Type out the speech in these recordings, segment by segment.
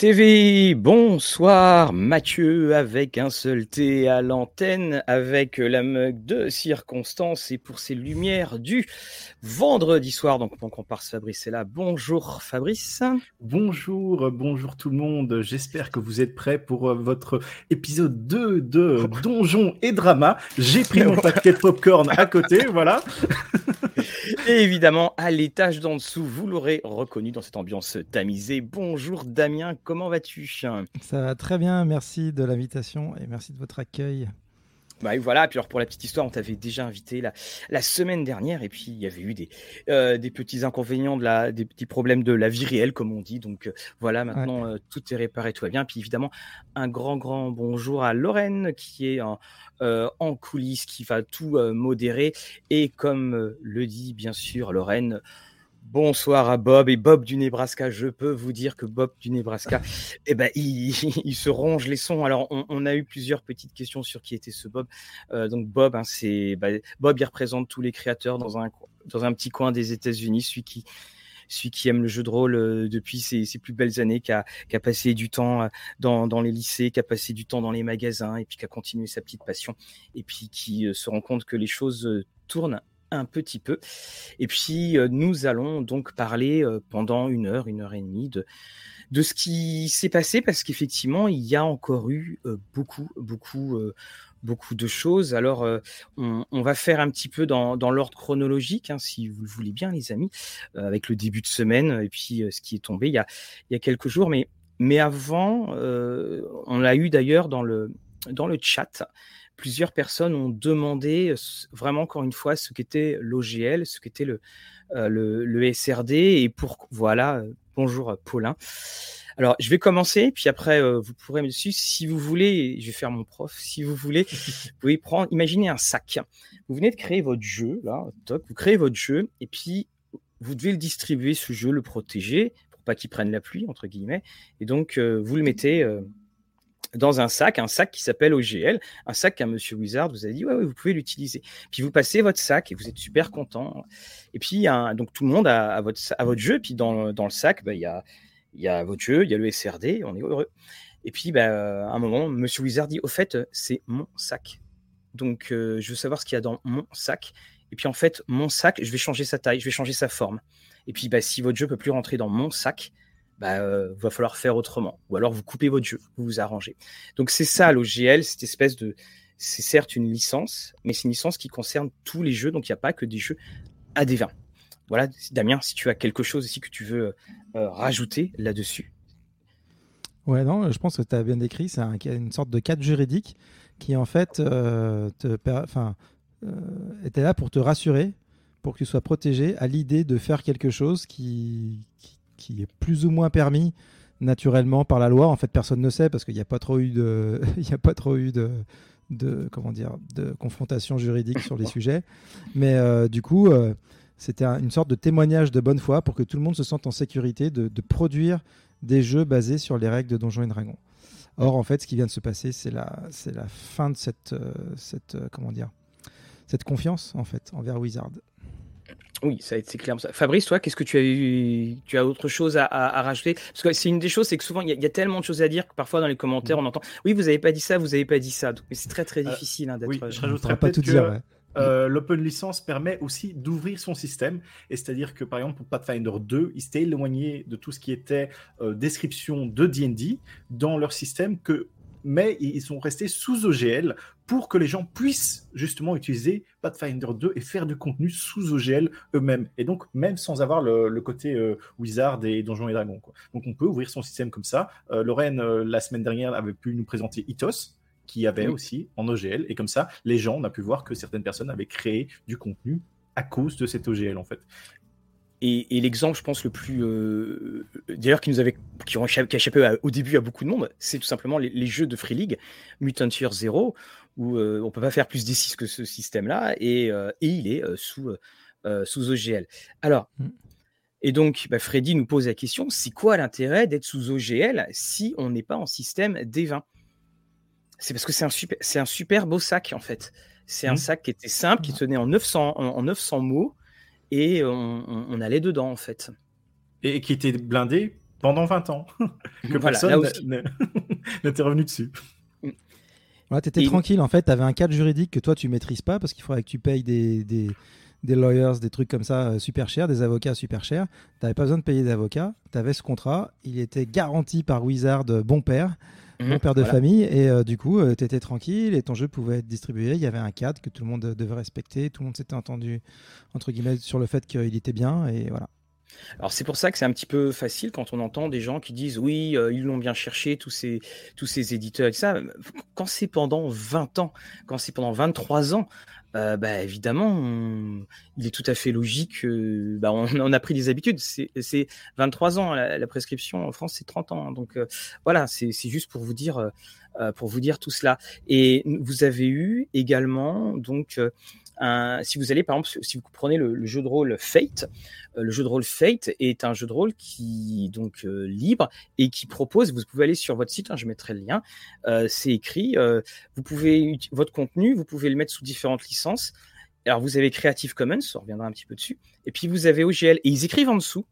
TV, bonsoir Mathieu avec un seul T à l'antenne avec la mug de circonstance et pour ces lumières du vendredi soir. Donc mon comparse Fabrice est là. Bonjour Fabrice. Bonjour, bonjour tout le monde. J'espère que vous êtes prêts pour euh, votre épisode 2 de Donjon et Drama. J'ai pris mon paquet de popcorn à côté, voilà. Et évidemment, à l'étage d'en dessous, vous l'aurez reconnu dans cette ambiance tamisée. Bonjour Damien, comment vas-tu Ça va très bien, merci de l'invitation et merci de votre accueil. Bah voilà, puis alors pour la petite histoire, on t'avait déjà invité la, la semaine dernière, et puis il y avait eu des, euh, des petits inconvénients, de la, des petits problèmes de la vie réelle, comme on dit. Donc euh, voilà, maintenant euh, tout est réparé, tout va bien. Puis évidemment, un grand, grand bonjour à Lorraine qui est en, en coulisses, qui va tout modérer. Et comme le dit bien sûr Lorraine, Bonsoir à Bob et Bob du Nebraska. Je peux vous dire que Bob du Nebraska, eh ben, il, il se ronge les sons. Alors, on, on, a eu plusieurs petites questions sur qui était ce Bob. Euh, donc, Bob, hein, c'est bah, Bob, il représente tous les créateurs dans un dans un petit coin des États-Unis, celui qui celui qui aime le jeu de rôle euh, depuis ses, ses, plus belles années, qui a, qui a passé du temps euh, dans, dans, les lycées, qui a passé du temps dans les magasins, et puis qui a continué sa petite passion, et puis qui se rend compte que les choses tournent un petit peu. Et puis, euh, nous allons donc parler euh, pendant une heure, une heure et demie de, de ce qui s'est passé, parce qu'effectivement, il y a encore eu euh, beaucoup, beaucoup, beaucoup de choses. Alors, on, va faire un petit peu dans, dans l'ordre chronologique, hein, si vous le voulez bien, les amis, avec le début de semaine, et puis ce qui est tombé il y a, il y a quelques jours. Mais, mais avant, on l'a eu d'ailleurs dans le, dans le chat plusieurs personnes ont demandé vraiment encore une fois ce qu'était l'OGL, ce qu'était le, le, le, SRD et pour voilà. bonjour Paulin. Alors je vais commencer, puis après vous pourrez me suivre si vous voulez. Je vais faire mon prof. Si vous voulez, vous pouvez prendre. Imaginez un sac. Vous venez de créer votre jeu là, toc, vous créez votre jeu et puis vous devez le distribuer ce jeu, le protéger pour pas qu'il prenne la pluie entre guillemets. Et donc vous le mettez dans un sac, un sac qui s'appelle OGL, un sac qu'un monsieur Wizard vous a dit, ouais, vous pouvez l'utiliser. Puis vous passez votre sac et vous êtes super content. Et puis, donc tout le monde a, votre, votre jeu. Puis dans, dans le sac, bah, il y, a, y a votre jeu, il y a le SRD, on est heureux. Et puis, bah, à un moment, monsieur Wizard dit, au fait, c'est mon sac. Donc, euh, je veux savoir ce qu'il y a dans mon sac. Et puis, en fait, mon sac, je vais changer sa taille, je vais changer sa forme. Et puis, bah, si votre jeu peut plus rentrer dans mon sac, bah, euh, va falloir faire autrement. Ou alors vous coupez votre jeu, vous vous arrangez. Donc c'est ça l'OGL, cette espèce de. C'est certes une licence, mais c'est une licence qui concerne tous les jeux, donc il n'y a pas que des jeux à des vins. Voilà, Damien, si tu as quelque chose aussi que tu veux euh, rajouter là-dessus. Ouais, non, je pense que tu as bien décrit, c'est un, une sorte de cadre juridique qui en fait euh, te, euh, était là pour te rassurer, pour que tu sois protégé à l'idée de faire quelque chose qui qui est plus ou moins permis naturellement par la loi. En fait, personne ne sait parce qu'il n'y a pas trop eu de, il y a pas trop eu de, de, comment dire, de confrontation juridique sur les sujets. Mais euh, du coup, euh, c'était un, une sorte de témoignage de bonne foi pour que tout le monde se sente en sécurité de, de, produire des jeux basés sur les règles de Donjons et Dragons. Or, en fait, ce qui vient de se passer, c'est la, c'est la fin de cette, euh, cette, comment dire, cette confiance en fait envers Wizard. Oui, ça c'est clair. Fabrice, toi, qu'est-ce que tu as eu Tu as autre chose à, à, à rajouter? Parce que c'est une des choses, c'est que souvent, il y, y, a tellement de choses à dire que parfois dans les commentaires, on entend Oui, vous n'avez pas dit ça, vous n'avez pas dit ça. Donc, c'est très, très euh, difficile hein, d'être. Oui, je rajouterais pas tout que, dire. Ouais. Euh, L'open licence permet aussi d'ouvrir son système, et c'est-à-dire que par exemple pour Pathfinder 2, ils s'étaient éloignés de tout ce qui était euh, description de D&D dans leur système que mais ils sont restés sous OGL pour que les gens puissent justement utiliser Pathfinder 2 et faire du contenu sous OGL eux-mêmes. Et donc, même sans avoir le, le côté euh, Wizard et Donjons et Dragons. Quoi. Donc, on peut ouvrir son système comme ça. Euh, Lorraine, euh, la semaine dernière, avait pu nous présenter Ethos, qui avait oui. aussi en OGL. Et comme ça, les gens, on a pu voir que certaines personnes avaient créé du contenu à cause de cet OGL, en fait. Et, et l'exemple, je pense, le plus. Euh, D'ailleurs, qui nous avait. qui ont échappé, qui a échappé à, au début à beaucoup de monde, c'est tout simplement les, les, jeux de Free League, Mutant Year Zero, où euh, on peut pas faire plus D6 que ce système-là, et, euh, et, il est euh, sous, sous OGL. Alors. Mm. Et donc, bah, Freddy nous pose la question c'est quoi l'intérêt d'être sous OGL si on n'est pas en système D20 C'est parce que c'est un, super, un super beau sac, en fait. C'est un sac qui était simple, qui tenait en 900, en, en 900 mots, et on, on, on, allait dedans en fait. Et qui était blindé pendant 20 ans que personne n'était revenu dessus. tu étais tranquille en fait, tu avais un cadre juridique que toi tu maîtrises pas parce qu'il faudrait que tu payes des, des, des, lawyers, des trucs comme ça euh, super chers, des avocats super chers. Tu n'avais pas besoin de payer d'avocats, tu avais ce contrat, il était garanti par Wizard bon père. Bon mhm. père de famille, et euh, du coup, tu étais tranquille et ton jeu pouvait être distribué. Il y avait un cadre que tout le monde devait respecter, tout le monde s'était entendu, entre guillemets, sur le fait qu'il était bien, et voilà. Alors c'est pour ça que c'est un petit peu facile quand on entend des gens qui disent oui, euh, ils l'ont bien cherché, tous ces, tous ces éditeurs et ça. Quand c'est pendant 20 ans, quand c'est pendant 23 ans, euh, évidemment, il est tout à fait logique. bah, on, a pris des habitudes. C'est 23 ans, la, prescription en France, c'est 30 ans. Hein. donc euh, voilà, c'est juste pour vous dire, pour vous dire tout cela. Et vous avez eu également donc si vous allez, par exemple, si vous prenez le, jeu de rôle Fate, euh, le jeu de rôle Fate est un jeu de rôle qui donc euh, libre et qui propose. Vous pouvez aller sur votre site, hein, je mettrai le lien. Euh, c'est écrit. vous pouvez votre contenu, vous pouvez le mettre sous différentes licences. Alors vous avez Creative Commons, on reviendra un petit peu dessus. Et puis vous avez OGL et ils écrivent en dessous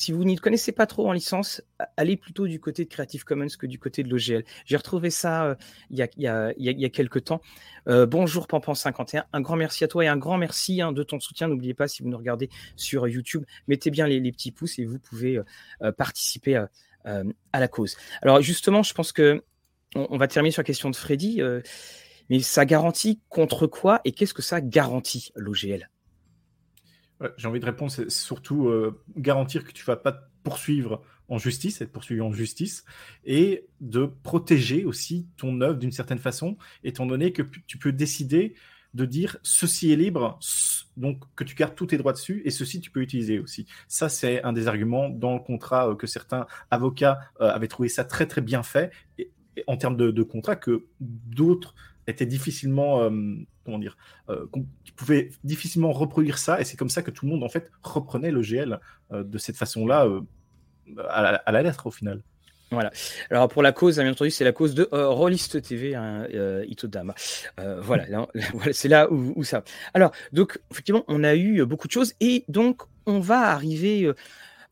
si vous n'y connaissez pas trop en licence, allez plutôt du côté de Creative Commons que du côté de l'OGL. J'ai retrouvé ça euh, il, y a, quelques temps. Euh, bonjour Pampan51, un grand merci à toi et un grand merci hein, de ton soutien. N'oubliez pas, si vous nous regardez sur YouTube, mettez bien les, petits pouces et vous pouvez euh, participer à la cause. Alors justement, je pense que on, va terminer sur la question de Freddy. mais ça garantit contre quoi et qu'est-ce que ça garantit l'OGL j'ai envie de répondre, c'est surtout euh, garantir que tu ne vas pas te poursuivre en justice, être poursuivi en justice, et de protéger aussi ton œuvre d'une certaine façon, étant donné que tu peux décider de dire ceci est libre, donc que tu gardes tous tes droits dessus, et ceci tu peux utiliser aussi. Ça, c'est un des arguments dans le contrat euh, que certains avocats euh, avaient trouvé ça très très bien fait, en termes de, contrat, que d'autres était difficilement, comment dire, euh, tu pouvais difficilement reproduire ça, et c'est comme ça que tout le monde en fait reprenait le GL euh, de cette façon-là à, la lettre au final. Voilà. Alors pour la cause, bien entendu, c'est la cause de Rollist TV, hein, Itodama. voilà, c'est là où, ça. Alors donc effectivement, on a eu beaucoup de choses et donc on va arriver.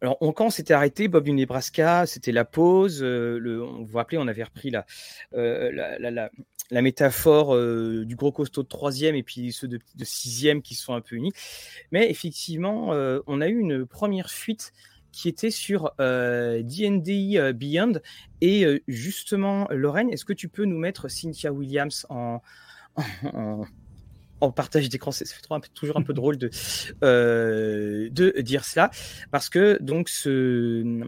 Alors, on, quand on s'était arrêté, Bob du Nebraska, c'était la pause. le, on, vous rappelez, on avait repris la, la, la, la métaphore euh, du gros costaud de troisième et puis ceux de, sixième qui sont un peu unis. Mais effectivement, euh, on a eu une première fuite qui était sur D&D euh, Beyond. Et justement, Lorraine, est-ce que tu peux nous mettre Cynthia Williams en, en, partage d'écran? C'est toujours un peu drôle de, de dire cela. Parce que, donc, ce,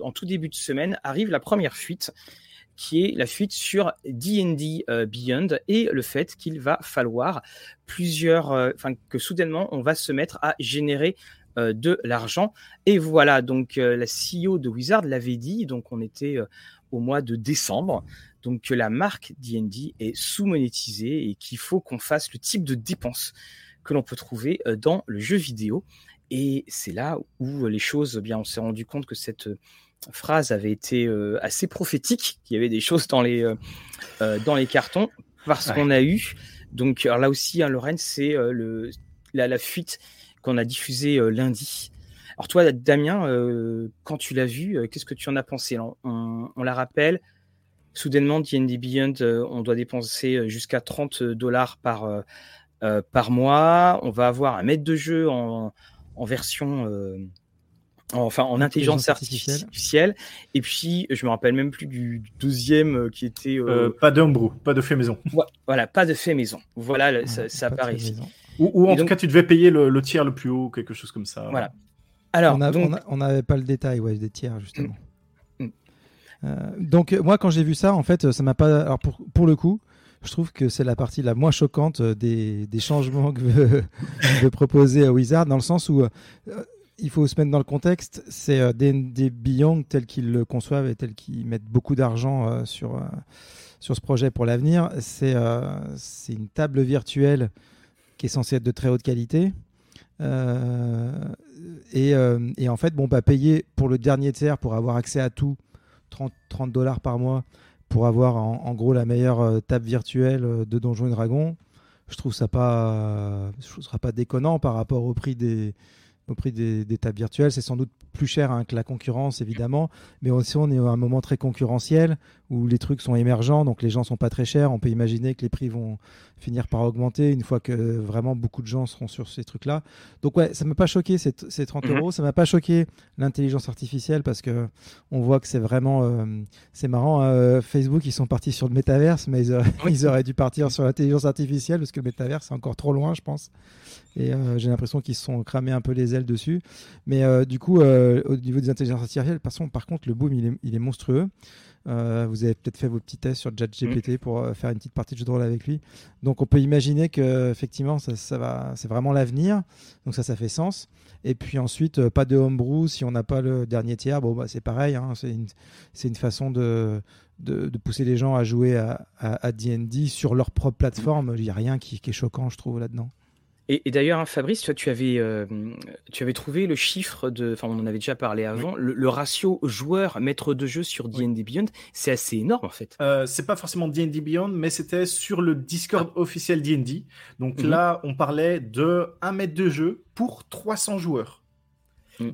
en tout début de semaine, arrive la première fuite qui est la fuite sur D&D euh, Beyond et le fait qu'il va falloir plusieurs, euh, enfin que soudainement on va se mettre à générer euh, de l'argent. Et voilà, donc la CEO de Wizard l'avait dit, donc on était au mois de décembre, donc que la marque D&D est sous-monétisée et qu'il faut qu'on fasse le type de dépenses que l'on peut trouver dans le jeu vidéo. Et c'est là où les choses, eh bien, on s'est rendu compte que cette phrase avait été euh, assez prophétique, qu'il y avait des choses dans les, euh, euh, dans les cartons, parce qu'on a eu, donc là aussi, hein, Lorraine, c'est le, la, la, fuite qu'on a diffusée lundi. Alors toi, Damien, quand tu l'as vu, qu'est-ce que tu en as pensé? On, on, la rappelle, soudainement, D&D Beyond, on doit dépenser jusqu'à 30 dollars par, par mois. On va avoir un maître de jeu en, en version enfin en intelligence, artificielle. Et puis, je me rappelle même plus du deuxième euh, qui était. Euh, euh, pas d'ombre, pas de fait maison. Voilà, pas de fait maison. Voilà, ça, apparaît ici. Ou, en tout cas, tu devais payer le, tiers le plus haut, quelque chose comme ça. Voilà. Alors, on n'avait pas le détail ouais, des tiers, justement. Mm. Mm. donc, moi, quand j'ai vu ça, en fait, ça m'a pas. Alors, pour, pour le coup, je trouve que c'est la partie la moins choquante des, des changements que veut, veut, proposer Wizard, dans le sens où il faut se mettre dans le contexte, c'est euh, des Beyond tels qu'ils le conçoivent et tels qu'ils mettent beaucoup d'argent euh, sur, euh, sur ce projet pour l'avenir. C'est c'est une table virtuelle qui est censée être de très haute qualité. Et, et, en fait, bon, bah, payer pour le dernier tiers pour avoir accès à tout, 30, 30 dollars par mois, pour avoir en, gros la meilleure table virtuelle de Donjons et Dragons, je trouve ça pas, je trouve ça pas déconnant par rapport au prix des, au prix des, tables virtuelles. C'est sans doute plus cher hein, que la concurrence, évidemment, mais aussi on est à un moment très concurrentiel où les trucs sont émergents, donc les gens sont pas très chers. On peut imaginer que les prix vont finir par augmenter une fois que vraiment beaucoup de gens seront sur ces trucs-là. Donc ouais, ça m'a pas choqué ces, 30 mhm. euros, ça m'a pas choqué l'intelligence artificielle parce que on voit que c'est vraiment, euh, c'est marrant. Hein, Facebook, ils sont partis sur le métaverse, mais ils auraient, dû partir sur l'intelligence artificielle parce que le métaverse c'est encore trop loin, je pense. Et euh, j'ai l'impression qu'ils se sont cramés un peu les ailes dessus. Mais euh, du coup, au niveau des intelligences artificielles, par contre, le boom il est, il est monstrueux. Euh, vous avez peut-être fait vos petits tests sur ChatGPT mm. pour euh, faire une petite partie de jeu de rôle avec lui. Donc on peut imaginer que effectivement ça, ça va, c'est vraiment l'avenir. Donc ça, ça fait sens. Et puis ensuite, euh, pas de homebrew si on n'a pas le dernier tiers. Bon, bah, c'est pareil. Hein. c'est une, une, façon de, de, pousser les gens à jouer à D&D sur leur propre plateforme. Il n'y a rien qui, qui est choquant, je trouve, là-dedans. Et, d'ailleurs, hein, Fabrice, toi, tu avais, euh, tu avais trouvé le chiffre de, enfin, on en avait déjà parlé avant, le, ratio joueur maître de jeu sur D&D Beyond, c'est assez énorme en fait. Euh, c'est pas forcément D&D Beyond, mais c'était sur le Discord ah. officiel D&D. Donc mhm. là, on parlait de 1 mètre de jeu pour 300 joueurs.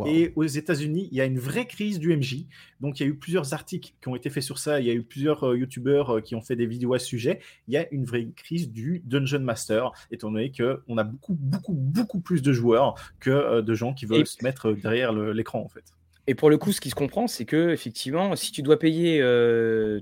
Et aux États-Unis, il y a une vraie crise du MJ. Donc, il y a eu plusieurs articles qui ont été faits sur ça. Il y a eu plusieurs euh, YouTubeurs euh, qui ont fait des vidéos à ce sujet. Il y a une vraie crise du Dungeon Master, étant donné qu'on a beaucoup, beaucoup, beaucoup plus de joueurs que euh, de gens qui veulent se mettre derrière l'écran, en fait. Et pour le coup, ce qui se comprend, c'est que effectivement, si tu dois payer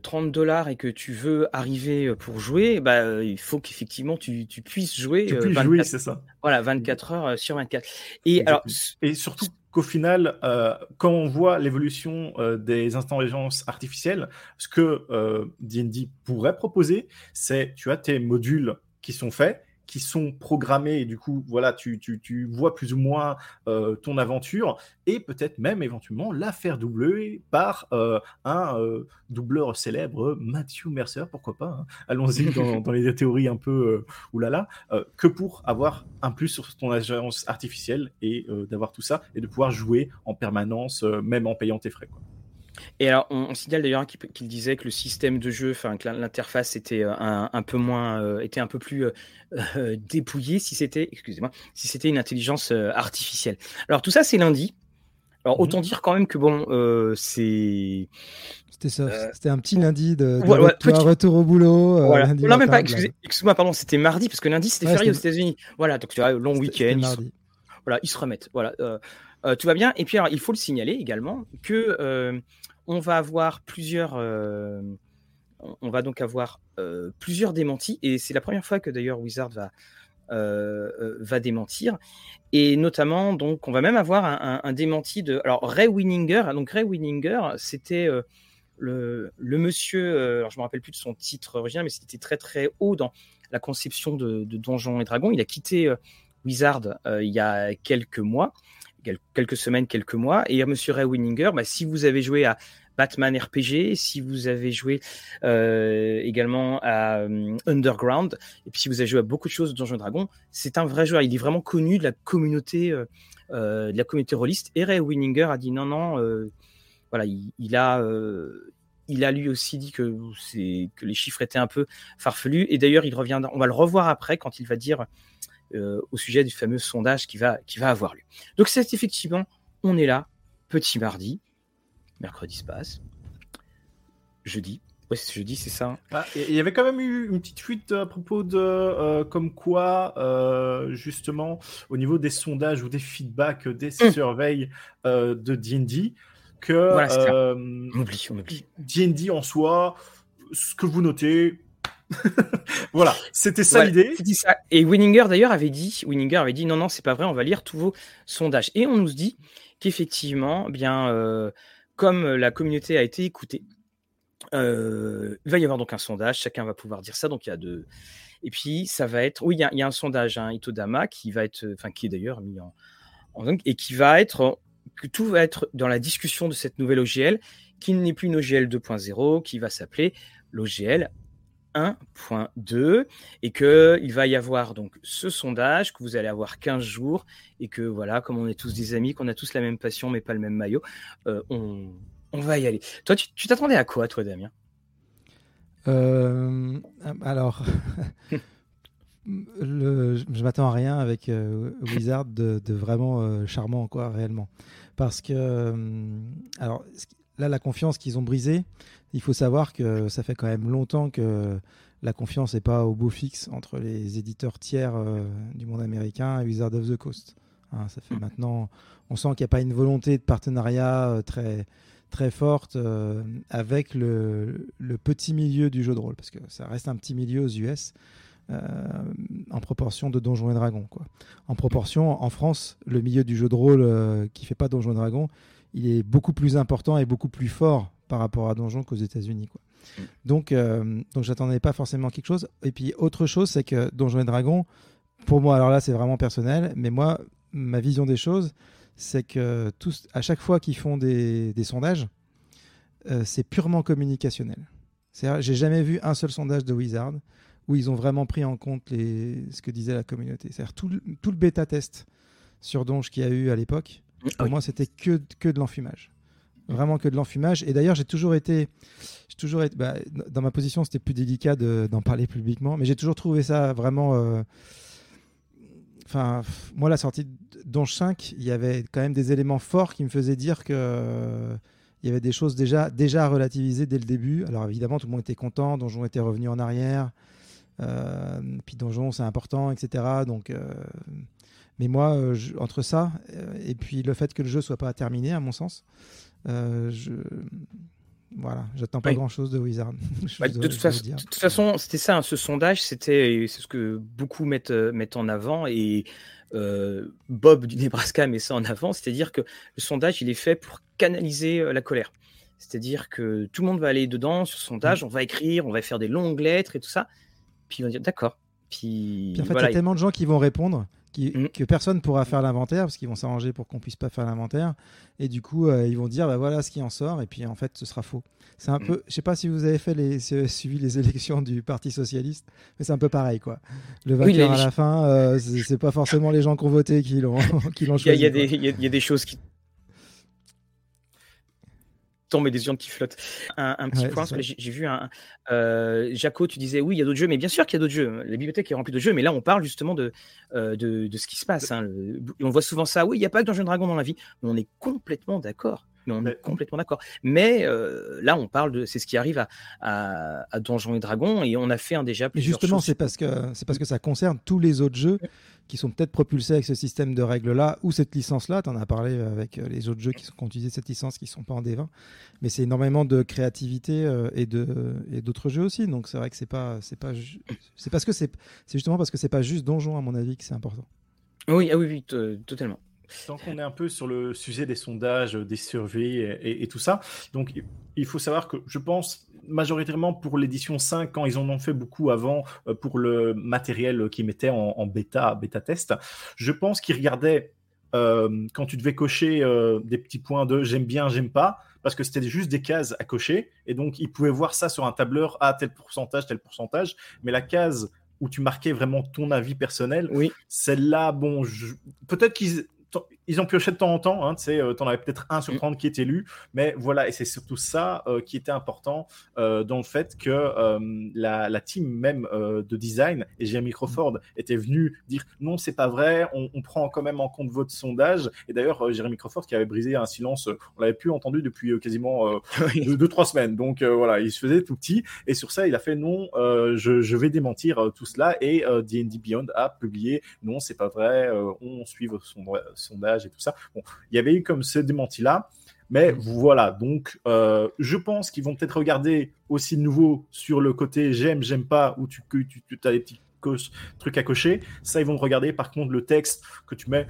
30 dollars et que tu veux arriver pour jouer, bah, il faut qu'effectivement tu, tu, puisses jouer. Tu puisses jouer, c'est ça. Voilà, 24 heures sur 24. Et, alors, et surtout, qu'au final, euh, quand on voit l'évolution euh, des intelligences artificielles, ce que D&D euh, pourrait proposer, c'est tu as tes modules qui sont faits qui sont programmés et du coup, voilà, tu, tu, tu vois plus ou moins euh, ton aventure et peut-être même éventuellement la faire doubler par euh, un euh, doubleur célèbre, Matthew Mercer, pourquoi pas. Hein. Allons-y dans, dans, les théories un peu oulala, que pour avoir un plus sur ton agence artificielle et d'avoir tout ça et de pouvoir jouer en permanence, même en payant tes frais. Quoi. Et alors, on, signale d'ailleurs qu'il disait que le système de jeu, enfin que l'interface était euh, un, peu moins, euh, était un peu plus euh, dépouillé si c'était, excusez-moi, si c'était une intelligence artificielle. Alors tout ça, c'est lundi. Alors autant mhm. dire quand même que bon, c'est. C'était ça, c'était un petit lundi de, retour au boulot. non, même pas, excusez-moi, pardon, c'était mardi parce que lundi c'était férié aux États-Unis. Voilà, donc tu vois, long week-end. Voilà, ils se remettent. Voilà, tout va bien. Et puis il faut le signaler également que on va avoir plusieurs. Euh, on va donc avoir euh, plusieurs démentis, et c'est la première fois que d'ailleurs Wizard va, euh, va démentir. Et notamment, donc, on va même avoir un, démenti de. Alors, Ray Winninger, donc Ray Winninger, c'était le, monsieur, alors je me rappelle plus de son titre original, mais c'était très très haut dans la conception de, de Donjons et Dragons. Il a quitté Wizard il y a quelques mois quelques semaines, quelques mois. Et Monsieur Ray Winninger, bah, si vous avez joué à Batman RPG, si vous avez joué euh, également à euh, Underground, et puis si vous avez joué à beaucoup de choses de Donjons Dragon, c'est un vrai joueur. Il est vraiment connu de la communauté, euh, de la communauté rôliste. Et Ray Winninger a dit non, non, voilà, il, a. il a lui aussi dit que, que les chiffres étaient un peu farfelus. Et d'ailleurs, il reviendra. On va le revoir après quand il va dire euh, au sujet du fameux sondage qui va, qui va avoir lieu. Donc c'est effectivement, on est là, petit mardi, mercredi se passe, jeudi, Ouais, c'est jeudi, c'est ça. Ah, il y avait quand même eu une petite fuite à propos de euh, comme quoi, euh, justement, au niveau des sondages ou des feedbacks, des mmh. surveilles de D&D, que voilà, on oublie, on oublie. D&D en soi, ce que vous notez, voilà, c'était ça l'idée. Et Winninger d'ailleurs avait dit, Winninger avait dit non non c'est pas vrai, on va lire tous vos sondages. Et on nous dit qu'effectivement, eh bien euh, comme la communauté a été écoutée, euh, il va y avoir donc un sondage, chacun va pouvoir dire ça. Donc il y a deux. Et puis ça va être, oui, il y, a, un sondage, un hein, Itodama qui va être, enfin qui est d'ailleurs mis en, en et qui va être que tout va être dans la discussion de cette nouvelle OGL qui n'est plus une OGL 2.0, qui va s'appeler l'OGL 1.2 et que il va y avoir donc ce sondage que vous allez avoir 15 jours et que voilà comme on est tous des amis qu'on a tous la même passion mais pas le même maillot euh, on, va y aller toi tu t'attendais à quoi toi Damien? Euh, alors je m'attends à rien avec Wizard de, vraiment charmant, quoi, réellement. Parce que, alors, là, la confiance qu'ils ont brisée, il faut savoir que ça fait quand même longtemps que la confiance n'est pas au beau fixe entre les éditeurs tiers du monde américain et Wizard of the Coast. Hein, ça fait mm. maintenant, on sent qu'il n'y a pas une volonté de partenariat très très forte euh, avec le, petit milieu du jeu de rôle, parce que ça reste un petit milieu aux US. Euh, en proportion de Donjons et Dragons. Quoi. En proportion, en France, le milieu du jeu de rôle euh, qui fait pas Donjons et Dragons, il est beaucoup plus important et beaucoup plus fort par rapport à Donjons qu'aux États-Unis. Quoi. Mm. Donc, donc j'attendais pas forcément quelque chose. Et puis, autre chose, c'est que Donjons et Dragons, pour moi, alors là, c'est vraiment personnel, mais moi, ma vision des choses, c'est que tous, à chaque fois qu'ils font des, sondages, euh, c'est purement communicationnel. J'ai jamais vu un seul sondage de Wizard où ils ont vraiment pris en compte les, ce que disait la communauté. C'est-à-dire tout, tout, le bêta test sur Donge qu'il y a eu à l'époque, pour moi, c'était que, que de l'enfumage. Vraiment que de l'enfumage. Et d'ailleurs, j'ai toujours été. toujours été bah, dans ma position, c'était plus délicat d'en parler publiquement, mais j'ai toujours trouvé ça vraiment. Euh, enfin, moi, la sortie Donge 5, il y avait quand même des éléments forts qui me faisaient dire que il y avait des choses déjà, déjà relativisées dès le début. Alors évidemment, tout le monde était content, Donjon était revenu en arrière, euh, puis Donjon c'est important, etc. Donc, euh, mais moi, euh, entre ça et puis le fait que le jeu soit pas terminé, à mon sens, je voilà, j'attends pas grand chose de Wizard. Bah, de, toute façon, c'était ça, hein, ce sondage, c'était c'est ce que beaucoup mettent, euh, mettent en avant et euh, Bob du Nebraska met ça en avant, c'est-à-dire que le sondage, il est fait pour canaliser euh, la colère. C'est-à-dire que tout le monde va aller dedans sur ce sondage, mm. on va écrire, on va faire des longues lettres et tout ça, puis ils vont dire d'accord. Puis, en fait, il y a tellement de gens qui vont répondre Mm. que personne pourra faire l'inventaire parce qu'ils vont s'arranger pour qu'on puisse pas faire l'inventaire et du coup euh, ils vont dire bah voilà ce qui en sort et puis en fait ce sera faux c'est un mm. peu je sais pas si vous avez fait les suivi les élections du parti socialiste mais c'est un peu pareil quoi le vainqueur à la fin euh, c'est pas forcément les gens qui ont voté qui l'ont qui l'ont choisi il y, a des choses qui tombe et des urnes qui flottent. Un, petit point, j'ai vu un. Euh, Jaco, tu disais oui, il y a d'autres jeux, mais bien sûr qu'il y a d'autres jeux. La bibliothèque est remplie de jeux, mais là, on parle justement de, euh, de, de, ce qui se passe. Hein. on voit souvent ça. Oui, il n'y a pas que Dungeon Dragon dans la vie. Mais on est complètement d'accord. Mais on est complètement d'accord. Mais euh, là, on parle de, c'est ce qui arrive à, à, à Donjons et Dragons, et on a fait un déjà. Mais justement, c'est parce que c'est parce que ça concerne tous les autres jeux qui sont peut-être propulsés avec ce système de règles-là ou cette licence-là. Tu en as parlé avec euh, les autres jeux qui, sont, qui ont utilisé cette licence qui ne sont pas en D20. Mais c'est énormément de créativité euh, et, de, et d'autres jeux aussi. Donc c'est vrai que c'est pas, c'est pas, c'est parce que c'est, c'est justement parce que c'est pas juste Donjon, à mon avis, que c'est important. Oui, ah oui, oui, totalement. Tant qu'on est un peu sur le sujet des sondages, des surveys et, tout ça, donc il faut savoir que je pense majoritairement pour l'édition 5, quand ils en ont fait beaucoup avant euh, pour le matériel qu'ils mettaient en, bêta, bêta test, je pense qu'ils regardaient euh, quand tu devais cocher euh, des petits points de j'aime bien, j'aime pas, parce que c'était juste des cases à cocher, et donc ils pouvaient voir ça sur un tableur à tel pourcentage, tel pourcentage, mais la case où tu marquais vraiment ton avis personnel, oui. celle-là, bon, peut-être qu'ils ils ont pioché de temps en temps, hein, tu sais, euh, en avais peut-être un sur 30 mm. qui est élu, mais voilà, et c'est surtout ça euh, qui était important euh, dans le fait que la, team même de design et Jeremy Crawford était venu dire non, c'est pas vrai, on, prend quand même en compte votre sondage. Et d'ailleurs, Jeremy Crawford qui avait brisé un silence, on l'avait plus entendu depuis quasiment 2-3 semaines, donc voilà, il se faisait tout petit, et sur ça, il a fait non, je, vais démentir tout cela, et D&D Beyond a publié non, c'est pas vrai, on suit votre sondage et tout ça. Bon, il y avait eu comme ce démenti-là. Mais mm. voilà, donc euh, je pense qu'ils vont peut-être regarder aussi de nouveau sur le côté j'aime, j'aime pas, où tu, tu, tu as des petits trucs à cocher. Ça, ils vont regarder. Par contre, le texte que tu mets,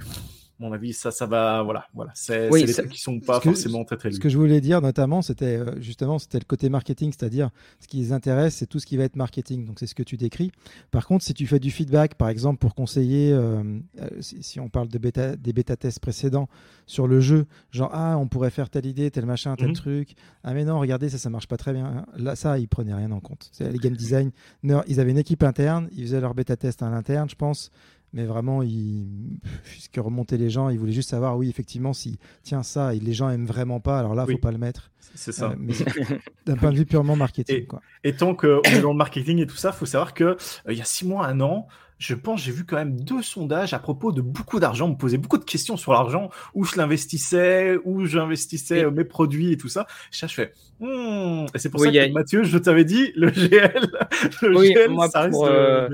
mon avis, ça, ça va, voilà, voilà. C'est oui, des trucs qui sont pas forcément très très. Ce que je voulais dire notamment, c'était euh, justement, c'était le côté marketing, c'est-à-dire ce qui les intéresse, c'est tout ce qui va être marketing. Donc c'est ce que tu décris. Par contre, si tu fais du feedback, par exemple, pour conseiller, euh, euh, si, on parle de bêta, des bêta tests précédents sur le jeu, genre ah, on pourrait faire telle idée, tel machin, tel mhm. truc. Ah mais non, regardez, ça, ça marche pas très bien. Là, ça, ils prenaient rien en compte. Les game design, ils avaient une équipe interne, ils faisaient leur bêta test à l'interne, je pense mais vraiment, il, puisque remonter les gens, il voulait juste savoir, oui, effectivement, si, tiens, ça, les gens aiment vraiment pas, alors là, il faut pas le mettre. C'est ça. Euh, d'un point de vue purement marketing. Et, quoi. et tant qu'on est dans le marketing et tout ça, il faut savoir que euh, il y a six mois, un an, je pense, j'ai vu quand même deux sondages à propos de beaucoup d'argent. On me posait beaucoup de questions sur l'argent, où je l'investissais, où j'investissais mes produits et tout ça. je fais, hmm. et c'est pour ça que Mathieu, je t'avais dit, le GL, le oui, GL, moi, ça reste euh,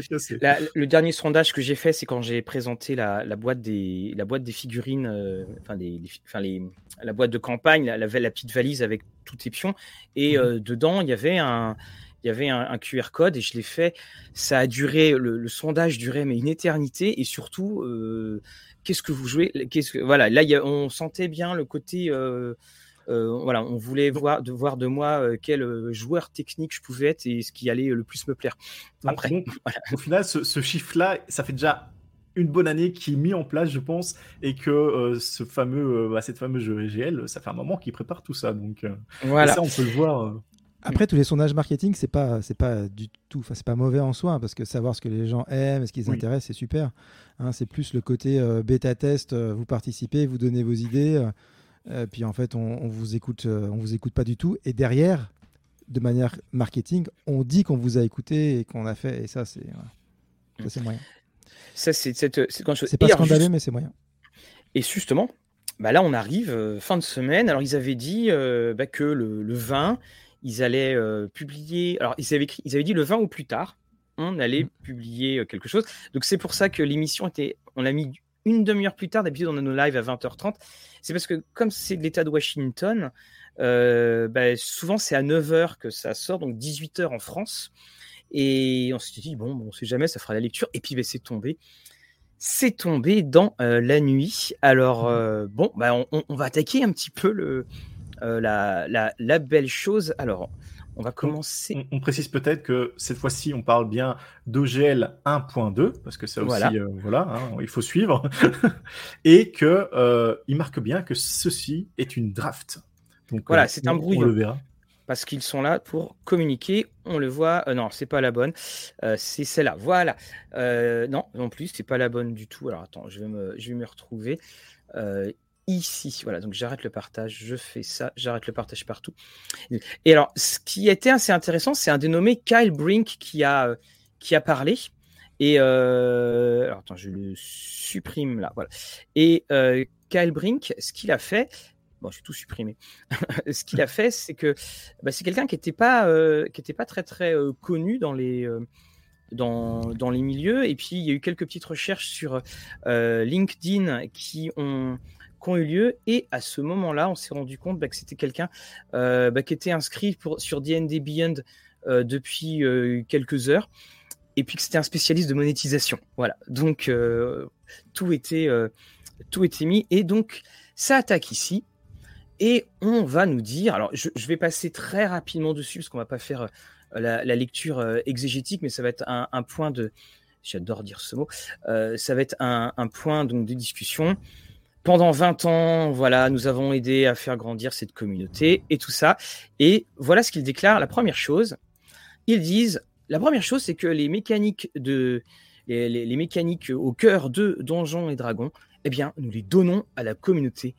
le dernier sondage que j'ai fait, c'est quand j'ai présenté la, la, boîte des, la boîte des figurines, euh, enfin, les, enfin les, la boîte de campagne, la, la, petite valise avec tous tes pions, et euh, dedans, il y avait un il y avait un, QR code et je l'ai fait. Ça a duré, le, sondage durait mais une éternité et surtout, euh, qu'est-ce que vous jouez? Qu'est-ce que voilà, là on sentait bien le côté. Euh, euh, voilà, on voulait voir de, voir de moi quel joueur technique je pouvais être et ce qui allait le plus me plaire. Après, au final, ce, chiffre-là, ça fait déjà une bonne année qui est mis en place, je pense, et que ce fameux, bah, cette fameuse jeu GL, ça fait un moment qu'il prépare tout ça. Donc, voilà. ça, on peut le voir. Après, tous les sondages marketing, c'est pas, c'est pas du tout, enfin, c'est pas mauvais en soi, parce que savoir ce que les gens aiment, ce qui les intéresse, c'est super. Hein, c'est plus le côté euh, bêta test, euh, vous participez, vous donnez vos idées, euh, puis en fait, on, vous écoute, on vous écoute pas du tout. Et derrière, de manière marketing, on dit qu'on vous a écouté et qu'on a fait, et ça, c'est, ça, c'est moyen. Ça, c'est cette, c'est quand C'est pas scandaleux, mais c'est moyen. Et justement, bah là, on arrive fin de semaine. Alors, ils avaient dit bah, que le, le 20 ils allaient euh, publier. Alors, ils avaient, ils avaient dit le 20 ou plus tard, on allait mmh. publier euh, quelque chose. Donc, c'est pour ça que l'émission était. On l'a mis une demi-heure plus tard. D'habitude, on a nos lives à 20h30. C'est parce que, comme c'est de l'État de Washington, euh, bah, souvent c'est à 9h que ça sort, donc 18h en France. Et on s'est dit, bon, on sait jamais, ça fera la lecture. Et puis, bah, c'est tombé. C'est tombé dans la nuit. Alors, mmh. bon, bah, on, on, va attaquer un petit peu le, euh, la, belle chose. Alors, on va commencer. On, précise peut-être que cette fois-ci, on parle bien d'OGL 1.2, parce que ça aussi, voilà, euh, hein, il faut suivre, et que euh, il marque bien que ceci est une draft. Donc voilà, c'est un brouillon. On le verra. Parce qu'ils sont là pour communiquer. On le voit. non, c'est pas la bonne. c'est celle-là. Voilà. non, non plus, c'est pas la bonne du tout. Alors attends, je vais me, je vais me retrouver ici. Voilà, donc j'arrête le partage, je fais ça, j'arrête le partage partout. Et alors, ce qui était assez intéressant, c'est un dénommé Kyle Brink qui a, euh, qui a parlé. Et euh, alors, attends, je le supprime là, voilà. Et euh, Kyle Brink, ce qu'il a fait, bon, j'ai tout supprimé. ce qu'il a fait, c'est que bah, c'est quelqu'un qui n'était pas, pas très très connu dans les dans, dans, les milieux. Et puis, il y a eu quelques petites recherches sur LinkedIn qui ont, qui ont eu lieu. Et à ce moment-là, on s'est rendu compte bah, que c'était quelqu'un euh, bah, qui était inscrit pour, sur D&D Beyond euh, depuis euh, quelques heures. Et puis que c'était un spécialiste de monétisation. Voilà. Donc, tout, était, tout était mis. Et donc, ça attaque ici. Et on va nous dire, alors je, vais passer très rapidement dessus parce qu'on va pas faire la, lecture exégétique, mais ça va être un, point de, j'adore dire ce mot, ça va être un, un, point donc de discussion pendant 20 ans, voilà, nous avons aidé à faire grandir cette communauté et tout ça. Et voilà ce qu'ils déclarent. La première chose, ils disent, la première chose, c'est que les mécaniques de, les, mécaniques au cœur de Donjons et Dragons, eh bien, nous les donnons à la communauté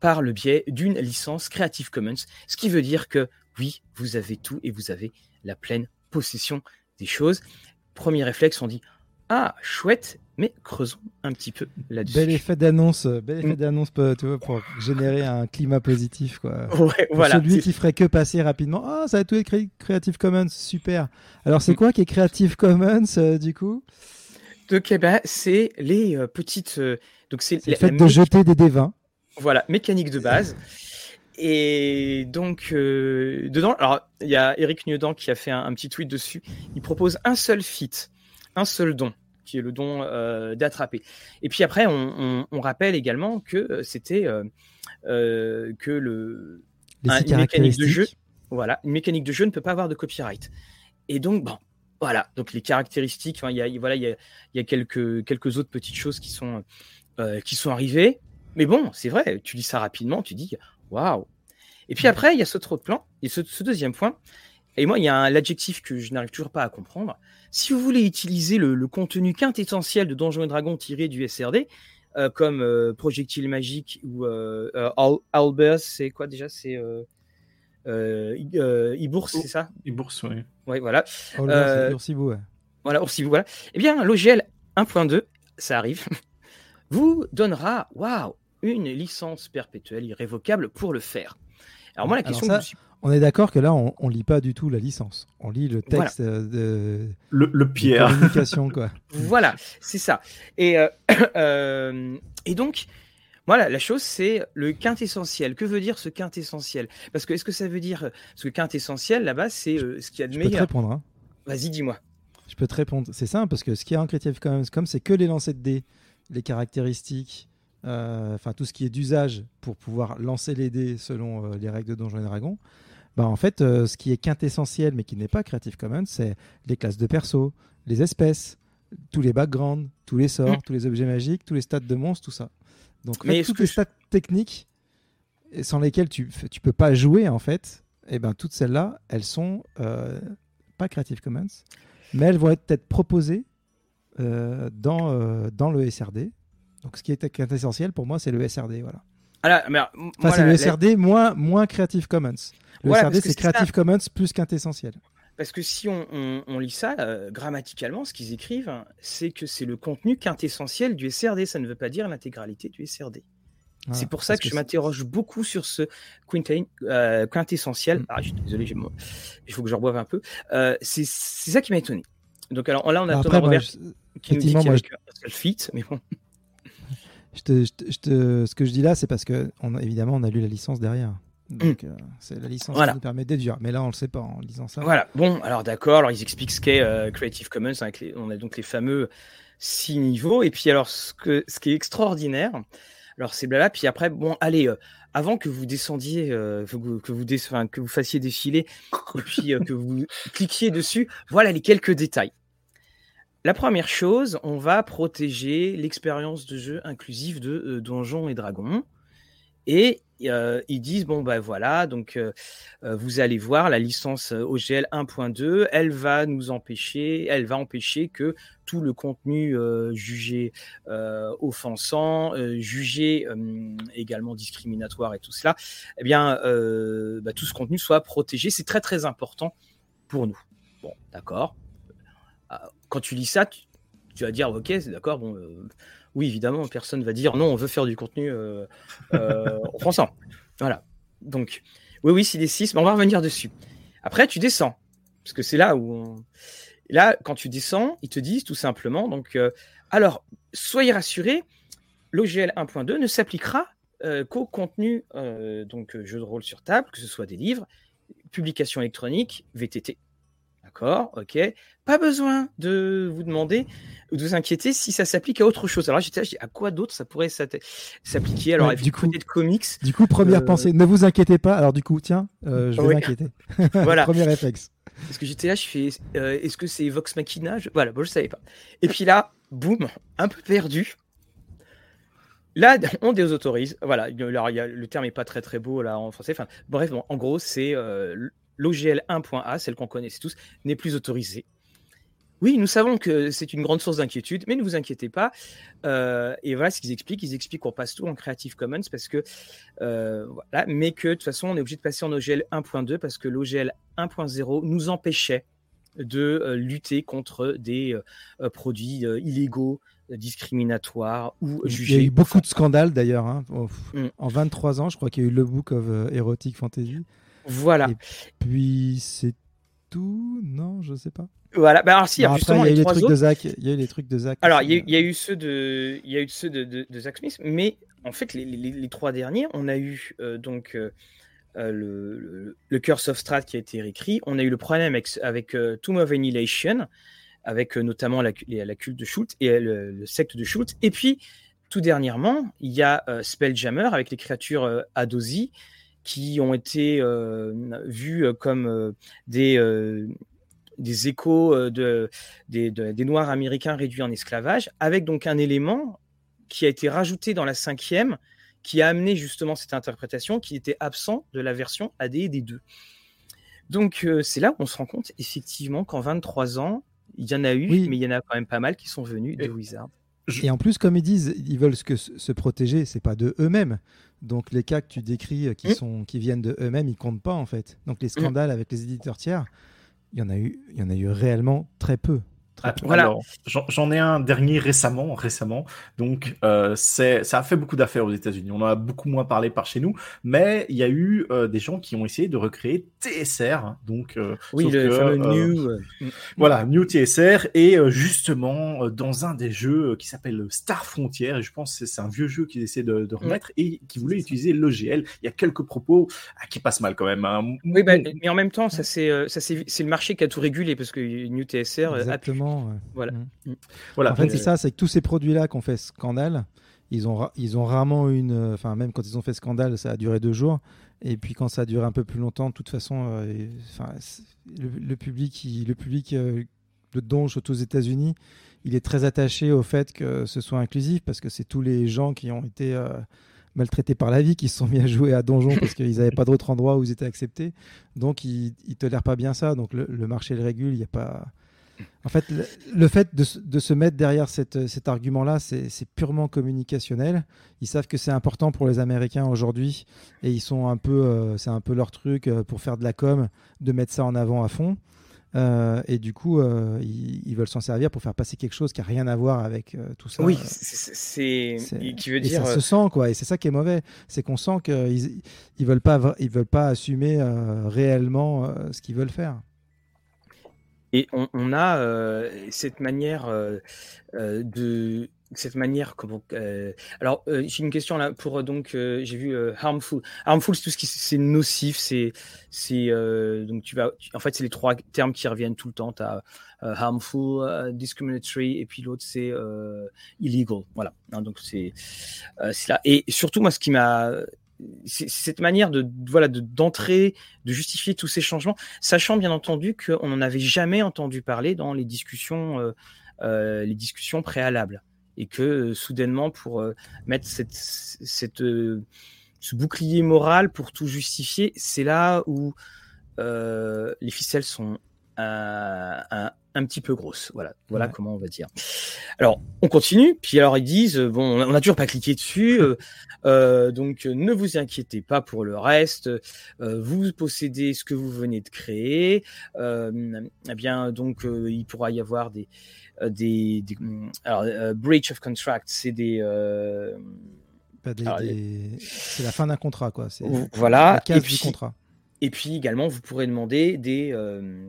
par le biais d'une licence Creative Commons, ce qui veut dire que oui, vous avez tout et vous avez la pleine possession des choses. Premier réflexe, on dit ah chouette, mais creusons un petit peu là-dessus. Bel effet d'annonce, bel effet mm. d'annonce pour générer un climat positif. Quoi. voilà, celui qui ferait que passer rapidement. Ah, ça a tout écrit Creative Commons, super. Alors, c'est mm. quoi qui est Creative Commons euh, du coup? Donc, eh ben, c'est les euh, petites. Euh, donc, c'est le fait de jeter des dévins. Voilà, mécanique de base. Et donc, dedans, alors, il y a Eric Niedan qui a fait un, un, petit tweet dessus. Il propose un seul fit, un seul don qui est le don euh, d'attraper. Et puis après, on, rappelle également que euh, c'était euh, que le une mécanique de jeu, voilà, une mécanique de jeu ne peut pas avoir de copyright. Et donc bon, voilà, donc les caractéristiques, il y a voilà, il y a, quelques quelques autres petites choses qui sont qui sont arrivées. Mais bon, c'est vrai, tu lis ça rapidement, tu dis waouh. Et puis après, il y a ce trop de plan. Et ce, ce deuxième point, et moi, il y a l'adjectif que je n'arrive toujours pas à comprendre. Si vous voulez utiliser le, contenu quintessentiel de Donjons et Dragons tiré du SRD, euh, comme euh, Projectile Magique ou euh, Albers, c'est quoi déjà? C'est euh, Ibourse, c'est ça? Ibourse, oui. Oui, voilà. Albers, ouais. voilà, si vous voilà, eh bien, l'OGL 1.2, ça arrive, vous donnera, waouh, une licence perpétuelle irrévocable pour le faire. Alors moi, la question On est d'accord que là, on, on lit pas du tout la licence. On lit le texte de le, le pierre. communication, quoi. voilà, c'est ça. Et, euh, euh, et donc, voilà, la chose, c'est le quintessentiel. Que veut dire ce quintessentiel? Parce que est-ce que ça veut dire. Que quintessentiel, là-bas, c'est euh, ce qu'il y a de meilleur. Je peux te répondre. Hein. Vas-y, dis-moi. Je peux te répondre. C'est simple, parce que ce qui est en Creative Commons, comme c'est que les lancers de dés, les caractéristiques, euh, enfin tout ce qui est d'usage pour pouvoir lancer les dés selon euh, les règles de Donjons et Dragons, bah, en fait, ce qui est quintessentiel, mais qui n'est pas Creative Commons, c'est les classes de perso, les espèces, tous les backgrounds, tous les sorts, mm. tous les objets magiques, tous les stats de monstres, tout ça. Donc, Mais toutes les stats techniques sans lesquelles tu ne peux pas jouer, en fait, et eh ben, toutes celles-là, elles sont euh, pas Creative Commons, mais elles vont être, proposées euh, dans, euh, dans le SRD. Donc, ce qui est essentiel pour moi, c'est le SRD. Voilà. Ah enfin, c'est le SRD moins, moins Creative Commons. Le SRD, c'est Creative Commons plus qu'intessentiel. Parce que si on, lit ça, euh, grammaticalement, ce qu'ils écrivent, c'est que c'est le contenu quintessentiel du SRD. Ça ne veut pas dire l'intégralité du SRD. c'est pour ça que, je m'interroge beaucoup sur ce euh, quintessentiel. Mm. Ah, je suis désolé, il faut que je reboive un peu. Euh, c'est ça qui m'a étonné. Donc alors là, on a Thomas Robert qui nous dit qu'il y a fit, mais bon. Je te, ce que je dis là, c'est parce que on évidemment, on a lu la licence derrière. Donc, euh, c'est la licence qui nous permet d'être Mais là, on le sait pas en lisant ça. Voilà. Bon, alors d'accord. Alors, ils expliquent ce qu'est euh, Creative Commons. Avec on a donc les fameux six niveaux. Et puis, alors, ce, que, ce qui est extraordinaire, alors c'est blabla. Puis après, bon, allez, euh, avant que vous descendiez, que, vous, que, vous que vous fassiez défiler, et puis que vous cliquiez dessus, voilà les quelques détails. La première chose, on va protéger l'expérience de jeu inclusive de Donjons et Dragons. Et euh, ils disent bon ben voilà donc euh, euh, vous allez voir la licence OGL 1.2 elle va nous empêcher elle va empêcher que tout le contenu jugé offensant jugé également discriminatoire et tout cela eh bien bah, tout ce contenu soit protégé. C'est très très important pour nous. Bon d'accord quand tu lis ça tu, tu vas dire ok c'est d'accord bon oui, évidemment, personne va dire non, on veut faire du contenu euh, euh, français. Voilà. Donc, oui, oui, c'est des 6, mais on va revenir dessus. Après, tu descends. Parce que c'est là où. Là, quand tu descends, ils te disent tout simplement donc, euh, alors, soyez rassurés, l'OGL 1.2 ne s'appliquera qu'au contenu, donc jeu de rôle sur table, que ce soit des livres, publications électroniques, VTT. D'accord, ok. Pas besoin de vous demander ou de vous inquiéter si ça s'applique à autre chose. Alors j'étais à quoi d'autre ça pourrait s'appliquer? Alors du coup, de comics. Du coup, première euh, pensée, ne vous inquiétez pas. Alors du coup, tiens, euh, je vais m'inquiéter. voilà. Premier réflexe. Parce que j'étais là, je fais, euh, est-ce que c'est Vox Machina? Voilà, bon, je savais pas. Et puis là, boum, un peu perdu. Là, on désautorise. Voilà, le terme est pas très très beau là en français. Enfin, bref, en gros, c'est l'OGL 1.A, celle qu'on connaît tous, n'est plus autorisée. Oui, nous savons que c'est une grande source d'inquiétude, mais ne vous inquiétez pas. Euh, et voilà ce qu'ils expliquent. Ils expliquent qu'on passe tout en Creative Commons parce que euh, voilà, mais que de toute façon on est obligé de passer en OGL 1.2 parce que l'OGL 1.0 nous empêchait de euh, lutter contre des produits illégaux, discriminatoires ou jugés. Il y a eu beaucoup de scandales d'ailleurs. Hein. Mm. En 23 ans, je crois qu'il y a eu le Book of Erotic Fantasy. Voilà. Et puis c'est tout Non, je sais pas. Voilà, bah alors si, justement, il y a eu les trucs de Zach. Il y a eu les trucs de Zach. Alors, il y, a, eu ceux de, il y a eu ceux de, de, Zach Smith, mais en fait, les, les, trois derniers, on a eu euh, donc euh, euh, le, le, Curse of Strat qui a été réécrit. On a eu le problème avec, avec Tomb of Annihilation, avec notamment la, la, culte de Schultz et le, secte de Schultz. Et puis, tout dernièrement, il y a Spelljammer avec les créatures Adosi qui ont été euh, vus euh, comme euh, des, des échos de, des, des, Noirs américains réduits en esclavage, avec donc un élément qui a été rajouté dans la cinquième, qui a amené justement cette interprétation qui était absent de la version AD des deux. Donc c'est là où on se rend compte effectivement qu'en 23 ans, il y en a eu, mais il y en a quand même pas mal qui sont venus de Wizard. Et en plus, comme ils disent, ils veulent se, se protéger, c'est pas de eux-mêmes. Donc les cas que tu décris euh, qui, mmh. sont, qui viennent de eux-mêmes, ils comptent pas en fait. Donc les mmh. scandales avec les éditeurs tiers, il y en a eu, il y en a eu réellement très peu. Ah, voilà. J'en ai un dernier récemment, récemment. Donc, euh, c'est, ça a fait beaucoup d'affaires aux États-Unis. On en a beaucoup moins parlé par chez nous, mais il y a eu euh, des gens qui ont essayé de recréer TSR. Donc, euh, oui, le fameux New. Mm. Voilà, New TSR. Et justement, dans un des jeux qui s'appelle Star Frontier, et je pense que c'est un vieux jeu qu'ils essaient de, remettre et qui voulait utiliser l'OGL. Il y a quelques propos ah, qui passent mal quand même. Hein. Oui, bah, mais en même temps, ça c'est, ça c'est, c'est le marché qui a tout régulé parce que New TSR Exactement. Voilà. Mm. Mm. voilà. En fait, c'est ça, c'est que tous ces produits-là qu'on fait scandale, ils ont, ils ont rarement une. Enfin, même quand ils ont fait scandale, ça a duré deux jours. Et puis quand ça a duré un peu plus longtemps, de toute façon, euh, enfin, le, public, le public euh, de Donge aux États-Unis, il est très attaché au fait que ce soit inclusif parce que c'est tous les gens qui ont été euh, maltraités par la vie qui se sont mis à jouer à Donjon parce qu'ils n'avaient pas d'autre endroit où ils étaient acceptés. Donc ils, ne tolèrent pas bien ça. Donc le, le marché le régule. Il n'y a pas en fait, le, fait de, se mettre derrière cet argument-là, c'est purement communicationnel. Ils savent que c'est important pour les Américains aujourd'hui et ils sont un peu, euh, c'est un peu leur truc euh, pour faire de la com, de mettre ça en avant à fond. Euh, et du coup, ils, veulent s'en servir pour faire passer quelque chose qui a rien à voir avec tout ça. Oui, c'est qui veut dire. ça se sent quoi, et c'est ça qui est mauvais, c'est qu'on sent qu'ils ils veulent pas, ils veulent pas assumer réellement ce qu'ils veulent faire. Et on, a euh, cette manière euh, euh, de cette manière comment alors j'ai une question là pour donc j'ai vu harmful harmful c'est tout ce qui c'est nocif c'est c'est donc tu vas en fait c'est les trois termes qui reviennent tout le temps. Tu as harmful discriminatory et puis l'autre c'est illegal. Voilà. Hein, donc c'est là. Et surtout moi ce qui m'a cette manière de voilà d'entrer, de, justifier tous ces changements, sachant bien entendu qu'on n'en avait jamais entendu parler dans les discussions, euh, euh, les discussions préalables, et que euh, soudainement pour mettre cette, cette ce bouclier moral pour tout justifier, c'est là où les ficelles sont un, un petit peu grosse. Voilà, voilà comment on va dire. Alors, on continue. Puis alors ils disent bon, on n'a toujours pas cliqué dessus, euh, euh, donc ne vous inquiétez pas pour le reste. Euh, vous possédez ce que vous venez de créer. eh bien, donc il pourra y avoir des des, alors breach of contract, c'est des c'est la fin d'un contrat, quoi. Voilà. et puis, contrat. Et puis également, vous pourrez demander des euh,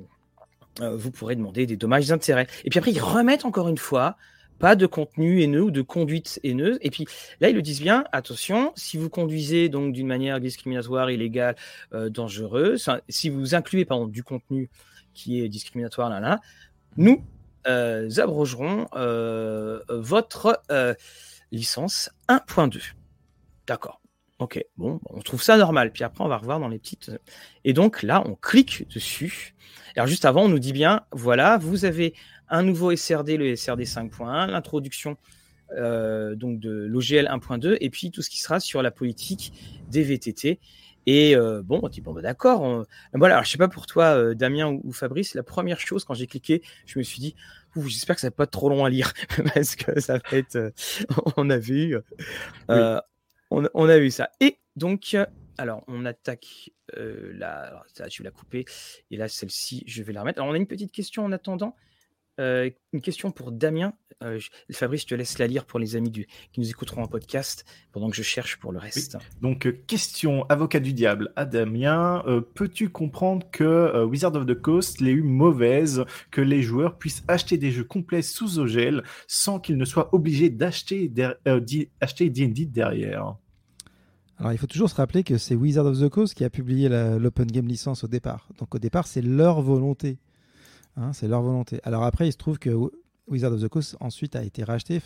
vous pourrez demander des dommages d'intérêt. Et puis après, ils remettent encore une fois pas de contenu haineux ou de conduite haineuse. Et puis là, ils le disent bien, attention, si vous conduisez donc d'une manière discriminatoire, illégale, euh, dangereuse, si vous incluez par du contenu qui est discriminatoire, là, là nous euh, abrogerons votre licence 1.2. D'accord. Ok, bon, on trouve ça normal. Puis après, on va revoir dans les petites. Et donc là, on clique dessus. Alors juste avant, on nous dit bien, voilà, vous avez un nouveau SRD, le SRD 5.1, l'introduction euh, donc de l'OGL 1.2, et puis tout ce qui sera sur la politique des VTT. Et euh, bon, on dit bon, bah, d'accord. Voilà, alors je sais pas pour toi, euh, Damien ou, Fabrice, la première chose quand j'ai cliqué, je me suis dit, j'espère que ça va pas être trop long à lire parce que ça va être. on a vu, on, on, a vu ça. Et donc, alors, on attaque euh, la. je vais la couper. Et là, celle-ci, je vais la remettre. Alors, on a une petite question en attendant. Euh, une question pour Damien. Euh, Fabrice, je te laisse la lire pour les amis du, qui nous écouteront en podcast pendant que je cherche pour le reste. Donc, question avocat du diable à Damien. Peux-tu comprendre que Wizard of the Coast l'ait eu mauvaise, que les joueurs puissent acheter des jeux complets sous OGL sans qu'ils ne soient obligés d'acheter D&D derrière? Alors, il faut toujours se rappeler que c'est Wizard of the Coast qui a publié l'Open Game License au départ. Donc, au départ, c'est leur volonté. Hein, c'est leur volonté. Alors, après, il se trouve que Wizard of the Coast ensuite a été racheté.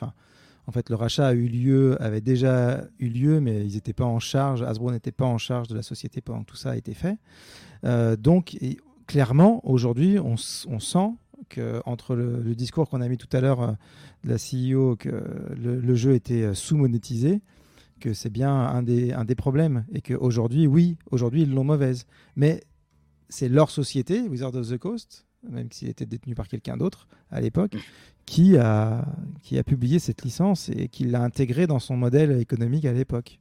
En fait, le rachat a eu lieu, avait déjà eu lieu, mais ils n'étaient pas en charge. Hasbro n'était pas en charge de la société pendant que tout ça a été fait. Euh, donc, clairement, aujourd'hui, on, sent que entre le, discours qu'on a mis tout à l'heure euh, de la CEO, que le jeu était euh, sous-monétisé, que c'est bien un des, un des problèmes et qu'aujourd'hui, oui, aujourd'hui, ils l'ont mauvaise. Mais c'est leur société, Wizard of the Coast, même s'il était détenu par quelqu'un d'autre à l'époque, qui a, qui a publié cette licence et qui l'a intégrée dans son modèle économique à l'époque.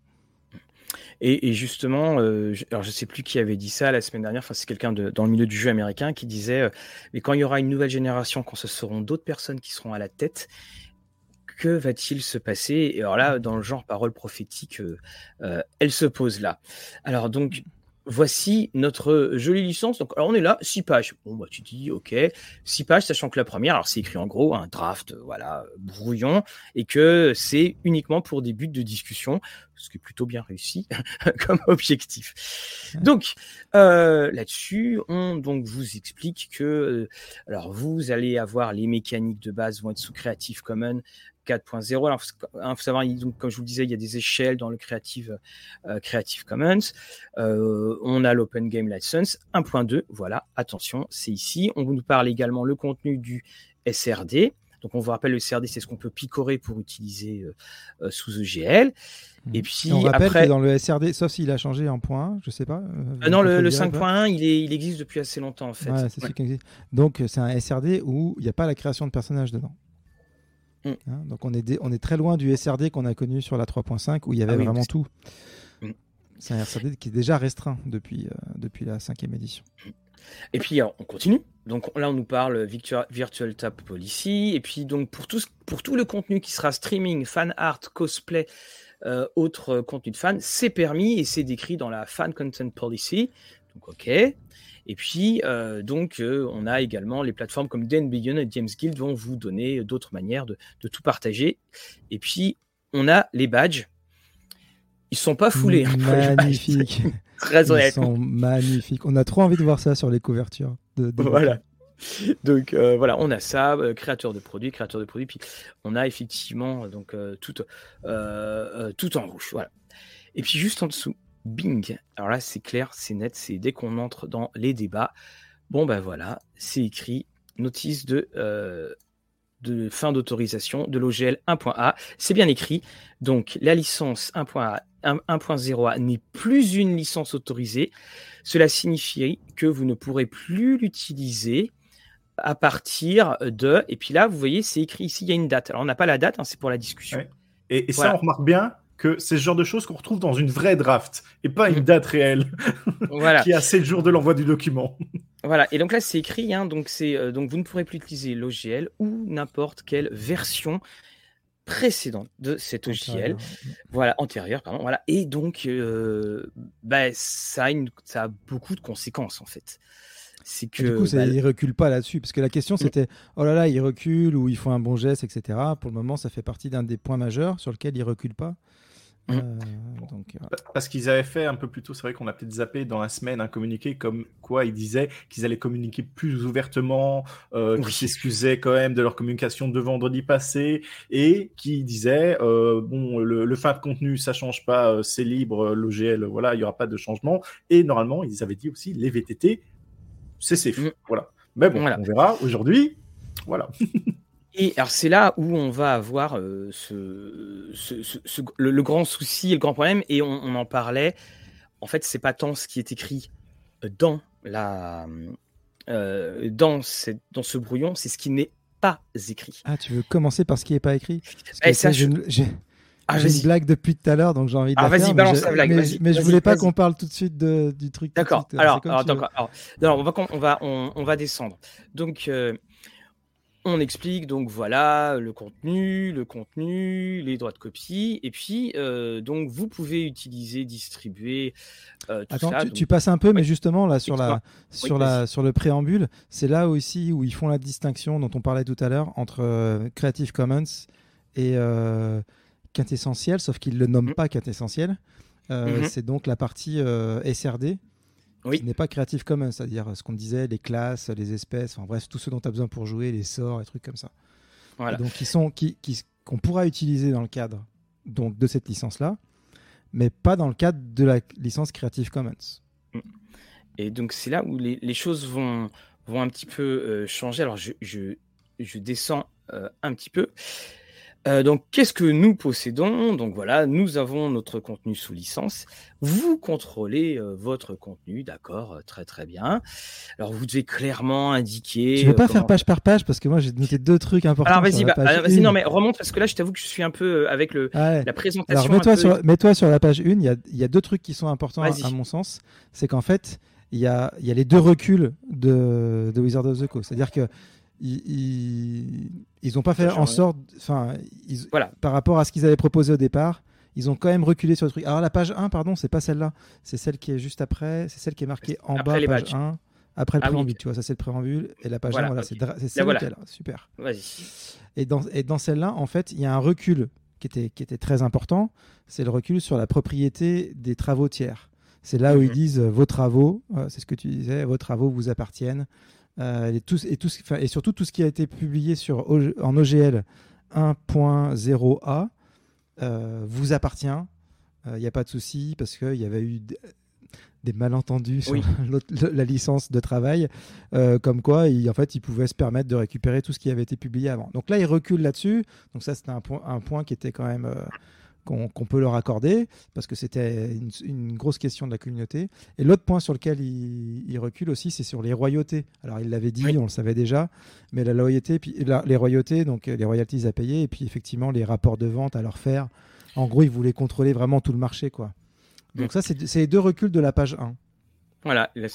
Et, justement, euh, je, alors je sais plus qui avait dit ça la semaine dernière. C'est quelqu'un dans le milieu du jeu américain qui disait, euh, mais quand il y aura une nouvelle génération, quand ce seront d'autres personnes qui seront à la tête, que va-t-il se passer? Et alors là, dans le genre parole prophétique, euh, elle se pose là. Alors donc, voici notre jolie licence. Donc, alors on est là, six pages. Bon, bah, tu dis, ok, six pages, sachant que la première, alors c'est écrit en gros, un draft, voilà, brouillon, et que c'est uniquement pour des buts de discussion, ce qui est plutôt bien réussi comme objectif. Donc, euh, là-dessus, on donc vous explique que, euh, alors vous allez avoir les mécaniques de base vont être sous Creative Commons 4.0. Alors, il hein, faut savoir, donc, comme je vous le disais, il y a des échelles dans le Creative, euh, Creative Commons. Euh, on a l'Open Game License 1.2. Voilà, attention, c'est ici. On nous parle également le contenu du SRD. Donc, on vous rappelle, le SRD, c'est ce qu'on peut picorer pour utiliser euh, sous EGL. Et puis, on rappelle après... que dans le SRD, sauf s'il a changé en point, je sais pas. non, le, 5.1, il, il existe depuis assez longtemps, en fait. Donc, c'est un SRD où il n'y a pas la création de personnages dedans. Mm. Hein, donc on est, on est très loin du SRD qu'on a connu sur la 3.5 où il y avait ah vraiment tout. Mm. C'est un SRD qui est déjà restreint depuis, euh, depuis la cinquième édition. Et puis on continue. Donc là on nous parle Virtual, Tap Policy. Et puis donc pour tout, pour tout le contenu qui sera streaming, fan art, cosplay, euh, autre contenu de fan, c'est permis et c'est décrit dans la Fan Content Policy. Donc ok. Et puis, euh, donc, euh, on a également les plateformes comme Dan Billion et James Guild vont vous donner d'autres manières de, tout partager. Et puis, on a les badges. Ils sont pas foulés. Hein, magnifiques. Très Ils sont magnifiques. On a trop envie de voir ça sur les couvertures. De, voilà. Donc euh, voilà, on a ça, créateur de produits, créateur de produits, puis on a effectivement donc tout, tout en rouge. Voilà. Et puis juste en dessous, Bing. Alors là, c'est clair, c'est net, c'est dès qu'on entre dans les débats. Bon, ben voilà, c'est écrit notice de, euh, de fin d'autorisation de l'OGL 1.A. C'est bien écrit. Donc, la licence 1.0A n'est plus une licence autorisée. Cela signifie que vous ne pourrez plus l'utiliser à partir de. Et puis là, vous voyez, c'est écrit ici, il y a une date. Alors, on n'a pas la date, hein, c'est pour la discussion. Et, ça, on remarque bien, que c'est ce genre de choses qu'on retrouve dans une vraie draft et pas une mm. date réelle voilà. qui a 7 jours de l'envoi du document. voilà, et donc là c'est écrit, hein, donc, c'est, euh, donc vous ne pourrez plus utiliser l'OGL ou n'importe quelle version précédente de cet OGL, voilà, antérieure, pardon, voilà, et donc euh, bah, ça, a une, ça a beaucoup de conséquences en fait. C'est que, du coup, bah, il recule pas là-dessus, parce que la question mm. c'était, oh là là, il recule ou il faut un bon geste, etc. Pour le moment, ça fait partie d'un des points majeurs sur lequel il recule pas. Mmh. Euh, donc, Parce qu'ils avaient fait un peu plus tôt, c'est vrai qu'on a peut-être zappé dans la semaine un communiqué comme quoi ils disaient qu'ils allaient communiquer plus ouvertement, euh, qu'ils s'excusaient quand même de leur communication de vendredi passé et qui disaient euh, bon, le, fin de contenu ça change pas, euh, c'est libre, l'OGL, voilà, il y aura pas de changement. Et normalement, ils avaient dit aussi les VTT, c'est safe, mmh. voilà. Mais bon, on verra aujourd'hui, voilà. Et alors c'est là où on va avoir euh, ce, le, grand souci et le grand problème, et on, en parlait. En fait, c'est pas tant ce qui est écrit dans la euh, dans, dans ce brouillon, c'est ce qui n'est pas écrit. Ah, tu veux commencer par ce qui n'est pas écrit? Eh, J'ai ah, une blague depuis tout à l'heure, donc j'ai envie de. Ah, vas-y, balance la blague. Mais, mais je voulais pas qu'on parle tout de suite du truc. D'accord. Alors, alors, alors, on va, on va, on, va descendre. Donc, euh, on explique donc voilà le contenu, le contenu, les droits de copie, et puis euh, donc vous pouvez utiliser, distribuer. Euh, tout Attends, ça, tu, passes un peu, mais justement là sur la sur la sur le préambule, c'est là aussi où ils font la distinction dont on parlait tout à l'heure entre euh, Creative Commons et Quintessentiel, sauf qu'ils le nomment mmh. pas Quintessentiel. Mmh c'est donc la partie SRD oui. qui n'est pas Creative Commons, c'est-à-dire ce qu'on disait, les classes, les espèces, enfin bref, tout ce dont tu as besoin pour jouer, les sorts, les trucs comme ça. Voilà. donc, qui sont, qui, qu'on pourra utiliser dans le cadre donc, de cette licence-là, mais pas dans le cadre de la licence Creative Commons. Mm. Et donc, c'est là où les, les, choses vont, vont un petit peu euh, changer. Alors, je, je, je descends euh, un petit peu. Euh, donc, qu'est-ce que nous possédons? Donc voilà, nous avons notre contenu sous licence. Vous contrôlez euh, votre contenu, d'accord, euh, très très bien. Alors, vous devez clairement indiquer. Tu veux pas faire page par page parce que moi j'ai noté deux trucs importants. Alors vas-y, bah, vas-y, non mais remonte parce que là, je t'avoue que je suis un peu avec le la présentation. Alors mets-toi sur, mets sur, la page 1. Il y a, y a, deux trucs qui sont importants à, mon sens. C'est qu'en fait, il y a, y a les deux reculs de, de Wizard of the Coast. C'est-à-dire que ils n'ont pas fait en sorte, enfin, voilà. par rapport à ce qu'ils avaient proposé au départ, ils ont quand même reculé sur le truc. Alors la page 1, pardon, c'est pas celle-là, c'est celle qui est juste après, c'est celle qui est marquée en bas, page 1, après le ah préambule, tu vois, ça c'est le préambule, et la page 1, voilà, c'est celle là, super. Et dans, et dans celle-là, en fait, il y a un recul qui était, qui était très important, c'est le recul sur la propriété des travaux tiers. C'est là où ils mhm. disent euh, vos travaux, euh, c'est ce que tu disais, vos travaux vous appartiennent. Euh, et, tout, et, tout, et, surtout tout ce qui a été publié sur, en OGL 1.0a vous appartient. Il n'y a pas de souci parce qu'il y avait eu des malentendus sur la licence de travail, comme quoi il, en fait, ils pouvaient se permettre de récupérer tout ce qui avait été publié avant. Donc là, ils reculent là-dessus. Donc ça, c'était un, point, un point qui était quand même qu'on peut leur accorder, parce que c'était une, grosse question de la communauté. Et l'autre point sur lequel il, recule aussi, c'est sur les royautés. Alors il l'avait dit, on le savait déjà, mais la loyauté, puis les royautés, donc les royalties à payer, et puis effectivement les rapports de vente à leur faire. En gros, ils voulaient contrôler vraiment tout le marché, quoi. Donc ça, c'est les deux reculs de la page 1. Voilà, il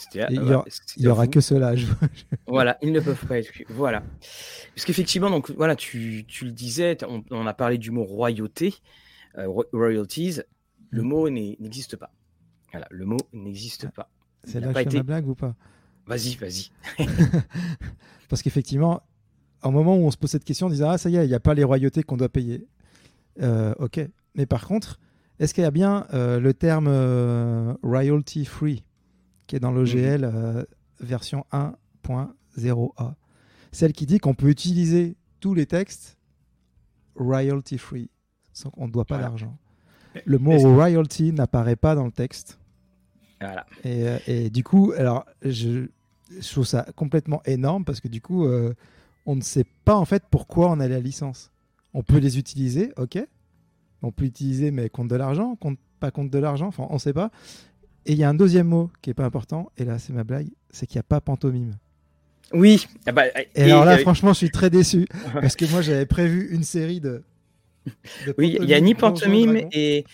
n'y aura, que cela. voilà, ils ne peuvent pas être. Voilà. Parce qu'effectivement, donc voilà, tu, tu le disais, on, on, a parlé du mot royauté. Euh, royalties, le mm. mot n'existe pas. Voilà, le mot n'existe ah, pas. C'est là que blague ou pas? Vas-y, vas-y. Parce qu'effectivement, au moment où on se pose cette question, on disait Ah, ça y est, il n'y a pas les royautés qu'on doit payer. Euh, ok. Mais par contre, est-ce qu'il y a bien euh, le terme royalty free qui est dans l'OGL mm-hmm. version 1.0a Celle qui dit qu'on peut utiliser tous les textes royalty free on ne doit pas d'argent. Le mot royalty n'apparaît pas dans le texte. Voilà. Et, et, du coup, alors, je, je, trouve ça complètement énorme parce que du coup, euh, on ne sait pas en fait pourquoi on a la licence. On peut les utiliser, ok. On peut utiliser, mais contre de l'argent, contre, pas contre de l'argent, enfin, on ne sait pas. Et il y a un deuxième mot qui est pas important, et là, c'est ma blague, c'est qu'il n'y a pas pantomime. Oui. Ah bah, et, alors là, franchement, je suis très déçu parce que moi, j'avais prévu une série de oui, il y a ni pantomime et,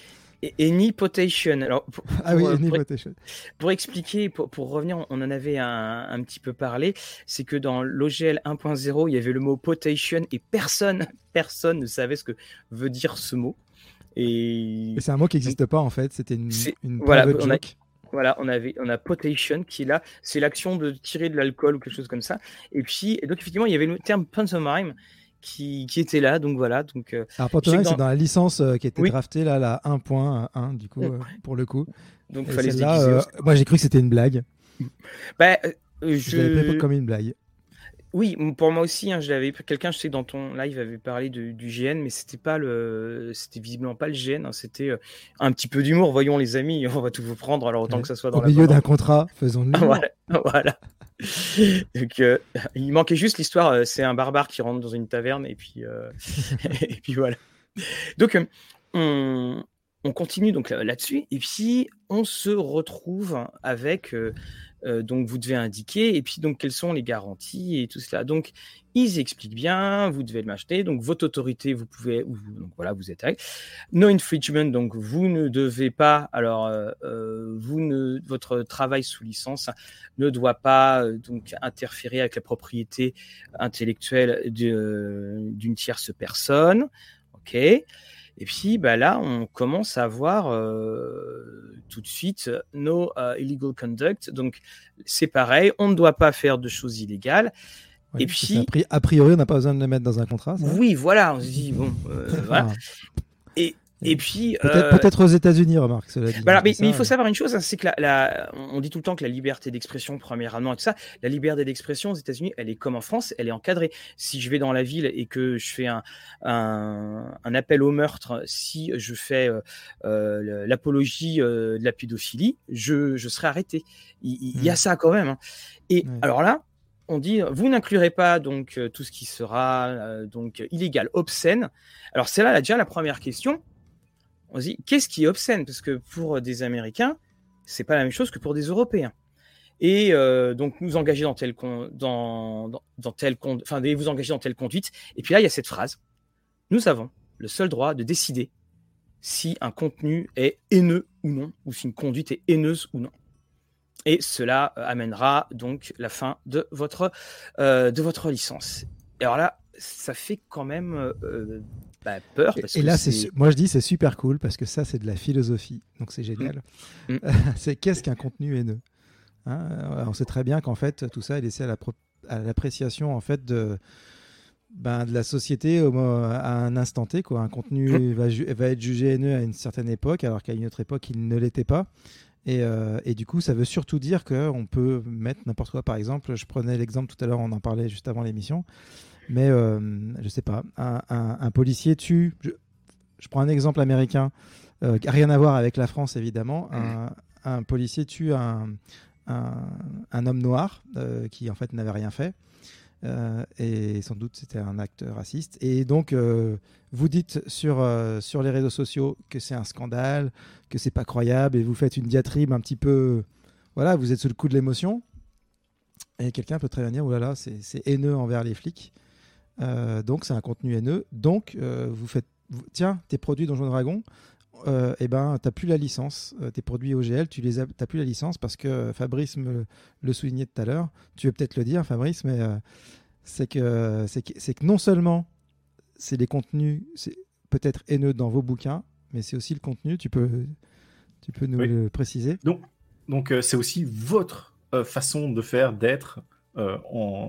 et, ni potation. Alors, pour, ah oui, ni potation. Pour expliquer, pour, revenir, on en avait un, un petit peu parlé, c'est que dans l'OGL 1.0, il y avait le mot potation et personne, personne ne savait ce que veut dire ce mot. Et, c'est un mot qui n'existe pas en fait, c'était une, une voilà, on a, voilà, on avait on a potation qui est là, c'est l'action de tirer de l'alcool ou quelque chose comme ça. Et puis et donc effectivement, il y avait le terme pantomime qui, était là. Donc voilà. Donc, euh, Alors Pantomime, c'est dans la licence euh, qui a été draftée, là, la 1.1, du coup, euh, pour le coup. Donc fallait là, Moi, j'ai cru que c'était une blague. Bah, je, je l'avais pris comme une blague. Oui, pour moi aussi, hein, je l'avais. Quelqu'un, je sais, dans ton live avait parlé du GN, mais c'était pas le, c'était visiblement pas le GN. Hein, c'était euh, un petit peu d'humour. Voyons les amis, on va tout vous prendre. Alors autant que ça soit dans au milieu d'un contrat, faisons-le. voilà, voilà. Donc, euh, il manquait juste l'histoire. Euh, c'est un barbare qui rentre dans une taverne et puis puis voilà. Donc on, on continue donc là-dessus et puis on se retrouve avec euh, donc vous devez indiquer, et puis donc quelles sont les garanties et tout cela. Donc ils expliquent bien, vous devez m'acheter, donc votre autorité, vous pouvez, donc voilà, vous êtes avec. No infringement, donc vous ne devez pas, alors euh, euh, vous ne, votre travail sous licence ne doit pas donc interférer avec la propriété intellectuelle d'une tierce personne, ok. Et puis bah là, on commence à voir euh, tout de suite no uh, illegal conduct. Donc c'est pareil, on ne doit pas faire de choses illégales. et puis a priori, on n'a pas besoin de le mettre dans un contrat. oui, voilà, on se dit bon, euh, voilà. Et et puis peut-être euh, aux États-Unis, remarque cela dit. Voilà, mais, il faut savoir une chose, hein, c'est que la, on dit tout le temps que la liberté d'expression, premièrement, et tout ça, la liberté d'expression aux États-Unis, elle est comme en France, elle est encadrée. Si je vais dans la ville et que je fais un, un, appel au meurtre, si je fais euh, euh, l'apologie de la pédophilie, je, je serai arrêté. Il, y a mmh. ça quand même. Hein. Et alors là, on dit vous n'inclurez pas donc tout ce qui sera donc illégal, obscène. Alors c'est là déjà la première question. Qu'est-ce qui est obscène? Parce que pour des Américains, c'est pas la même chose que pour des Européens. Et donc nous engager dans telle dans, dans, dans enfin vous engager dans telle conduite. Et puis là il y a cette phrase nous avons le seul droit de décider si un contenu est haineux ou non, ou si une conduite est haineuse ou non. Et cela euh, amènera donc la fin de votre, euh, de votre licence. Alors là, ça fait quand même euh, bah, peur. et, là, c'est moi je dis c'est super cool parce que ça c'est de la philosophie, donc c'est génial. Mm. Mm. c'est qu'est-ce qu'un contenu haineux hein? On sait très bien qu'en fait tout ça est laissé à l'appréciation en fait de ben, de la société à un instant T. Quoi. Un contenu va, va, être jugé haineux à une certaine époque, alors qu'à une autre époque, il ne l'était pas. Et, euh, et, du coup, ça veut surtout dire qu'on peut mettre n'importe quoi. Par exemple, je prenais l'exemple tout à l'heure, on en parlait juste avant l'émission. Mais euh, je sais pas, un, un, policier tue. Je, prends un exemple américain, euh, rien à voir avec la France évidemment. Un, un policier tue un, un homme noir euh, qui en fait n'avait rien fait. Euh, et sans doute c'était un acte raciste. Et donc, euh, vous dites sur, sur les réseaux sociaux que c'est un scandale, que c'est pas croyable, et vous faites une diatribe un petit peu. Voilà, vous êtes sous le coup de l'émotion. Et quelqu'un peut très bien dire, oh là là, c'est haineux envers les flics. Donc, c'est un contenu haineux. Donc, vous faites. tiens, tes produits Donjon Dragon, euh, eh ben, tu n'as plus la licence. Euh, tes produits OGL, tu les as, plus la licence parce que Fabrice me le soulignait tout à l'heure. Tu veux peut-être le dire, Fabrice, mais euh, c'est que, c'est que, que, non seulement c'est les contenus, c'est peut-être haineux dans vos bouquins, mais c'est aussi le contenu. Tu peux, tu peux nous le préciser. Donc, donc c'est aussi votre façon de faire, d'être. Euh,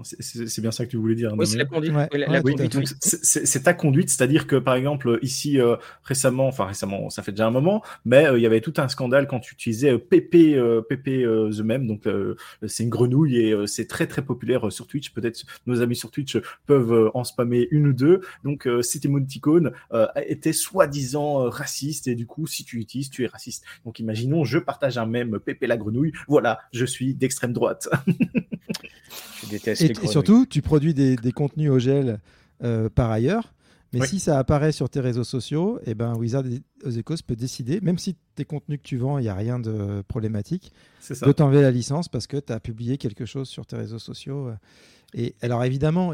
c'est bien ça que tu voulais dire. Oui, c'est la conduite. c'est ta conduite, c'est-à-dire que par exemple ici euh, récemment, enfin récemment, ça fait déjà un moment, mais euh, il y avait tout un scandale quand tu utilisais PP, PP The Même, donc c'est une grenouille et c'est très très populaire sur Twitch. Peut-être nos amis sur Twitch peuvent en spammer une ou deux. Donc cet émoticône était soi-disant raciste et du coup si tu l'utilises, tu es raciste. Donc imaginons, je partage un même PP la grenouille, voilà, je suis d'extrême droite. et, surtout, tu produis des, contenus OGL euh, par ailleurs. Mais si ça apparaît sur tes réseaux sociaux, et eh ben Wizard of the peut décider, même si tes contenus que tu vends, il n'y a rien de problématique, de t'enlever la licence parce que tu as publié quelque chose sur tes réseaux sociaux. Et alors évidemment,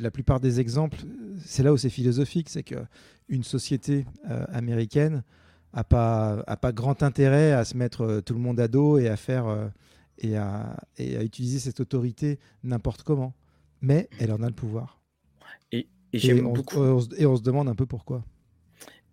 la plupart des exemples, c'est là où c'est philosophique, c'est qu'une société euh, américaine n'a pas, a pas grand intérêt à se mettre euh, tout le monde à dos et à faire et à, utiliser cette autorité n'importe comment. Mais elle en a le pouvoir. Et, j'aime beaucoup. et on se demande un peu pourquoi.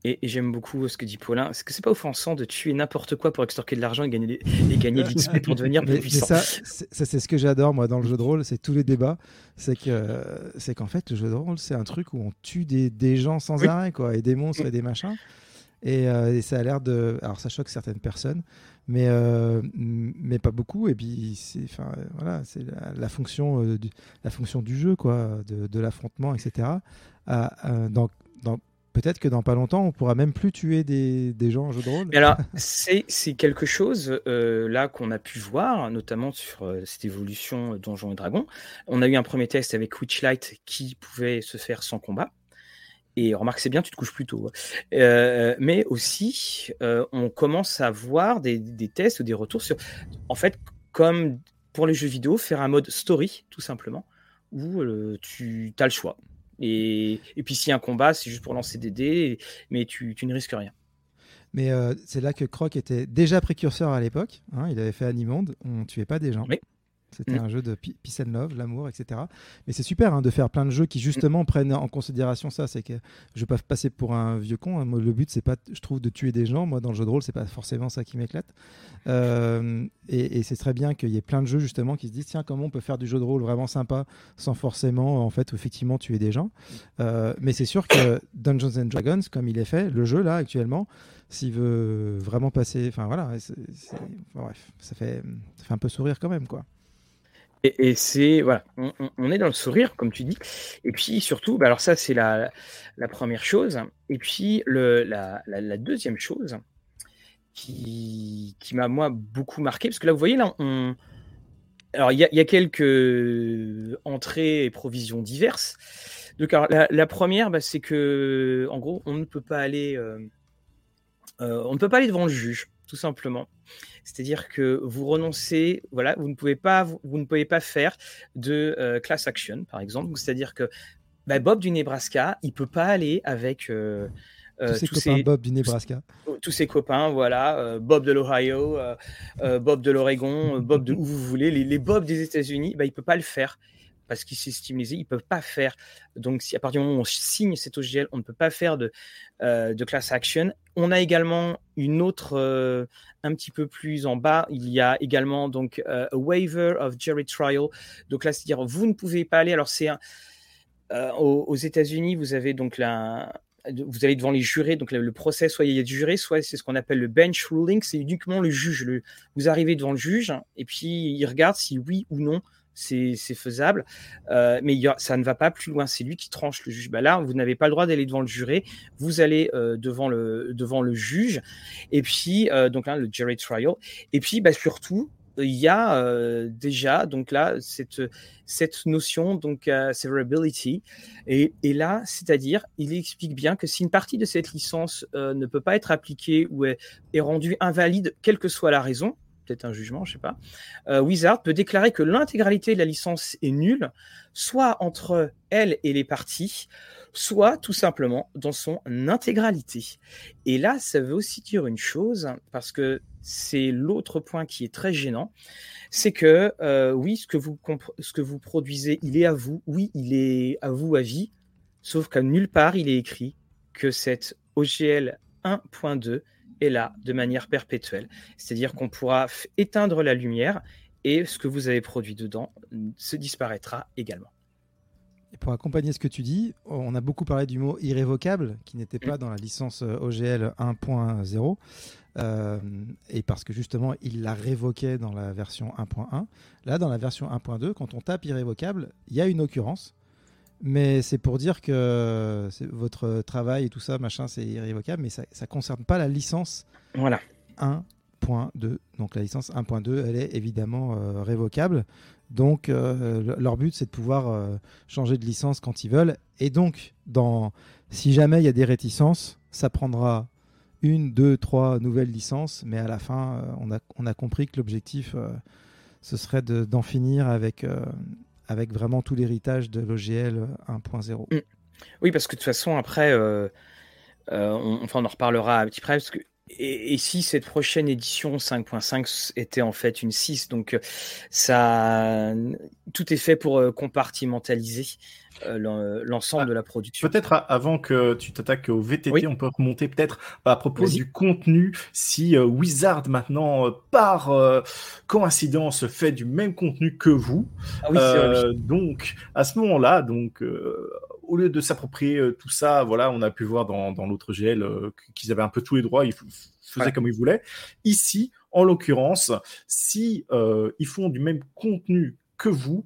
Et, j'aime beaucoup ce que dit Paulin. Est-ce que c'est pas offensant de tuer n'importe quoi pour extorquer de l'argent et gagner, et gagner de l'XP pour devenir plus puissant? Ça, c'est ce que j'adore moi dans le jeu de rôle, c'est tous les débats. C'est que c'est qu'en fait le jeu de rôle c'est un truc où on tue des, des gens sans arrêt quoi, et des monstres et des machins. Euh, et, ça a l'air de. Alors, ça choque certaines personnes, mais, euh, mais pas beaucoup. Et puis, c'est enfin, voilà, la, fonction, euh, du, la fonction du jeu, quoi, de, l'affrontement, etc. dans, Peut-être que dans pas longtemps, on pourra même plus tuer des, des gens en jeu de rôle. alors, c'est quelque chose là qu'on a pu voir, notamment sur cette évolution Donjons et Dragons. On a eu un premier test avec Witchlight qui pouvait se faire sans combat. Et remarque, c'est bien, tu te couches plus tôt. Euh, mais aussi, euh, on commence à voir des, tests ou des retours sur, en fait, comme pour les jeux vidéo, faire un mode story, tout simplement, où euh, tu as le choix. Et, et puis, s'il y a un combat, c'est juste pour lancer des dés, mais tu, tu ne risques rien. Mais c'est là que Croc était déjà précurseur à l'époque. Hein, il avait fait Animonde, on tuait pas des gens. Oui. C'était mm. un jeu de peace and love, l'amour, etc. Mais c'est super hein, de faire plein de jeux qui justement prennent en considération ça. C'est que je pas passer pour un vieux con. Hein. le but c'est pas, je trouve, de tuer des gens. Moi, dans le jeu de rôle, c'est pas forcément ça qui m'éclate. Euh, et, c'est très bien qu'il y ait plein de jeux justement qui se disent tiens comment on peut faire du jeu de rôle vraiment sympa sans forcément en fait effectivement tuer des gens. Euh, mais c'est sûr que Dungeons and Dragons, comme il est fait, le jeu là actuellement, s'il veut vraiment passer, enfin voilà, bref, ça fait, ça fait un peu sourire quand même quoi. Et, c'est voilà, on, est dans le sourire, comme tu dis. Et puis surtout, bah alors ça c'est la, la, première chose. Et puis le, la, la, deuxième chose qui, qui m'a moi beaucoup marqué, parce que là vous voyez là, on, alors, il y, a quelques entrées et provisions diverses. Donc, la, première, bah, c'est que, en gros, on ne peut pas aller, on ne peut pas aller devant le juge, tout simplement. C'est-à-dire que vous renoncez, voilà, vous ne pouvez pas, vous, ne pouvez pas faire de class action, par exemple. C'est-à-dire que bah, Bob du Nebraska, il peut pas aller avec euh, tous ses copains Bob du Nebraska. Tous, ses copains, voilà. Euh, Bob de l'Ohio, euh, Bob de l'Oregon, Bob de où vous voulez. Les, les Bob des États-Unis, bah, il ne peut pas le faire parce qu'ils s'estiment lésés, ils ne peuvent pas faire. Donc, à partir du moment où on signe cet OGL, on ne peut pas faire de, de class action. On a également une autre, un petit peu plus en bas, il y a également donc a waiver of jury trial. Donc là, c'est-à-dire vous ne pouvez pas aller. Alors, c'est aux, États-Unis, vous avez donc la, vous allez devant les jurés, donc le, procès, soit il y a du juré, soit c'est ce qu'on appelle le bench ruling, c'est uniquement le juge. Vous arrivez devant le juge, et puis il regarde si oui ou non c'est faisable, euh, mais ça ne va pas plus loin. C'est lui qui tranche le juge. Bah là, vous n'avez pas le droit d'aller devant le juré. Vous allez euh, devant le devant le juge, et puis euh, donc le jury trial. Et puis bah, surtout, il y a déjà donc là cette, cette notion donc severability et, là c'est-à-dire il explique bien que si une partie de cette licence ne peut pas être appliquée ou est, rendue invalide quelle que soit la raison un jugement je sais pas. Euh, Wizard peut déclarer que l'intégralité de la licence est nulle soit entre elle et les parties soit tout simplement dans son intégralité. Et là, ça veut aussi dire une chose, parce que c'est l'autre point qui est très gênant, c'est que euh, oui, ce que, vous ce que vous produisez, il est à vous, oui, il est à vous à vie, sauf qu'à nulle part il est écrit que cette OGL 1.2 est là de manière perpétuelle. C'est-à-dire qu'on pourra éteindre la lumière et ce que vous avez produit dedans se disparaîtra également. Et pour accompagner ce que tu dis, on a beaucoup parlé du mot irrévocable qui n'était pas mm. dans la licence euh, OGL 1.0. Euh, et parce que justement, il la révoquait dans la version 1.1. Là, dans la version 1.2, quand on tape irrévocable, il y a une occurrence. Mais c'est pour dire que votre travail et tout ça, machin, c'est irrévocable, mais ça ne concerne pas la licence voilà. 1.2. Donc la licence 1.2, elle est évidemment euh, révocable. Donc euh, leur but, c'est de pouvoir changer de licence quand ils veulent. Et donc, dans, si jamais il y a des réticences, ça prendra une, deux, trois nouvelles licences, mais à la fin, euh, on, a, on a compris que l'objectif, euh, ce serait d'en finir avec, euh, avec vraiment tout l'héritage de l'OGL 1.0. Mm. Oui, parce que de toute façon, après, on, enfin, on en reparlera à petit près, parce que et, si cette prochaine édition 5.5 était en fait une 6, donc ça, tout est fait pour compartimentaliser euh, l'ensemble ah, de la production. Peut-être avant que tu t'attaques au VTT, on peut remonter peut-être à propos du contenu. Si euh, Wizard maintenant, euh, par coïncidence, fait du même contenu que vous, ah donc à ce moment-là, donc au lieu de s'approprier tout ça, voilà, on a pu voir dans, l'autre GL qu'ils avaient un peu tous les droits, ils faisaient comme ils voulaient. Ici, en l'occurrence, si ils font du même contenu que vous,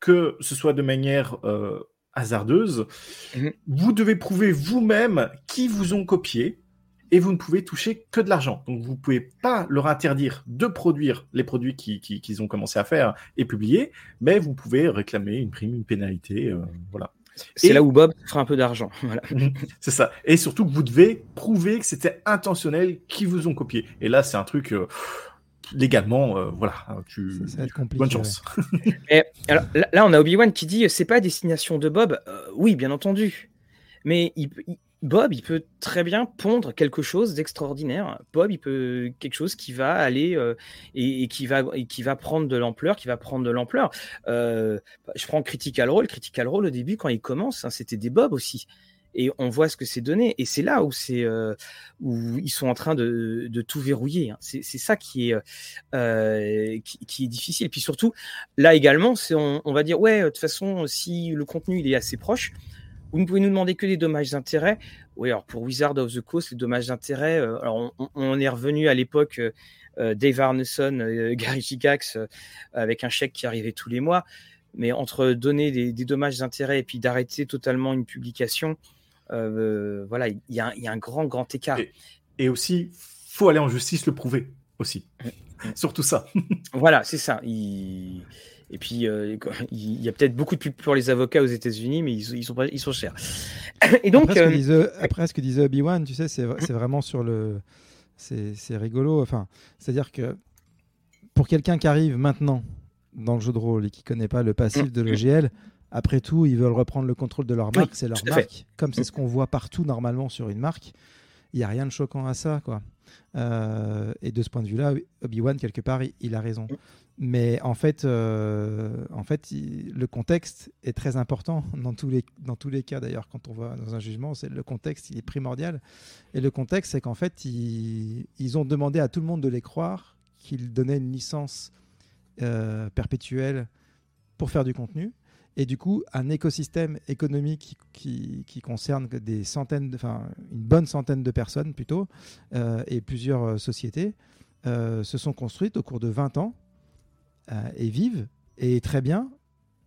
que ce soit de manière euh, hasardeuse, mhm. vous devez prouver vous-même qui vous ont copié et vous ne pouvez toucher que de l'argent. Donc vous ne pouvez pas leur interdire de produire les produits qu'ils ont commencé à faire et publier, mais vous pouvez réclamer une prime, une pénalité, euh, voilà. C'est là où Bob fera un peu d'argent. Mhm. c'est ça. Et surtout vous devez prouver que c'était intentionnel qui vous ont copié. Et là, c'est un truc. Euh, légalement, euh, voilà, hein, tu... bonne chance. Et, alors, là, on a Obi-Wan qui dit c'est pas destination de Bob. Euh, oui, bien entendu. Mais Bob, il peut très bien pondre quelque chose d'extraordinaire. Bob, il peut quelque chose qui va aller euh, et, qui va et qui va prendre de l'ampleur, qui va prendre de l'ampleur. je prends Critical Role. Critical Role au début, quand il commence, hein, c'était des Bob aussi et on voit ce que c'est donné. Et c'est là où c'est euh, où ils sont en train de, de tout verrouiller. Hein. C'est ça qui est euh, qui, est difficile. Et puis surtout, là également, c'est on, va dire ouais, de toute façon, si le contenu il est assez proche, vous ne pouvez nous demander que des dommages d'intérêt. Oui, alors pour Wizard of the Coast, les dommages d'intérêt, euh, alors on, est revenu à l'époque. Dave Arneson, Gary Gigax, avec un chèque qui arrivait tous les mois. Mais entre donner des, dommages d'intérêt et puis d'arrêter totalement une publication, euh, voilà, il y, a un grand, grand écart. Et, aussi, faut aller en justice le prouver. aussi. Surtout ça. voilà, c'est ça. Et puis, euh, il y a peut-être beaucoup de pubs pour les avocats aux États-Unis, mais ils, sont, ils sont chers. Et donc, après, ce que disait, Obi-Wan, tu sais, c'est vraiment sur le. C'est rigolo. Enfin, c'est-à-dire que pour quelqu'un qui arrive maintenant dans le jeu de rôle et qui connaît pas le passif de l'OGL, après tout, ils veulent reprendre le contrôle de leur marque, c'est leur marque. Comme c'est ce qu'on voit partout normalement sur une marque, il n'y a rien de choquant à ça, quoi. Euh, et de ce point de vue-là, Obi-Wan, quelque part, il, a raison. Mais en fait, euh, en fait le contexte est très important dans tous les, dans tous les cas, d'ailleurs, quand on voit dans un jugement, c'est le contexte, il est primordial. Et le contexte, c'est qu'en fait, ils, ils, ont demandé à tout le monde de les croire qu'ils donnaient une licence euh, perpétuelle pour faire du contenu et du coup un écosystème économique qui, concerne des centaines, enfin une bonne centaine de personnes plutôt, euh, et plusieurs euh, sociétés euh, se sont construites au cours de 20 ans et vivent et très bien.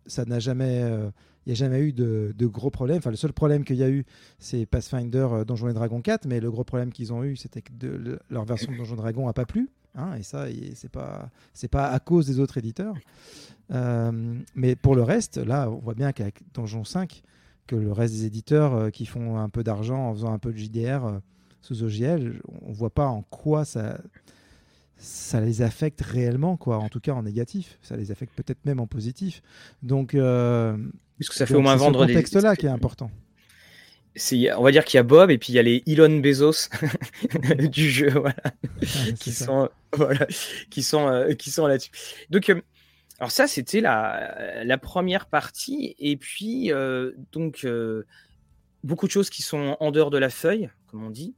Ça n'a jamais, il n'y a jamais eu de, gros problèmes. Enfin, le seul problème qu'il y a eu, c'est Pathfinder Donjons et Dragons 4, mais le gros problème qu'ils ont eu, c'était que leur version de Donjons et Dragons n'a pas plu. Hein, et ça, c'est pas c'est pas à cause des autres éditeurs. Euh, mais pour le reste, là, on voit bien qu'avec Donjon 5, que le reste des éditeurs euh, qui font un peu d'argent en faisant un peu de JDR euh, sous OGL, on voit pas en quoi ça ça les affecte réellement, quoi. En tout cas en négatif. Ça les affecte peut-être même en positif. Donc, puisque ça fait au moins vendre des. Ce contexte-là qui est important on va dire qu'il y a Bob et puis il y a les Elon Bezos du jeu, voilà, qui, sont, voilà qui sont, qui sont là-dessus. Donc, alors ça, c'était la, première partie. Et puis, euh, donc, beaucoup de choses qui sont en dehors de la feuille, comme on dit.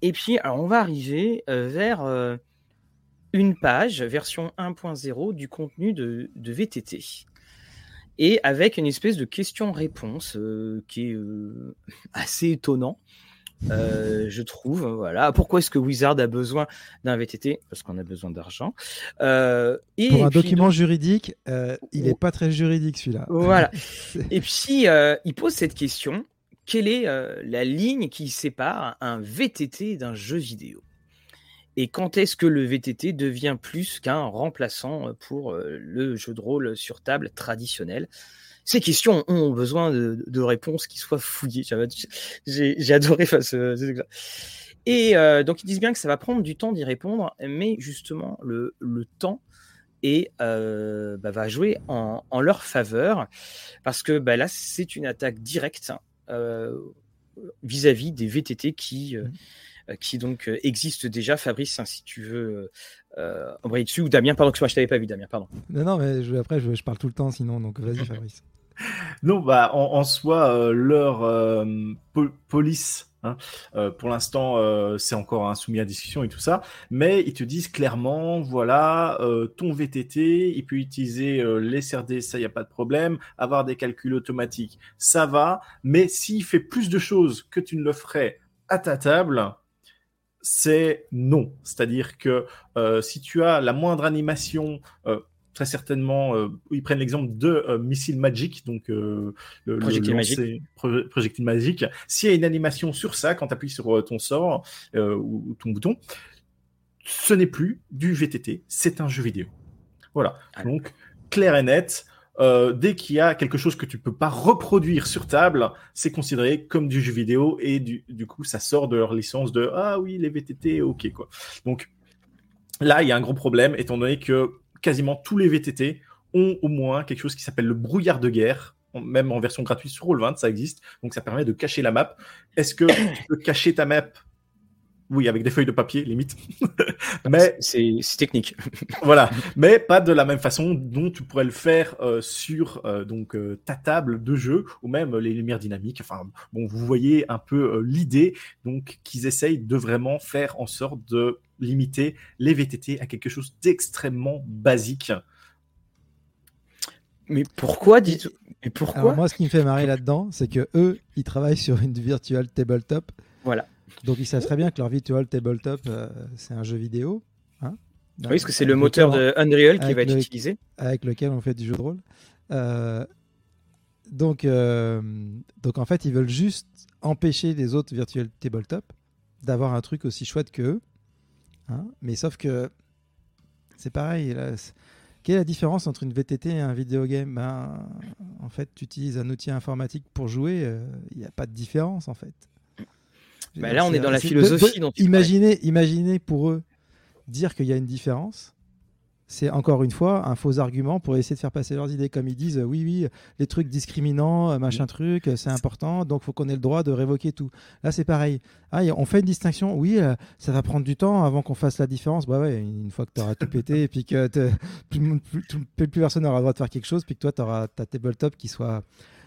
Et puis, alors, on va arriver vers une page, version 1.0 du contenu de, de VTT et avec une espèce de question-réponse euh, qui est euh, assez étonnant. Euh, je trouve, voilà. Pourquoi est-ce que Wizard a besoin d'un VTT Parce qu'on a besoin d'argent. et Pour un document juridique, il n'est pas très juridique celui-là. Voilà. et puis, il pose cette question quelle est la ligne qui sépare un VTT d'un jeu vidéo? Et quand est-ce que le VTT devient plus qu'un remplaçant pour le jeu de rôle sur table traditionnel? Ces questions ont besoin de, réponses qui soient fouillées. J'ai adoré ce, Et donc ils disent bien que ça va prendre du temps d'y répondre, mais justement le, temps et bah, va jouer en, leur faveur parce que bah, là c'est une attaque directe vis-à-vis des VTT qui mmh. Euh, qui donc euh, existe déjà. Fabrice, hein, si tu veux euh, embrayer dessus, ou Damien, pardon, que moi je t'avais pas vu, Damien, pardon. Non, non, mais après, je, parle tout le temps sinon, donc vas-y, Fabrice. Non, bah, en, soi, leur police Hein. pour l'instant, c'est encore un soumis à discussion et tout ça, mais ils te disent clairement, voilà, ton VTT, il peut utiliser les CRD, ça, il n'y a pas de problème, avoir des calculs automatiques, ça va, mais s'il fait plus de choses que tu ne le ferais à ta table, c'est non. C'est-à-dire que euh, si tu as la moindre animation, euh, très certainement, euh, ils prennent l'exemple de Missile Magic, donc le, projectile, magique. projectile magique. S'il y a une animation sur ça, quand tu appuies sur ton sort ou, ton bouton, ce n'est plus du VTT, c'est un jeu vidéo. Voilà. Ah. Donc, clair et net. Euh, dès qu'il y a quelque chose que tu peux pas reproduire sur table, c'est considéré comme du jeu vidéo et du, coup ça sort de leur licence de ah oui les VTT ok quoi. Donc là il y a un gros problème étant donné que quasiment tous les VTT ont au moins quelque chose qui s'appelle le brouillard de guerre. Même en version gratuite sur Roll20, ça existe. Donc, ça permet de cacher la map. Est-ce que tu peux cacher ta map? Oui, avec des feuilles de papier, limite. mais c'est technique. voilà, mais pas de la même façon dont tu pourrais le faire euh, sur euh, donc euh, ta table de jeu ou même les lumières dynamiques. Enfin, bon, vous voyez un peu l'idée donc qu'ils essayent de vraiment faire en sorte de limiter les VTT à quelque chose d'extrêmement basique. Mais pourquoi dites Mais pourquoi Moi, ce qui me fait marrer là-dedans, c'est que eux, ils travaillent sur une virtual tabletop. Voilà. Donc ils savent très bien que leur virtual tabletop, euh, c'est un jeu vidéo. Hein oui, parce que c'est le moteur de Unreal qui va être utilisé. Avec lequel on fait du jeu de rôle. Euh, donc, euh, donc en fait, ils veulent juste empêcher les autres virtual tabletop d'avoir un truc aussi chouette qu'eux. Hein mais sauf que C'est pareil. quelle est la différence entre une VTT et un vidéo game? Ben, En fait, tu utilises un outil informatique pour jouer, euh, il n'y a pas de différence en fait. Bah là, on est dans la philosophie. imaginez, imaginez pour eux dire qu'il y a une différence c'est encore une fois un faux argument pour essayer de faire passer leurs idées. Comme ils disent, oui, oui, les trucs discriminants, euh, machin truc, euh, c'est important, donc faut qu'on ait le droit de révoquer tout. Là, c'est pareil. Ah, on fait une distinction, oui, euh, ça va prendre du temps avant qu'on fasse la différence. Bah ouais, une fois que tu auras tout pété, et puis que plus, plus, personne n'aura le droit de faire quelque chose, puis que toi, tu auras ta tabletop qui soit,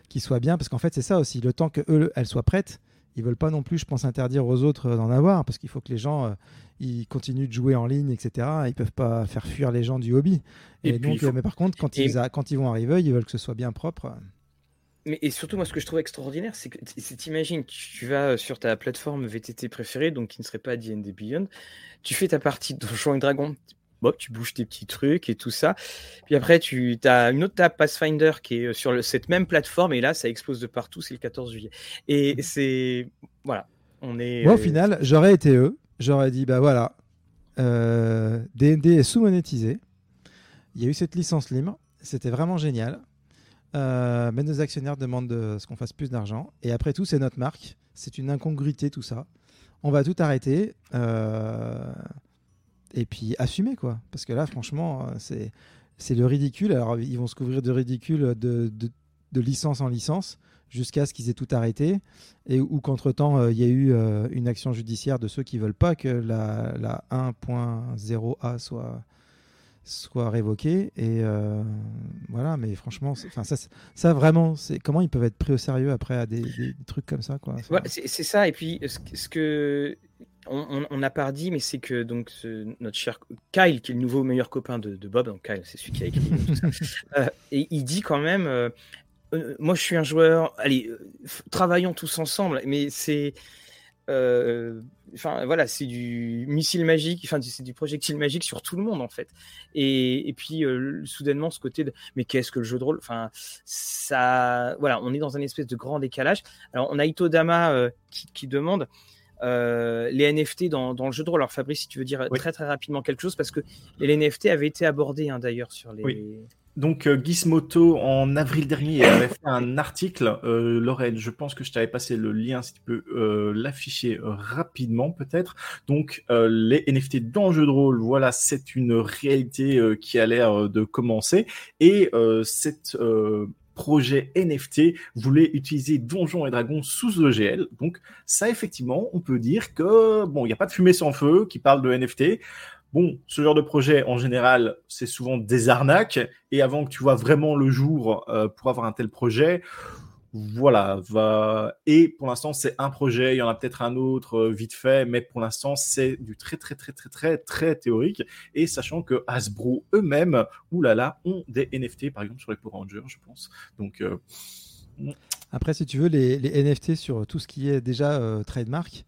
qui soit bien, parce qu'en fait, c'est ça aussi, le temps que eux, elles soient prêtes, ils veulent pas non plus, je pense, interdire aux autres d'en avoir, parce qu'il faut que les gens ils continuent de jouer en ligne, etc. Ils peuvent pas faire fuir les gens du hobby. Et, donc, mais par contre, quand, ils quand ils vont arriver, ils veulent que ce soit bien propre. Mais et surtout, moi, ce que je trouve extraordinaire, c'est que t'imagines, tu vas sur ta plateforme VTT préférée, donc qui ne serait pas D&D Beyond, tu fais ta partie de Donjons et Dragons, tu bouges tes petits trucs et tout ça. Puis après, tu as une autre table Pathfinder qui est sur cette même plateforme, et là, ça explose de partout, c'est le 14 juillet. Et mmh. c'est... Voilà. On est, Moi, au final, j'aurais été eux j'aurais dit bah voilà, euh, D&D est sous-monétisé. Il y a eu cette licence libre, c'était vraiment génial. Euh, mais nos actionnaires demandent de, ce qu'on fasse plus d'argent. Et après tout, c'est notre marque. C'est une incongruité tout ça. On va tout arrêter. Euh, et puis assumer quoi. Parce que là, franchement, c'est, c'est le ridicule. Alors, ils vont se couvrir de ridicule de, de, de licence en licence jusqu'à ce qu'ils aient tout arrêté et ou qu'entre-temps euh, il y a eu euh, une action judiciaire de ceux qui veulent pas que la, la 1.0A soit soit révoquée et euh, voilà mais franchement ça, ça vraiment comment ils peuvent être pris au sérieux après à des, trucs comme ça quoi? C'est ça et puis ce, que on n'a pas dit, mais c'est que donc notre cher Kyle, qui est le nouveau meilleur copain de, Bob, donc Kyle, c'est celui qui a écrit tout ça, et il dit quand même, euh, moi, je suis un joueur. Allez, euh, travaillons tous ensemble, mais c'est. Euh, enfin, voilà, c'est du missile magique, enfin, c'est du projectile magique sur tout le monde, en fait. Et, et puis, soudainement, ce côté de. Mais qu'est-ce que le jeu de rôle Enfin, ça. Voilà, on est dans un espèce de grand décalage. Alors, on a Itodama qui, qui, demande. Les NFT dans, dans, le jeu de rôle. Alors Fabrice, si tu veux dire très très rapidement quelque chose, parce que les NFT avaient été abordés hein, d'ailleurs sur les, donc euh, Gizmoto en avril dernier avait fait un article. Euh, Lorraine, je pense que je t'avais passé le lien si tu peux euh, l'afficher rapidement peut-être. Donc les NFT dans le jeu de rôle, voilà, c'est une réalité qui a l'air de commencer et cette projet NFT voulait utiliser Donjons et Dragons sous EGL. Donc ça, effectivement, on peut dire que bon, il n'y a pas de fumée sans feu qui parle de NFT. Bon, ce genre de projet, en général, c'est souvent des arnaques. Et avant que tu vois vraiment le jour euh, pour avoir un tel projet, voilà. Va... Et pour l'instant, c'est un projet. Il y en a peut-être un autre euh, vite fait, mais pour l'instant, c'est du très, très, très, très, très, très théorique. Et sachant que Hasbro eux-mêmes, oulala, ont des NFT, par exemple, sur les Power Rangers, je pense. Donc. Euh, Après, si tu veux, les, les, NFT sur tout ce qui est déjà trademark,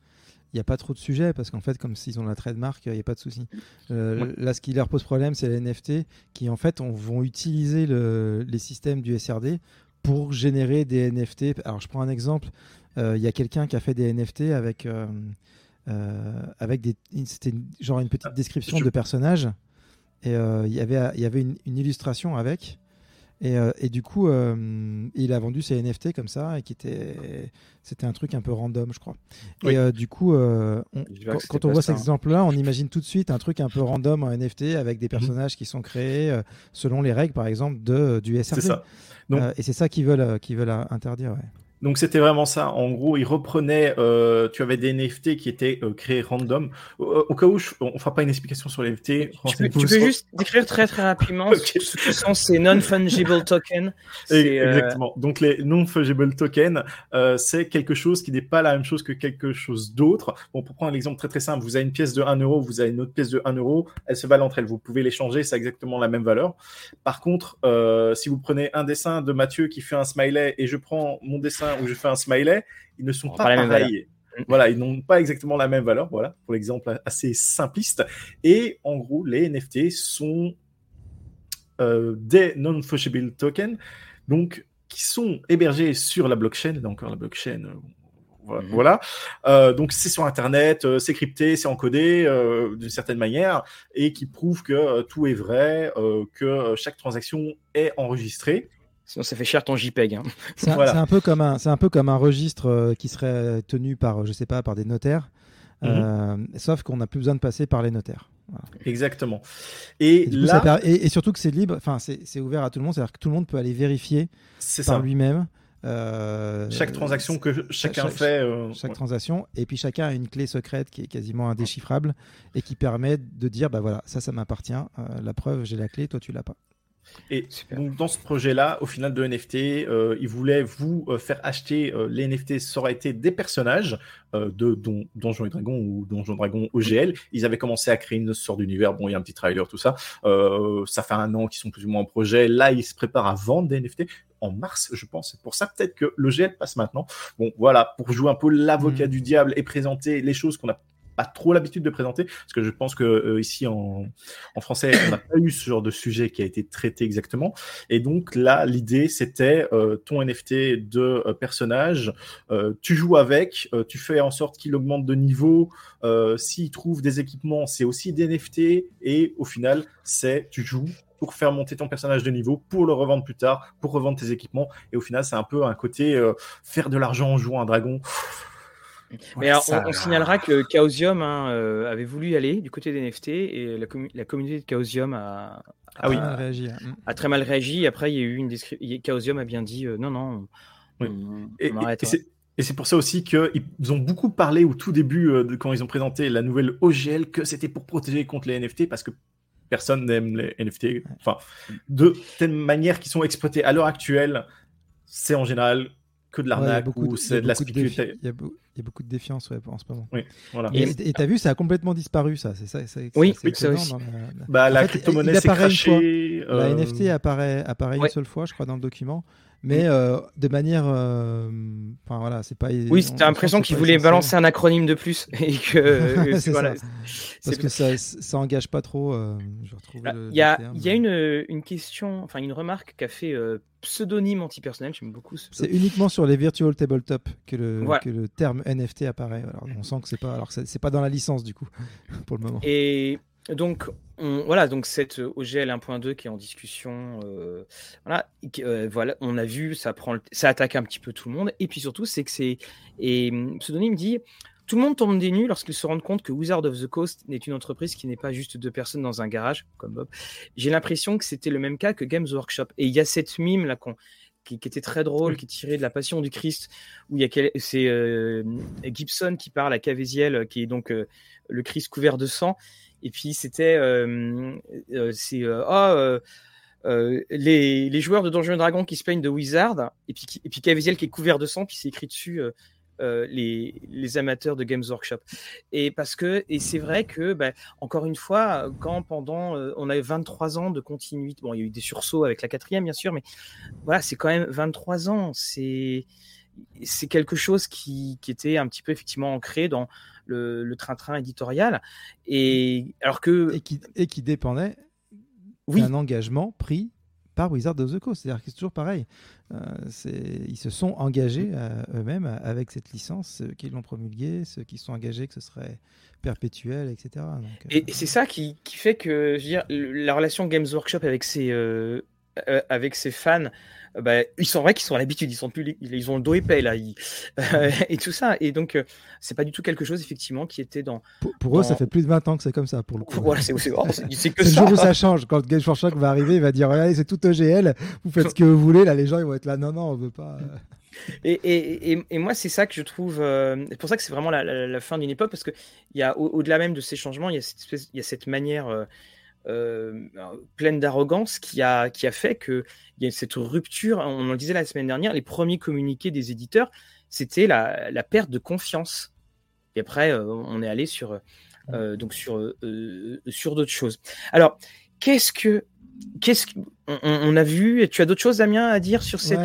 il n'y a pas trop de sujets parce qu'en fait, comme s'ils ont la trademark, il n'y a pas de souci. Euh, là, ce qui leur pose problème, c'est les NFT qui, en fait, vont utiliser les systèmes du SRD pour générer des NFT. Alors, je prends un exemple. Euh, il y a quelqu'un qui a fait des NFT avec, euh, avec des. C'était genre une petite ah, description de personnage. Et il y avait, il y avait une illustration avec. Euh, et, du coup, euh, il a vendu ses NFT comme ça, et qui était, c'était un truc un peu random, je crois. Et euh, du coup, quand, on voit cet hein. exemple-là, on imagine tout de suite un truc un peu random en NFT avec des mhm. personnages qui sont créés selon les règles, par exemple, de, du SRD. C'est ça. Et c'est ça qu'ils veulent, qu'ils veulent interdire. Ouais. Donc c'était vraiment ça. En gros, ils reprenaient, euh, tu avais des NFT qui étaient euh, créés random. Au, cas où, on on fera pas une explication sur les NFT. Tu peux, juste décrire très très rapidement ce que sont ces non-fungible tokens. Euh, exactement. Donc les non-fungible tokens, c'est quelque chose qui n'est pas la même chose que quelque chose d'autre. Bon, pour prendre un exemple très très simple, vous avez une pièce de 1 euro, vous avez une autre pièce de 1 euro, elles se valent entre elles. Vous pouvez les changer, c'est exactement la même valeur. Par contre, si vous prenez un dessin de Mathieu qui fait un smiley et je prends mon dessin où je fais un smiley, ils ne sont pas, pareils. Voilà, ils n'ont pas exactement la même valeur. Voilà, pour l'exemple assez simpliste. Et en gros, les NFT sont euh, des non-fungible tokens, donc qui sont hébergés sur la blockchain. Là encore, la blockchain, Voilà. Mhm. donc c'est sur Internet, c'est crypté, c'est encodé d'une certaine manière et qui prouve que tout est vrai, que chaque transaction est enregistrée. Sinon, ça fait cher ton JPEG. Hein. C'est un, peu comme un, c'est un peu comme un registre qui serait tenu par, je sais pas, par des notaires. Mhm. sauf qu'on n'a plus besoin de passer par les notaires. Exactement. Et, là... et, surtout que c'est libre, enfin c'est ouvert à tout le monde, c'est-à-dire que tout le monde peut aller vérifier par lui-même. Euh, chaque transaction que chacun fait. Euh, chaque transaction, et puis chacun a une clé secrète qui est quasiment indéchiffrable et qui permet de dire bah voilà, ça, ça m'appartient, euh, la preuve, j'ai la clé, toi, tu l'as pas. Et donc dans ce projet-là, au final de NFT, euh, ils voulaient vous euh, faire acheter euh, les NFT, ça aurait été des personnages de Don, Donjons et Dragons ou Donjons Dragons OGL. Ils avaient commencé à créer une sorte d'univers. Bon, il y a un petit trailer, tout ça. ça fait un an qu'ils sont plus ou moins en projet. Là, ils se préparent à vendre des NFT en mars, je pense. C'est pour ça peut-être que l'OGL passe maintenant. Bon, voilà, pour jouer un peu l'avocat mmh. du diable et présenter les choses qu'on a pas trop l'habitude de présenter, parce que je pense que euh, ici en, en français, on n'a pas eu ce genre de sujet qui a été traité exactement. Et donc là, l'idée, c'était euh, ton NFT de euh, personnage, tu joues avec, tu fais en sorte qu'il augmente de niveau. S'il trouve des équipements, c'est aussi des NFT. Et au final, c'est tu joues pour faire monter ton personnage de niveau, pour le revendre plus tard, pour revendre tes équipements. Et au final, c'est un peu un côté faire de l'argent en jouant un dragon. Mais on, signalera que Chaosium hein, euh, avait voulu y aller du côté des NFT et la, communauté de Chaosium a, ah oui. réagi, hein. a, très mal réagi. Après, il y a eu une description. Chaosium a bien dit euh, non, non, on, et, Et c'est pour ça aussi qu'ils ont beaucoup parlé au tout début, euh, de, quand ils ont présenté la nouvelle OGL, que c'était pour protéger contre les NFT parce que personne n'aime les NFT. Enfin, de telle manière qu'ils sont exploités à l'heure actuelle, c'est en général que de l'arnaque ou c'est de la spéculation. Il, y a beaucoup de défiance ouais, en ce moment. Oui, voilà. Et tu as vu, ça a complètement disparu, ça. C'est ça, oui, oui ça aussi. La, bah, la crypto-monnaie s'est crachée. La euh, NFT apparaît, apparaît une seule fois, je crois, dans le document mais euh, de manière euh, enfin voilà c'est pas oui t'as l'impression qu'ils voulaient balancer un acronyme de plus et que voilà, parce que ça ça engage pas trop euh, bah, il y a il y a une, une question enfin une remarque qu'a fait pseudonyme antipersonnel j'aime beaucoup c'est uniquement sur les virtual tabletop que le que le terme NFT apparaît. Alors on sent que c'est pas alors c'est pas dans la licence du coup pour le moment. Et donc, on, voilà, donc cette OGL 1.2 qui est en discussion, euh, voilà, euh, voilà, on a vu, ça prend, ça attaque un petit peu tout le monde, et puis surtout, c'est que c'est, et Pseudonyme dit, tout le monde tombe des nues lorsqu'ils se rendent compte que Wizard of the Coast n'est une entreprise qui n'est pas juste deux personnes dans un garage, comme Bob. J'ai l'impression que c'était le même cas que Games Workshop. Et il y a cette mime là qui, qui, était très drôle, qui tirait de la Passion du Christ, où il y a c'est euh, Gibson qui parle à Caviezel, qui est donc le Christ couvert de sang, et puis c'était euh, euh, c'est oh, les, les, joueurs de Donjons Dragons qui se peignent de Wizard et puis et puis qui est couvert de sang puis c'est écrit dessus les, les, amateurs de Games Workshop. Et parce que, et c'est vrai que, bah, encore une fois, quand pendant, on avait 23 ans de continuité, bon, il y a eu des sursauts avec la quatrième, bien sûr, mais voilà, c'est quand même 23 ans. C'est, c'est quelque chose qui, qui, était un petit peu effectivement ancré dans, le, train-train éditorial. Et, alors que... et, qui, et qui dépendait oui. d'un engagement pris par Wizard of the Coast. C'est-à-dire que c'est toujours pareil. Euh, ils se sont engagés euh, eux-mêmes avec cette licence, ceux qui l'ont promulguée, ceux qui sont engagés que ce serait perpétuel, etc. et, euh, c'est ça qui, qui, fait que je veux dire, la relation Games Workshop avec ses, avec ses fans bah, ils sont vrai qu'ils sont à l'habitude, ils sont plus, ils ont le dos épais là, et tout ça. Et donc, euh, c'est pas du tout quelque chose effectivement qui était dans. Pour, eux, ça fait plus de 20 ans que c'est comme ça pour le coup. Voilà, c'est c'est que ça. le jour où ça change. Quand Game Shock va arriver, il va dire regardez, c'est tout EGL, vous faites ce que vous voulez. Là, les gens ils vont être là, non, non, on veut pas. Euh. Et, et, et, moi, c'est ça que je trouve. Euh, c'est pour ça que c'est vraiment la, fin d'une époque, parce qu'il y a au-delà même de ces changements, il y a cette, il y a cette manière euh, pleine d'arrogance qui a, qui a fait qu'il y a cette rupture. On en disait la semaine dernière, les premiers communiqués des éditeurs, c'était la, la, perte de confiance. Et après, euh, on est allé sur, euh, donc sur, sur d'autres choses. Alors, qu'est-ce que. Qu'est-ce on, a vu, tu as d'autres choses, Damien, à dire sur cette.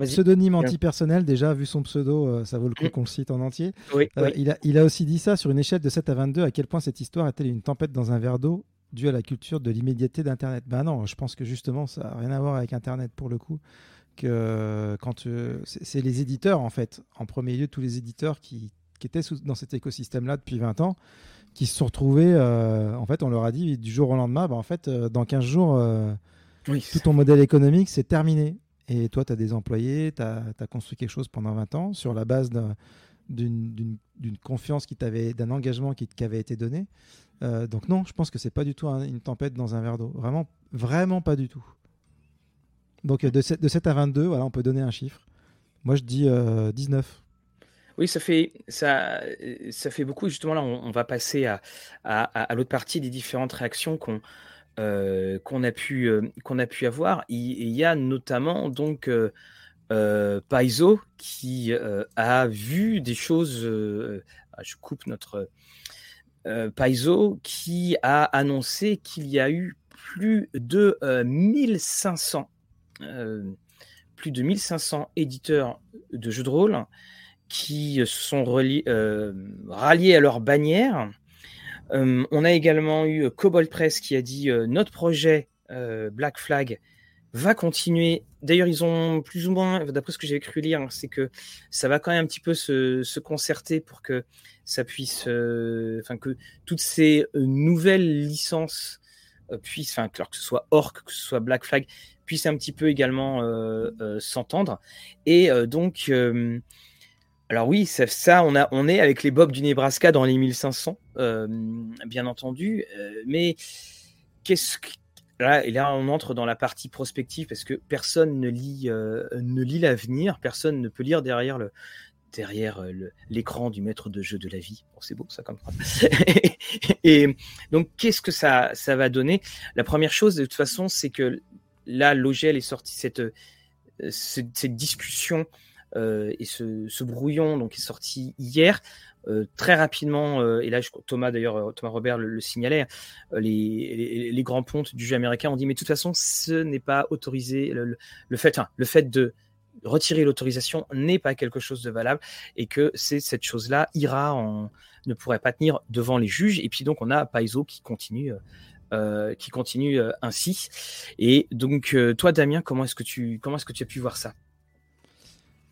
pseudonyme antipersonnel, déjà, vu son pseudo, ça vaut le coup mm. qu'on le cite en entier. Il, a, il a aussi dit ça sur une échelle de 7 à 22, à quel point cette histoire a-t-elle une tempête dans un verre d'eau dû à la culture de l'immédiateté d'Internet. Ben non, je pense que justement, ça n'a rien à voir avec Internet pour le coup, que quand c'est les éditeurs en fait, en premier lieu tous les éditeurs qui, étaient dans cet écosystème-là depuis 20 ans, qui se sont retrouvés, en fait on leur a dit du jour au lendemain, bah, en fait dans 15 jours, tout ton modèle économique c'est terminé. Et toi, tu as des employés, tu as, construit quelque chose pendant 20 ans sur la base d'une confiance qui t'avait, d'un engagement qui t'avait été donné. Euh, donc non, je pense que c'est pas du tout une tempête dans un verre d'eau. Vraiment, vraiment pas du tout. Donc de 7, de 7 à 22, voilà, on peut donner un chiffre. Moi, je dis 19. Euh, oui, ça fait, ça, ça fait beaucoup. Justement, là, on, va passer à, à, l'autre partie des différentes réactions qu'on euh, qu'on a, pu, qu'on a pu avoir. Il, y a notamment donc Paizo qui a vu des choses. Ah, je coupe notre euh, Paizo qui a annoncé qu'il y a eu plus de 1500 euh, euh, plus de 1500 éditeurs de jeux de rôle qui se sont ralliés à leur bannière. on a également eu Cobalt Press qui a dit notre projet Black Flag va continuer. D'ailleurs, ils ont plus ou moins, d'après ce que j'ai cru lire, c'est que ça va quand même un petit peu se, concerter pour que ça puisse, euh, enfin que toutes ces euh, nouvelles licences euh, puissent, enfin que ce soit Orc, que ce soit Black Flag, puissent un petit peu également s'entendre. Et donc, alors oui, ça, ça, on, a, on est avec les Bobs du Nebraska dans les 1500, bien entendu, mais qu'est-ce que Là, et là, on entre dans la partie prospective parce que personne ne lit, ne lit l'avenir, personne ne peut lire derrière le, derrière euh, l'écran du maître de jeu de la vie. c'est beau ça comme phrase. et donc, qu'est-ce que ça, ça va donner? La première chose, de toute façon, c'est que là, l'OGL est sorti cette, euh, cette, discussion euh, et ce, brouillon donc est sorti hier. Très rapidement, et là Thomas d'ailleurs, Thomas Robert le, signalait, les, les, grands pontes du jeu américain ont dit mais de toute façon ce n'est pas autorisé le, le fait, le fait de retirer l'autorisation n'est pas quelque chose de valable et que c'est cette chose-là ira en ne pourrait pas tenir devant les juges. Et puis donc on a Paizo qui continue euh, qui continue euh, ainsi. Et donc euh, toi Damien comment est-ce que tu comment est-ce que tu as pu voir ça?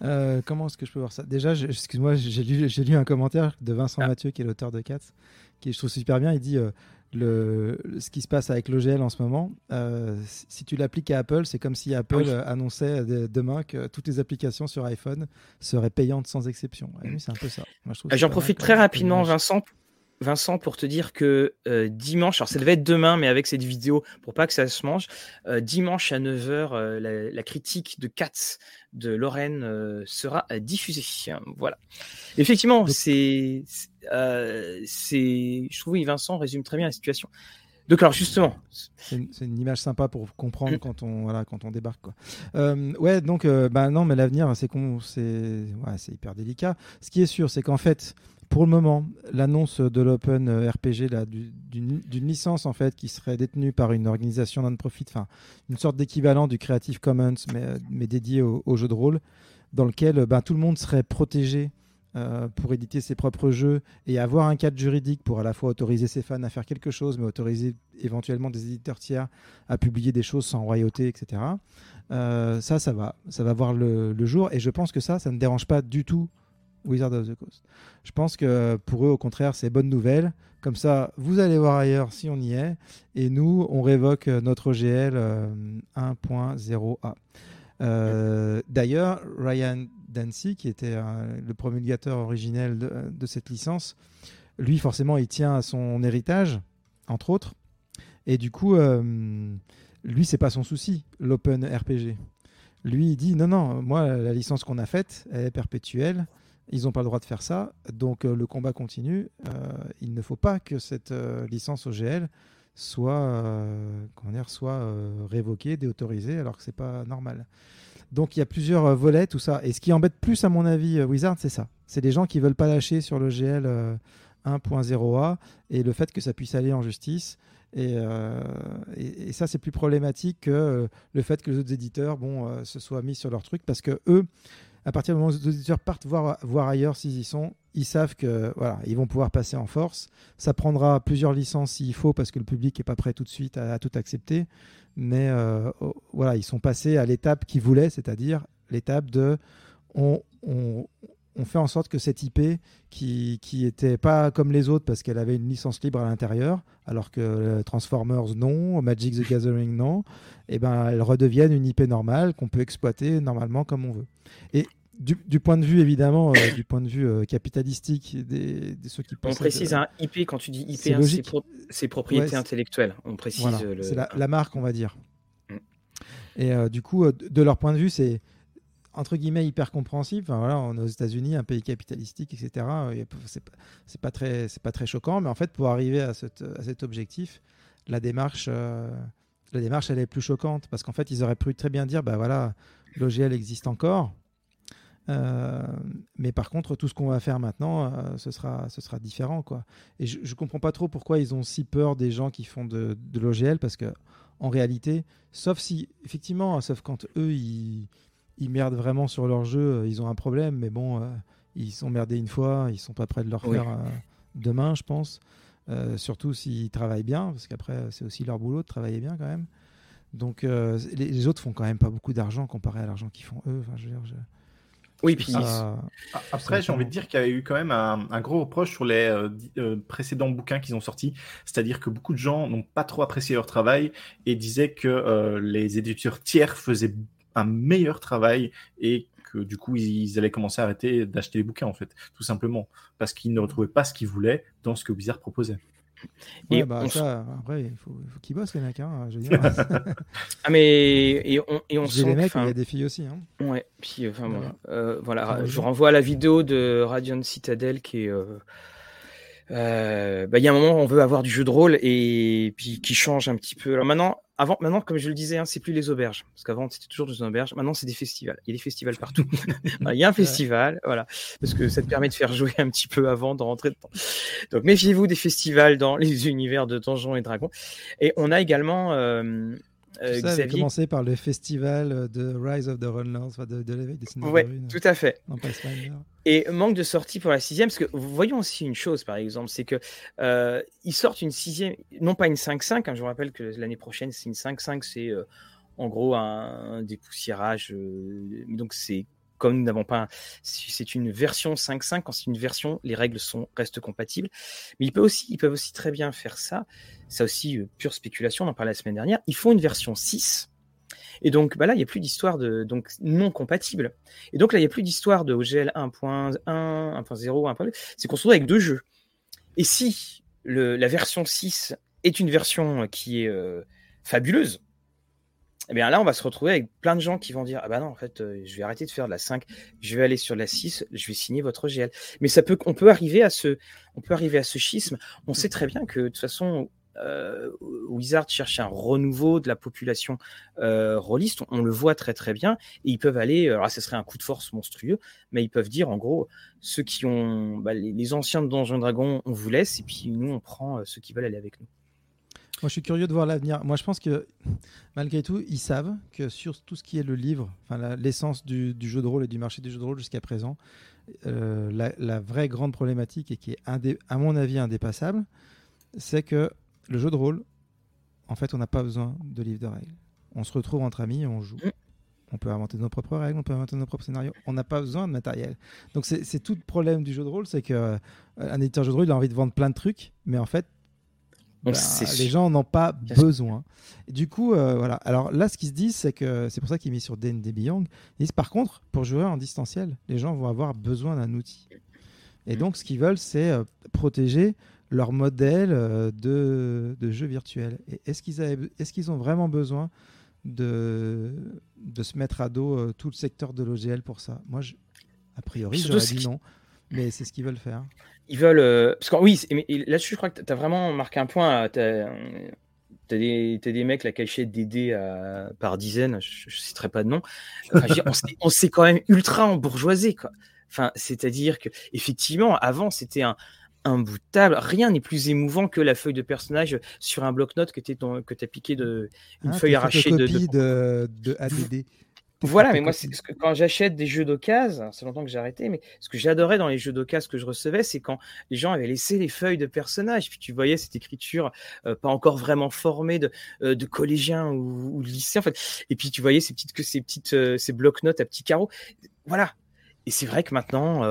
Comment est-ce que je peux voir ça? Déjà, excuse-moi, j'ai lu, lu, un commentaire de Vincent ah. Mathieu, qui est l'auteur de Cats, qui je trouve super bien. Il dit le, ce qui se passe avec l'OGL en ce moment, euh, si tu l'appliques à Apple, c'est comme si Apple annonçait demain que toutes les applications sur iPhone seraient payantes sans exception. c'est un peu ça. J'en profite très rapidement, Vincent, Vincent, pour te dire que euh, dimanche, alors ça devait être demain, mais avec cette vidéo, pour pas que ça se mange, euh, dimanche à 9h, euh, la, critique de Cats de Lorraine sera diffusée. Voilà. Effectivement, c'est, c'est, je trouve que Vincent résume très bien la situation. Donc alors justement, c'est une, image sympa pour comprendre mm. quand on voilà quand on débarque quoi. ouais donc bah non mais l'avenir c'est c'est ouais, c'est hyper délicat. Ce qui est sûr c'est qu'en fait pour le moment, l'annonce de l'Open euh, RPG, d'une licence en fait qui serait détenue par une organisation non-profit, une sorte d'équivalent du Creative Commons, mais, euh, dédié au, jeu de rôle, dans lequel ben, tout le monde serait protégé euh, pour éditer ses propres jeux et avoir un cadre juridique pour à la fois autoriser ses fans à faire quelque chose, mais autoriser éventuellement des éditeurs tiers à publier des choses sans royauté, etc. ça, ça va, voir le, jour. Et je pense que ça, ça ne dérange pas du tout Wizard of the Coast. Je pense que pour eux, au contraire, c'est bonne nouvelle. Comme ça, vous allez voir ailleurs si on y est. Et nous, on révoque notre GL 1.0a. Euh, d'ailleurs, Ryan Dancy, qui était le promulgateur originel de, cette licence, lui, forcément, il tient à son héritage, entre autres. Et du coup, euh, lui, c'est pas son souci, l'open RPG. Lui, il dit non, non, moi, la licence qu'on a faite, elle est perpétuelle. Ils n'ont pas le droit de faire ça, donc euh, le combat continue. Euh, il ne faut pas que cette euh, licence OGL soit, soit révoquée, déautorisée, alors que c'est pas normal. Donc il y a plusieurs volets, tout ça. Et ce qui embête plus, à mon avis, Wizard, c'est ça. C'est des gens qui veulent pas lâcher sur le GL 1.0a et le fait que ça puisse aller en justice. Et, et, ça, c'est plus problématique que le fait que les autres éditeurs bon, se soient mis sur leur truc parce que eux, à partir du moment où les auditeurs partent voir, voir ailleurs s'ils y sont, ils savent que voilà, ils vont pouvoir passer en force. Ça prendra plusieurs licences s'il faut parce que le public n'est pas prêt tout de suite à, tout accepter. Mais euh, oh, voilà, ils sont passés à l'étape qu'ils voulaient, c'est-à-dire l'étape de on, on, fait en sorte que cette IP qui qui pas comme les autres parce qu'elle avait une licence libre à l'intérieur, alors que Transformers non, Magic the Gathering non, et eh ben elle redevienne une IP normale qu'on peut exploiter normalement comme on veut. Et du, point de vue évidemment, euh, du point de vue euh, capitalistique des, ceux qui On précise un IP quand tu dis IP, hein, c'est propriété intellectuelle. On précise. C'est la, marque, on va dire. Mm. Et du coup, de leur point de vue, c'est entre guillemets hyper compréhensible. Enfin, voilà, on est aux États-Unis, un pays capitalistique, etc. C'est pas, pas très, c'est pas très choquant, mais en fait, pour arriver à, à cet objectif, la démarche, la démarche, elle est plus choquante parce qu'en fait, ils auraient pu très bien dire, bah voilà, l'OGL existe encore. Euh, mais par contre, tout ce qu'on va faire maintenant, euh, ce, sera, ce sera différent. Quoi. Et je ne comprends pas trop pourquoi ils ont si peur des gens qui font de, de l'OGL, parce que en réalité, sauf si, effectivement, sauf quand eux, ils, ils merdent vraiment sur leur jeu, euh, ils ont un problème, mais bon, ils sont merdés une fois, ils sont pas prêts de le refaire demain, je pense. surtout s'ils travaillent bien, parce qu'après, c'est aussi leur boulot de travailler bien quand même. Donc, les, autres font quand même pas beaucoup d'argent comparé à l'argent qu'ils font eux. Enfin, je veux dire, oui, puis après, j'ai envie de dire qu'il y a eu quand même un, gros reproche sur les euh, euh, précédents bouquins qu'ils ont sortis, c'est-à-dire que beaucoup de gens n'ont pas trop apprécié leur travail et disaient que euh, les éditeurs tiers faisaient un meilleur travail et que du coup ils, allaient commencer à arrêter d'acheter les bouquins en fait, tout simplement. Parce qu'ils ne retrouvaient pas ce qu'ils voulaient dans ce que Blizzard proposait. Et bah, ça, après, il faut, faut qu'ils bossent les mecs. Hein, je ah, mais et on, et on sent. Des mecs, il y a des filles aussi. Hein. Ouais, puis enfin, voilà. Euh, voilà je renvoie à la vidéo de Radiant Citadel qui est. Euh, euh, bah, il y a un moment, on veut avoir du jeu de rôle et puis qui change un petit peu. Alors maintenant, avant, maintenant, comme je le disais, hein, c'est plus les auberges, parce qu'avant c'était toujours des auberges. Maintenant, c'est des festivals. Il y a des festivals partout. il y a un festival, voilà, parce que ça te permet de faire jouer un petit peu avant de rentrer dedans. Donc, méfiez-vous des festivals dans les univers de Donjons et Dragons. Et on a également euh, euh, ça commencé par le festival de Rise of the Runlords, de, de l'éveil des Oui, tout à fait. Et manque de sortie pour la sixième, parce que voyons aussi une chose, par exemple, c'est que euh, ils sortent une sixième, non pas une 5-5, hein, je vous rappelle que l'année prochaine, c'est une 5-5, c'est euh, en gros un, dépoussiérage, euh, donc c'est comme nous n'avons pas, c'est une version 5.5, quand c'est une version, les règles sont restent compatibles. Mais ils peuvent aussi, ils peuvent aussi très bien faire ça. Ça aussi pure spéculation. On en parlait la semaine dernière. Ils font une version 6. Et donc bah là, il n'y a plus d'histoire de donc non compatible. Et donc là, il n'y a plus d'histoire de OGL 1.1, 1.0, 1.2. C'est qu'on se retrouve avec deux jeux. Et si la version 6 est une version qui est euh, fabuleuse, eh bien là, on va se retrouver avec plein de gens qui vont dire Ah bah non, en fait, euh, je vais arrêter de faire de la 5, je vais aller sur la 6, je vais signer votre GL. Mais ça peut, on peut arriver à ce, on peut arriver à ce schisme. On sait très bien que de toute façon, euh, Wizard cherche un renouveau de la population euh, rôliste, on, le voit très très bien, et ils peuvent aller, alors ce serait un coup de force monstrueux, mais ils peuvent dire en gros, ceux qui ont, bah, les, anciens de Donjons Dragons, on vous laisse, et puis nous on prend ceux qui veulent aller avec nous. Moi, je suis curieux de voir l'avenir. Moi, je pense que malgré tout, ils savent que sur tout ce qui est le livre, l'essence du, jeu de rôle et du marché du jeu de rôle jusqu'à présent, euh, la, vraie grande problématique et qui est à mon avis indépassable, c'est que le jeu de rôle, en fait, on n'a pas besoin de livre de règles. On se retrouve entre amis et on joue. Mm. On peut inventer nos propres règles, on peut inventer nos propres scénarios. On n'a pas besoin de matériel. Donc c'est tout le problème du jeu de rôle, c'est que euh, un éditeur de jeu de rôle il a envie de vendre plein de trucs, mais en fait bah, les gens n'ont pas besoin. du coup, euh, voilà. Alors là, ce qu'ils se disent, c'est que c'est pour ça qu'ils mis sur D&D Beyond. Ils disent par contre, pour jouer en distanciel, les gens vont avoir besoin d'un outil. Et mm. donc, ce qu'ils veulent, c'est euh, protéger leur modèle euh, de, de jeu virtuel. est-ce qu'ils est qu'ils ont vraiment besoin de, de se mettre à dos tout le secteur de l'OGL pour ça? Moi, je, a priori, j'aurais dit non. Mais c'est ce qu'ils veulent faire. Ils veulent. Euh, parce que oui, là-dessus, je crois que tu as vraiment marqué un point. Tu as, des, des, mecs qui achètent des dés par dizaines, je ne citerai pas de nom. on s'est quand même ultra embourgeoisé. Quoi. Enfin, C'est-à-dire que effectivement, avant, c'était un, un bout de table. Rien n'est plus émouvant que la feuille de personnage sur un bloc-notes que tu as piqué de une ah, feuille arrachée de, de, de, ADD. Voilà, mais moi, c'est que quand j'achète des jeux d'occasion, c'est longtemps que j'ai arrêté, mais ce que j'adorais dans les jeux d'occasion que je recevais, c'est quand les gens avaient laissé les feuilles de personnages, puis tu voyais cette écriture euh, pas encore vraiment formée de, euh, de collégiens ou, de lycéens, en fait. Et puis tu voyais ces petites, que ces petites, euh, ces blocs-notes à petits carreaux. Voilà. Et c'est vrai que maintenant,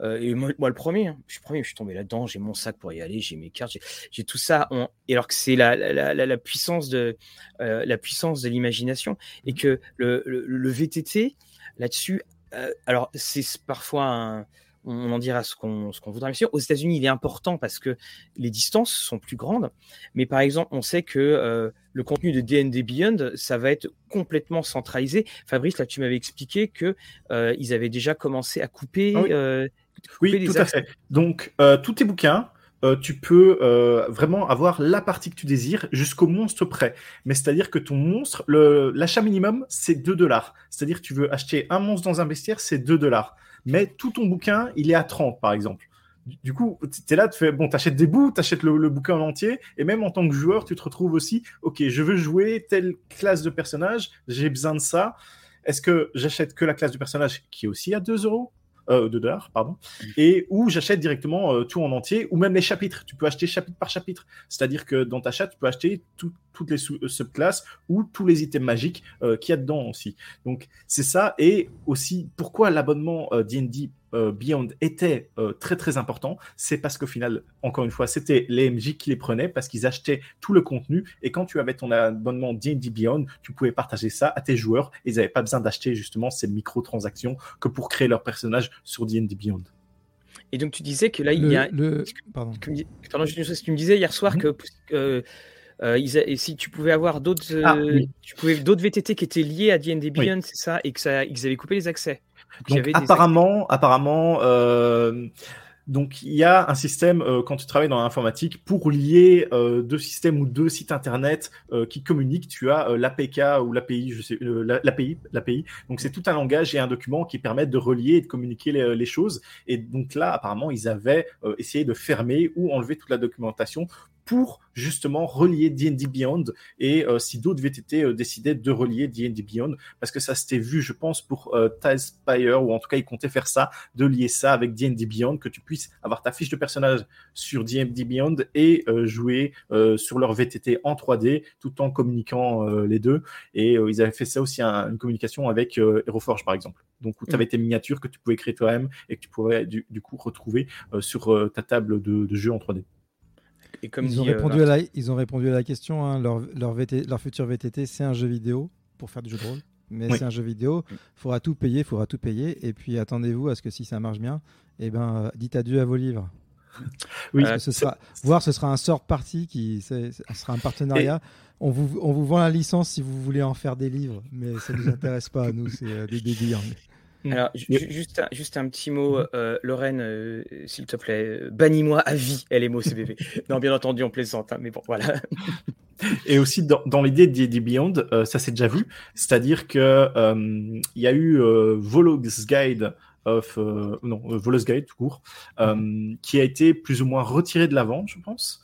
euh, et moi, le premier, hein, je suis premier, je suis tombé là-dedans, j'ai mon sac pour y aller, j'ai mes cartes, j'ai tout ça. Et alors que c'est la, la, la, la, puissance de euh, la puissance de l'imagination et mmh. que le, le, VTT là-dessus, euh, alors c'est parfois un, on en dira ce qu'on qu'on voudra. Bien sûr, aux États-Unis, il est important parce que les distances sont plus grandes. Mais par exemple, on sait que le contenu de D&D Beyond, ça va être complètement centralisé. Fabrice, là, tu m'avais expliqué que ils avaient déjà commencé à couper. Ah oui, tout à fait. Donc, euh, tous tes bouquins, euh, tu peux euh, vraiment avoir la partie que tu désires jusqu'au monstre près. Mais c'est-à-dire que ton monstre, l'achat minimum, c'est 2 dollars. C'est-à-dire que tu veux acheter un monstre dans un bestiaire, c'est 2 dollars. Mais tout ton bouquin, il est à 30, par exemple. Du coup, tu es là, tu fais, bon, t'achètes des bouts, t'achètes le, le bouquin en entier, et même en tant que joueur, tu te retrouves aussi, ok, je veux jouer telle classe de personnage, j'ai besoin de ça. Est-ce que j'achète que la classe du personnage qui est aussi à 2 euros? Euh, de dollars, pardon, et où j'achète directement euh, tout en entier, ou même les chapitres. Tu peux acheter chapitre par chapitre. C'est-à-dire que dans ta chatte, tu peux acheter toutes les euh, subclasses ou tous les items magiques qu'il y a dedans aussi. Donc c'est ça, et aussi pourquoi l'abonnement D&D euh, Beyond était euh, très très important, c'est parce qu'au final, encore une fois, c'était les MJ qui les prenaient parce qu'ils achetaient tout le contenu et quand tu avais ton abonnement D&D Beyond, tu pouvais partager ça à tes joueurs et ils n'avaient pas besoin d'acheter justement ces microtransactions que pour créer leur personnage sur D&D Beyond. Et donc tu disais que là, il y a... Le... Pardon. Pardon, ce que tu me disais hier soir que... Euh, et si tu pouvais avoir d'autres, ah, tu pouvais d'autres VTT qui étaient liés à D&D Beyond, c'est ça, et que ça, ils avaient coupé les accès. Donc, apparemment, apparemment, euh, donc il y a un système euh, quand tu travailles dans l'informatique pour lier euh, deux systèmes ou deux sites internet euh, qui communiquent. Tu as l'APK ou l'API, je sais, l'API, l'API. Donc c'est tout un langage et un document qui permettent de relier et de communiquer les, les choses. Et donc là, apparemment, ils avaient essayé de fermer ou enlever toute la documentation pour justement relier D&D Beyond. Et euh, si d'autres VTT euh, décidaient de relier D&D Beyond parce que ça s'était vu je pense pour euh, Spire ou en tout cas ils comptaient faire ça de lier ça avec D&D Beyond que tu puisses avoir ta fiche de personnage sur D&D Beyond et euh, jouer sur leur VTT en 3D tout en communiquant les deux. Et ils avaient fait ça aussi une communication avec HeroForge par exemple. Donc où tu avais mm. tes miniatures que tu pouvais créer toi-même et que tu pouvais du, coup retrouver sur ta table de, de jeu en 3D ils, ont répondu à la, ils ont répondu à la question. Hein, leur, leur, leur futur VTT, c'est un jeu vidéo pour faire du jeu de rôle. Mais c'est un jeu vidéo. Il faudra tout payer, il faudra tout payer. Et puis attendez-vous à ce que si ça marche bien, eh ben, euh, dites adieu à vos livres. Oui, ce sera, voire ce sera un sort parti qui ce sera un partenariat. On, vous, on vous vend la licence si vous voulez en faire des livres, mais ça ne nous intéresse pas, nous, c'est euh, des. Mm. Alors, juste, un, juste un petit mot, mm-hmm. euh, Lorraine, euh, s'il te plaît, bannis-moi à vie LMOCBV. non, bien entendu, on plaisante, hein, mais bon, voilà. Et aussi, dans, l'idée des Beyond, euh, ça s'est déjà vu, c'est-à-dire que il y a eu Volo's Guide of, non, Volo's Guide tout court, mm-hmm. qui a été plus ou moins retiré de la vente, je pense.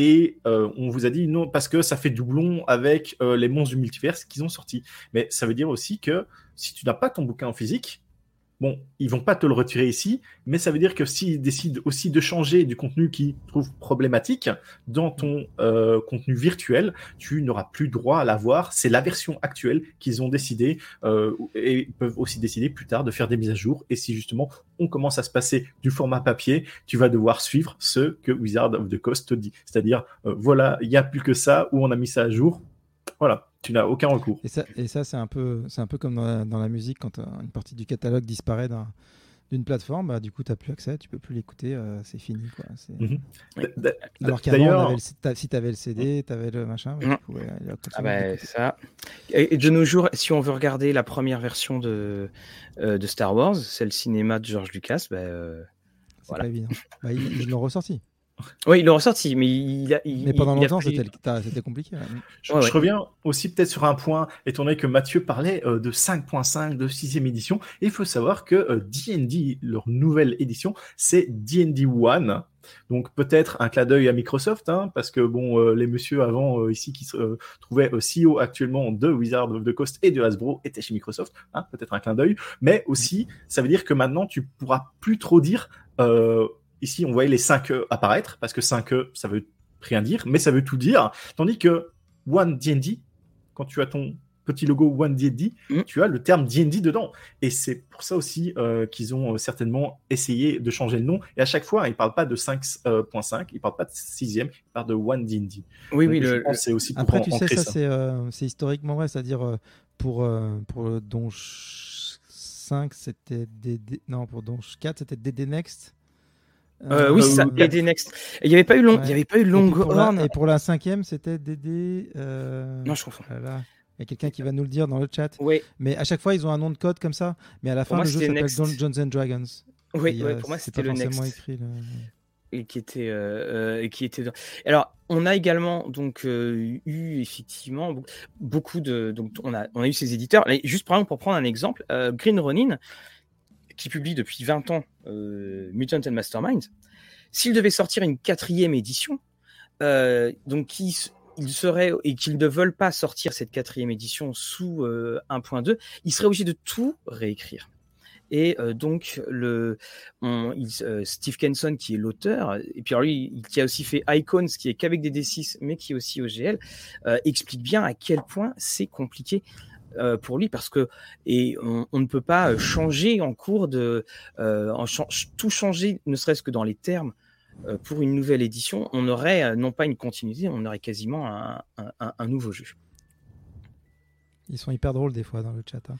Et on vous a dit non parce que ça fait doublon avec les monstres du multiverse qu'ils ont sorti. Mais ça veut dire aussi que si tu n'as pas ton bouquin en physique, bon, ils vont pas te le retirer ici, mais ça veut dire que s'ils décident aussi de changer du contenu qu'ils trouvent problématique dans ton euh, contenu virtuel, tu n'auras plus droit à l'avoir. C'est la version actuelle qu'ils ont décidé euh, et peuvent aussi décider plus tard de faire des mises à jour. Et si justement on commence à se passer du format papier, tu vas devoir suivre ce que Wizard of the Coast te dit. C'est-à-dire, euh, voilà, il n'y a plus que ça où on a mis ça à jour. Voilà tu n'as aucun recours. Et ça, et ça c'est un peu, c'est un peu comme dans la, musique quand euh, une partie du catalogue disparaît d'une plateforme, bah, du coup, tu n'as plus accès, tu peux plus l'écouter, euh, c'est fini. Quoi. Mhm. Alors qu'avant, si tu avais le CD, tu avais le machin, bah, tu pouvais ah bah, ça. Et, de nos jours, si on veut regarder la première version de, euh, de Star Wars, c'est le cinéma de George Lucas, bah, voilà. pas évident. Bah, ils l'ont ressorti. Oui, ils l'ont ressorti, mais il a. mais pendant longtemps, c'était compliqué. Je, reviens aussi peut-être sur un point, étant donné que Mathieu parlait euh, de 5.5 de 6 édition. Il faut savoir que D&D, leur nouvelle édition, c'est D&D One. Donc peut-être un clin d'œil à Microsoft, hein, parce que bon, euh, les messieurs avant euh, ici qui se euh, trouvaient CEO actuellement de Wizard of the Coast et de Hasbro étaient chez Microsoft, hein, peut-être un clin d'œil, mais aussi ça veut dire que maintenant tu pourras plus trop dire. Ici, on voyait les 5 E apparaître parce que 5 E ça veut rien dire, mais ça veut tout dire, tandis que One D&D, quand tu as ton petit logo One D&D, mm. tu as le terme D&D dedans. Et c'est pour ça aussi euh, qu'ils ont euh, certainement essayé de changer le nom. Et à chaque fois, ils ne parlent pas de 5.5, euh, ils ne parlent pas de 6e, ils parlent de One D&D. Oui, oui, c'est aussi pour Après, tu sais, ça, c'est historiquement vrai, c'est-à-dire pour, pour Donge 5, c'était DD... Non, pour Donge 4, c'était DD Next. Oui, ça, DD Next. Il n'y avait pas eu long, il y avait pas eu Longhorn. Et, pour la cinquième, c'était DD. Non, je confonds. Il y a quelqu'un qui va nous le dire dans le chat. Oui. Mais à chaque fois, ils ont un nom de code comme ça. Mais à la fin, le jeu s'appelle Dungeons and Dragons. Oui, pour moi, c'était le Next. Écrit, Et qui était, euh, euh qui était. Alors, on a également donc euh, eu effectivement beaucoup de. Donc, on a, on a eu ces éditeurs. Juste par exemple, pour prendre un exemple, euh, Green Ronin, qui publie depuis 20 ans Mutant and Mastermind, s'il devait sortir une quatrième édition, donc qui ils seraient et qu'ils ne veulent pas sortir cette quatrième édition sous 1.2, euh, ils seraient obligés de tout réécrire. Et euh, donc, le, euh, Steve Kenson, qui est l'auteur, et puis lui, qui a aussi fait Icons, qui est qu'avec des D6, mais qui est aussi OGL, explique bien à quel point c'est compliqué pour lui parce que et on, ne peut pas changer en cours de en tout changer ne serait-ce que dans les termes euh, pour une nouvelle édition, on aurait euh, non pas une continuité, on aurait quasiment un, nouveau jeu. Ils sont hyper drôles des fois dans le chat. Hein.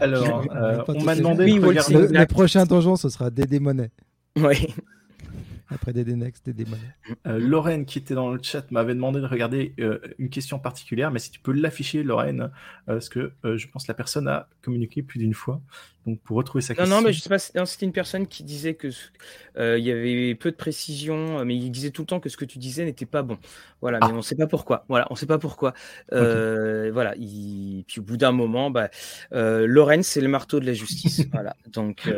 Alors, euh, on m'a demandé de regarder... le, le, prochain donjon, ce sera Dédé Monet. Oui. Après des Next, des euh, Lorraine, qui était dans le chat, m'avait demandé de regarder euh, une question particulière, mais si tu peux l'afficher, Lorraine, euh, parce que je pense que la personne a communiqué plus d'une fois. Donc, pour retrouver sa question. Non, non, mais je sais pas, c'était une personne qui disait que il y avait peu de précision, mais il disait tout le temps que ce que tu disais n'était pas bon. Voilà, mais ah. on ne sait pas pourquoi. Voilà, on sait pas pourquoi. Voilà, il... puis au bout d'un moment, bah, Lorraine, c'est le marteau de la justice. voilà, donc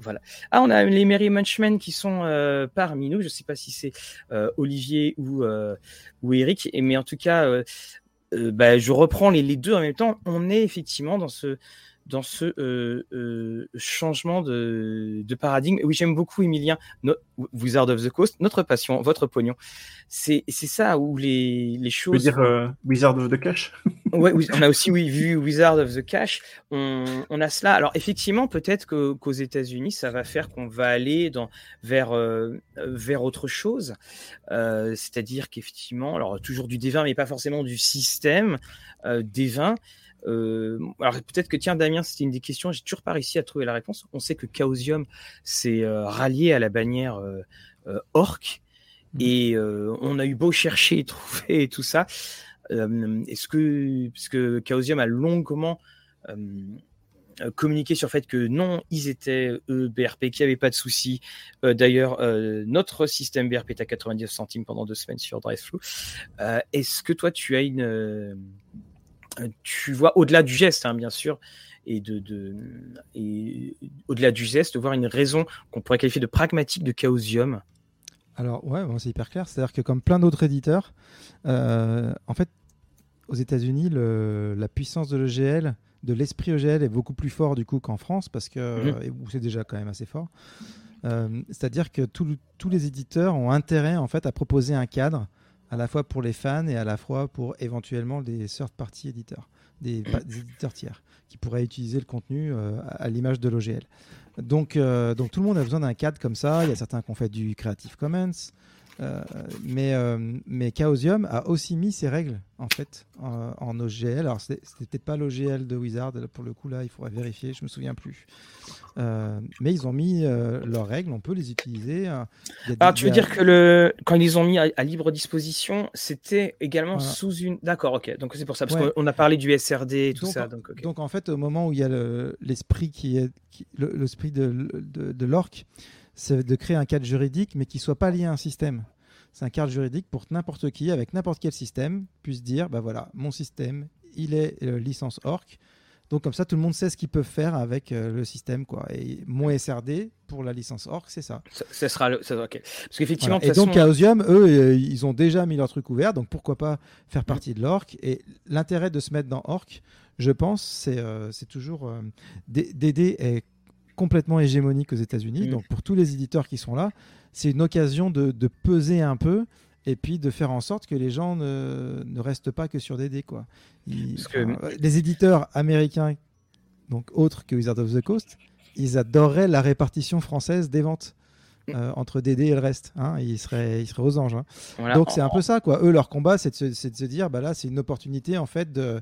voilà. Ah, on a les Merry Munchmen qui sont euh, parmi nous. Je ne sais pas si c'est euh, Olivier ou, euh, ou Eric, mais en tout cas, bah, je reprends les, les, deux en même temps. On est effectivement dans ce, dans ce euh, euh, changement de, de, paradigme. Oui, j'aime beaucoup Emilien, no, Wizard of the Coast, notre passion, votre pognon. C'est ça où les, les choses. Tu veux dire euh, Wizard of the Cash? Ouais, oui, on a aussi oui, vu Wizard of the Cash. On, on a cela. Alors, effectivement, peut-être qu'aux États-Unis, ça va faire qu'on va aller dans, vers, vers autre chose. C'est-à-dire qu'effectivement, alors toujours du D20, mais pas forcément du système euh, D20. Euh, alors peut-être que tiens Damien, c'était une des questions, j'ai toujours pas réussi à trouver la réponse. On sait que Chaosium s'est euh, rallié à la bannière euh, euh Orc mmh. et on a eu beau chercher et trouver et tout ça. Est-ce que parce que Chaosium a longuement communiqué sur le fait que non, ils étaient eux BRP, qu'il n'y avait pas de souci. D'ailleurs, notre système BRP est à 99 centimes pendant deux semaines sur DriveFlu. Est-ce que toi, tu as une euh, tu vois, au-delà du geste, hein, bien sûr, et de, de et au-delà du geste, de voir une raison qu'on pourrait qualifier de pragmatique de Chaosium. Alors ouais, bon, c'est hyper clair. C'est-à-dire que comme plein d'autres éditeurs, euh, en fait, aux États-Unis, la puissance de l'EGL, de l'esprit EGL est beaucoup plus fort du coup qu'en France parce que mmh. c'est déjà quand même assez fort. Euh, c'est-à-dire que tous les éditeurs ont intérêt en fait à proposer un cadre à la fois pour les fans et à la fois pour éventuellement des third-party éditeurs, des, éditeurs tiers, qui pourraient utiliser le contenu euh, à, l'image de l'OGL. Donc, euh, donc tout le monde a besoin d'un cadre comme ça. Il y a certains qui ont fait du Creative Commons, euh, mais, mais Chaosium a aussi mis ses règles en fait en, OGL. Alors c'était peut-être pas l'OGL de Wizard pour le coup là, il faudrait vérifier, je me souviens plus. Euh, mais ils ont mis euh, leurs règles, on peut les utiliser. Alors, tu veux dire que le... quand ils les ont mis à, libre disposition, c'était également sous une. D'accord, ok. Donc c'est pour ça, parce qu'on a parlé du SRD et tout ça. Donc, donc, en fait, au moment où il y a l'esprit qui est de, de, de l'orc, c'est de créer un cadre juridique, mais qui soit pas lié à un système. C'est un cadre juridique pour n'importe qui, avec n'importe quel système, puisse dire, bah voilà, mon système, il est licence ORC. Donc comme ça, tout le monde sait ce qu'ils peuvent faire avec le système, quoi. Et mon SRD pour la licence ORC, c'est ça. ça. sera le, ça, ok. Parce qu'effectivement, Et donc Chaosium, eux, ils ont déjà mis leur truc ouvert, donc pourquoi pas faire partie de l'ORC Et l'intérêt de se mettre dans ORC, je pense, c'est euh, toujours euh, est complètement hégémonique aux États-Unis. Mm. Donc pour tous les éditeurs qui sont là, c'est une occasion de, peser un peu et puis de faire en sorte que les gens ne, ne restent pas que sur DD. Quoi. Les éditeurs américains, donc autres que Wizard of the Coast, ils adoreraient la répartition française des ventes. Mm. Euh, entre DD et le reste. Hein, ils, seraient, ils seraient aux anges. Hein. Donc c'est un peu ça, quoi. Eux, leur combat, c'est de, de, se dire, bah là, c'est une opportunité en fait de,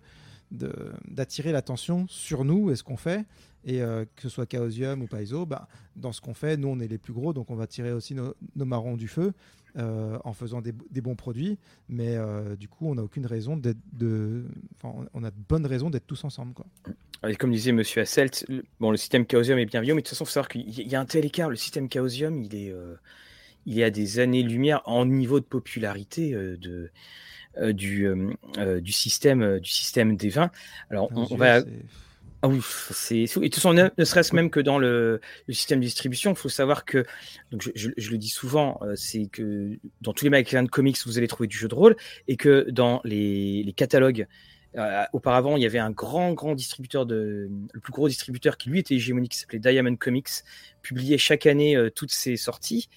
d'attirer l'attention sur nous et ce qu'on fait. Et euh, que ce soit Chaosium ou Paizo, bah, dans ce qu'on fait, nous on est les plus gros, donc on va tirer aussi nos, marrons du feu euh, en faisant des, bons produits. Mais euh, du coup, on n'a aucune raison d'être de, on a de bonnes raisons d'être tous ensemble, quoi. comme disait Monsieur Asselt, le, bon, le système Chaosium est bien vieux, mais de toute façon, il faut savoir qu'il y a un tel écart. Le système Chaosium, il est, il est à des années-lumière en niveau de popularité de du, du système du système des vins. Alors on, va ah oui, c'est et de toute façon, ne, serait-ce même que dans le, système de distribution, il faut savoir que, je, le dis souvent, c'est que dans tous les magasins de comics, vous allez trouver du jeu de rôle, et que dans les, catalogues, auparavant, il y avait un grand, grand distributeur de, le plus gros distributeur qui lui était hégémonique, qui s'appelait Diamond Comics, publiait chaque année toutes ses sorties.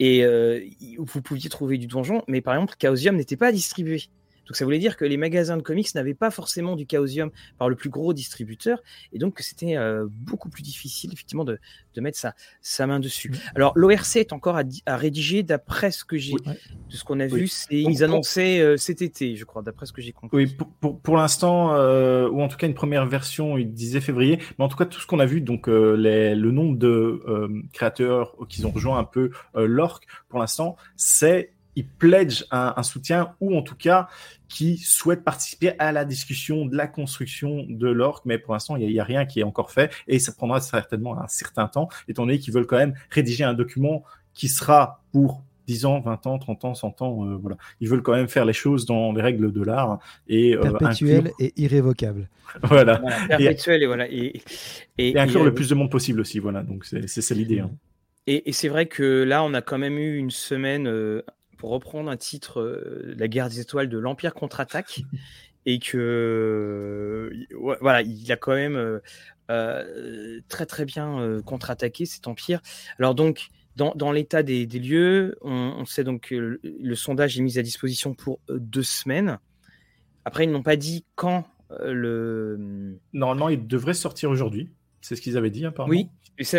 Et euh, vous pouviez trouver du donjon, mais par exemple, Chaosium n'était pas distribué. Donc ça voulait dire que les magasins de comics n'avaient pas forcément du Chaosium par le plus gros distributeur, et donc c'était euh, beaucoup plus difficile effectivement de, de mettre sa, sa main dessus. Alors l'ORC est encore à, à rédiger d'après ce que j'ai, de ce qu'on a vu, c'est ils annonçaient euh, cet été, je crois, d'après ce que j'ai compris. Oui, pour, pour, pour l'instant, euh, ou en tout cas une première version, il disait février, mais en tout cas tout ce qu'on a vu, donc les, le nombre de créateurs qui ont rejoint un peu l'orc, pour l'instant, c'est ils pledge un, un, soutien ou en tout cas qui souhaitent participer à la discussion de la construction de l'orque, mais pour l'instant, il n'y a, rien qui est encore fait et ça prendra certainement un certain temps, étant donné qu'ils veulent quand même rédiger un document qui sera pour 10 ans, 20 ans, 30 ans, 100 ans, euh, voilà. Ils veulent quand même faire les choses dans les règles de l'art et euh, perpétuel et irrévocable. voilà. perpétuel et, voilà et, et, inclure le plus de monde possible aussi, voilà. Donc c'est l'idée. Hein. Et, c'est vrai que là, on a quand même eu une semaine euh, pour reprendre un titre, euh, La guerre des étoiles de l'Empire contre-attaque, et que voilà, il a quand même euh, euh, très très bien contre-attaqué cet empire. Alors donc, dans, l'état des, lieux, on, sait donc que le, sondage est mis à disposition pour deux semaines. Après, ils n'ont pas dit quand le. Normalement, il devrait sortir aujourd'hui. C'est ce qu'ils avaient dit, apparemment. Oui,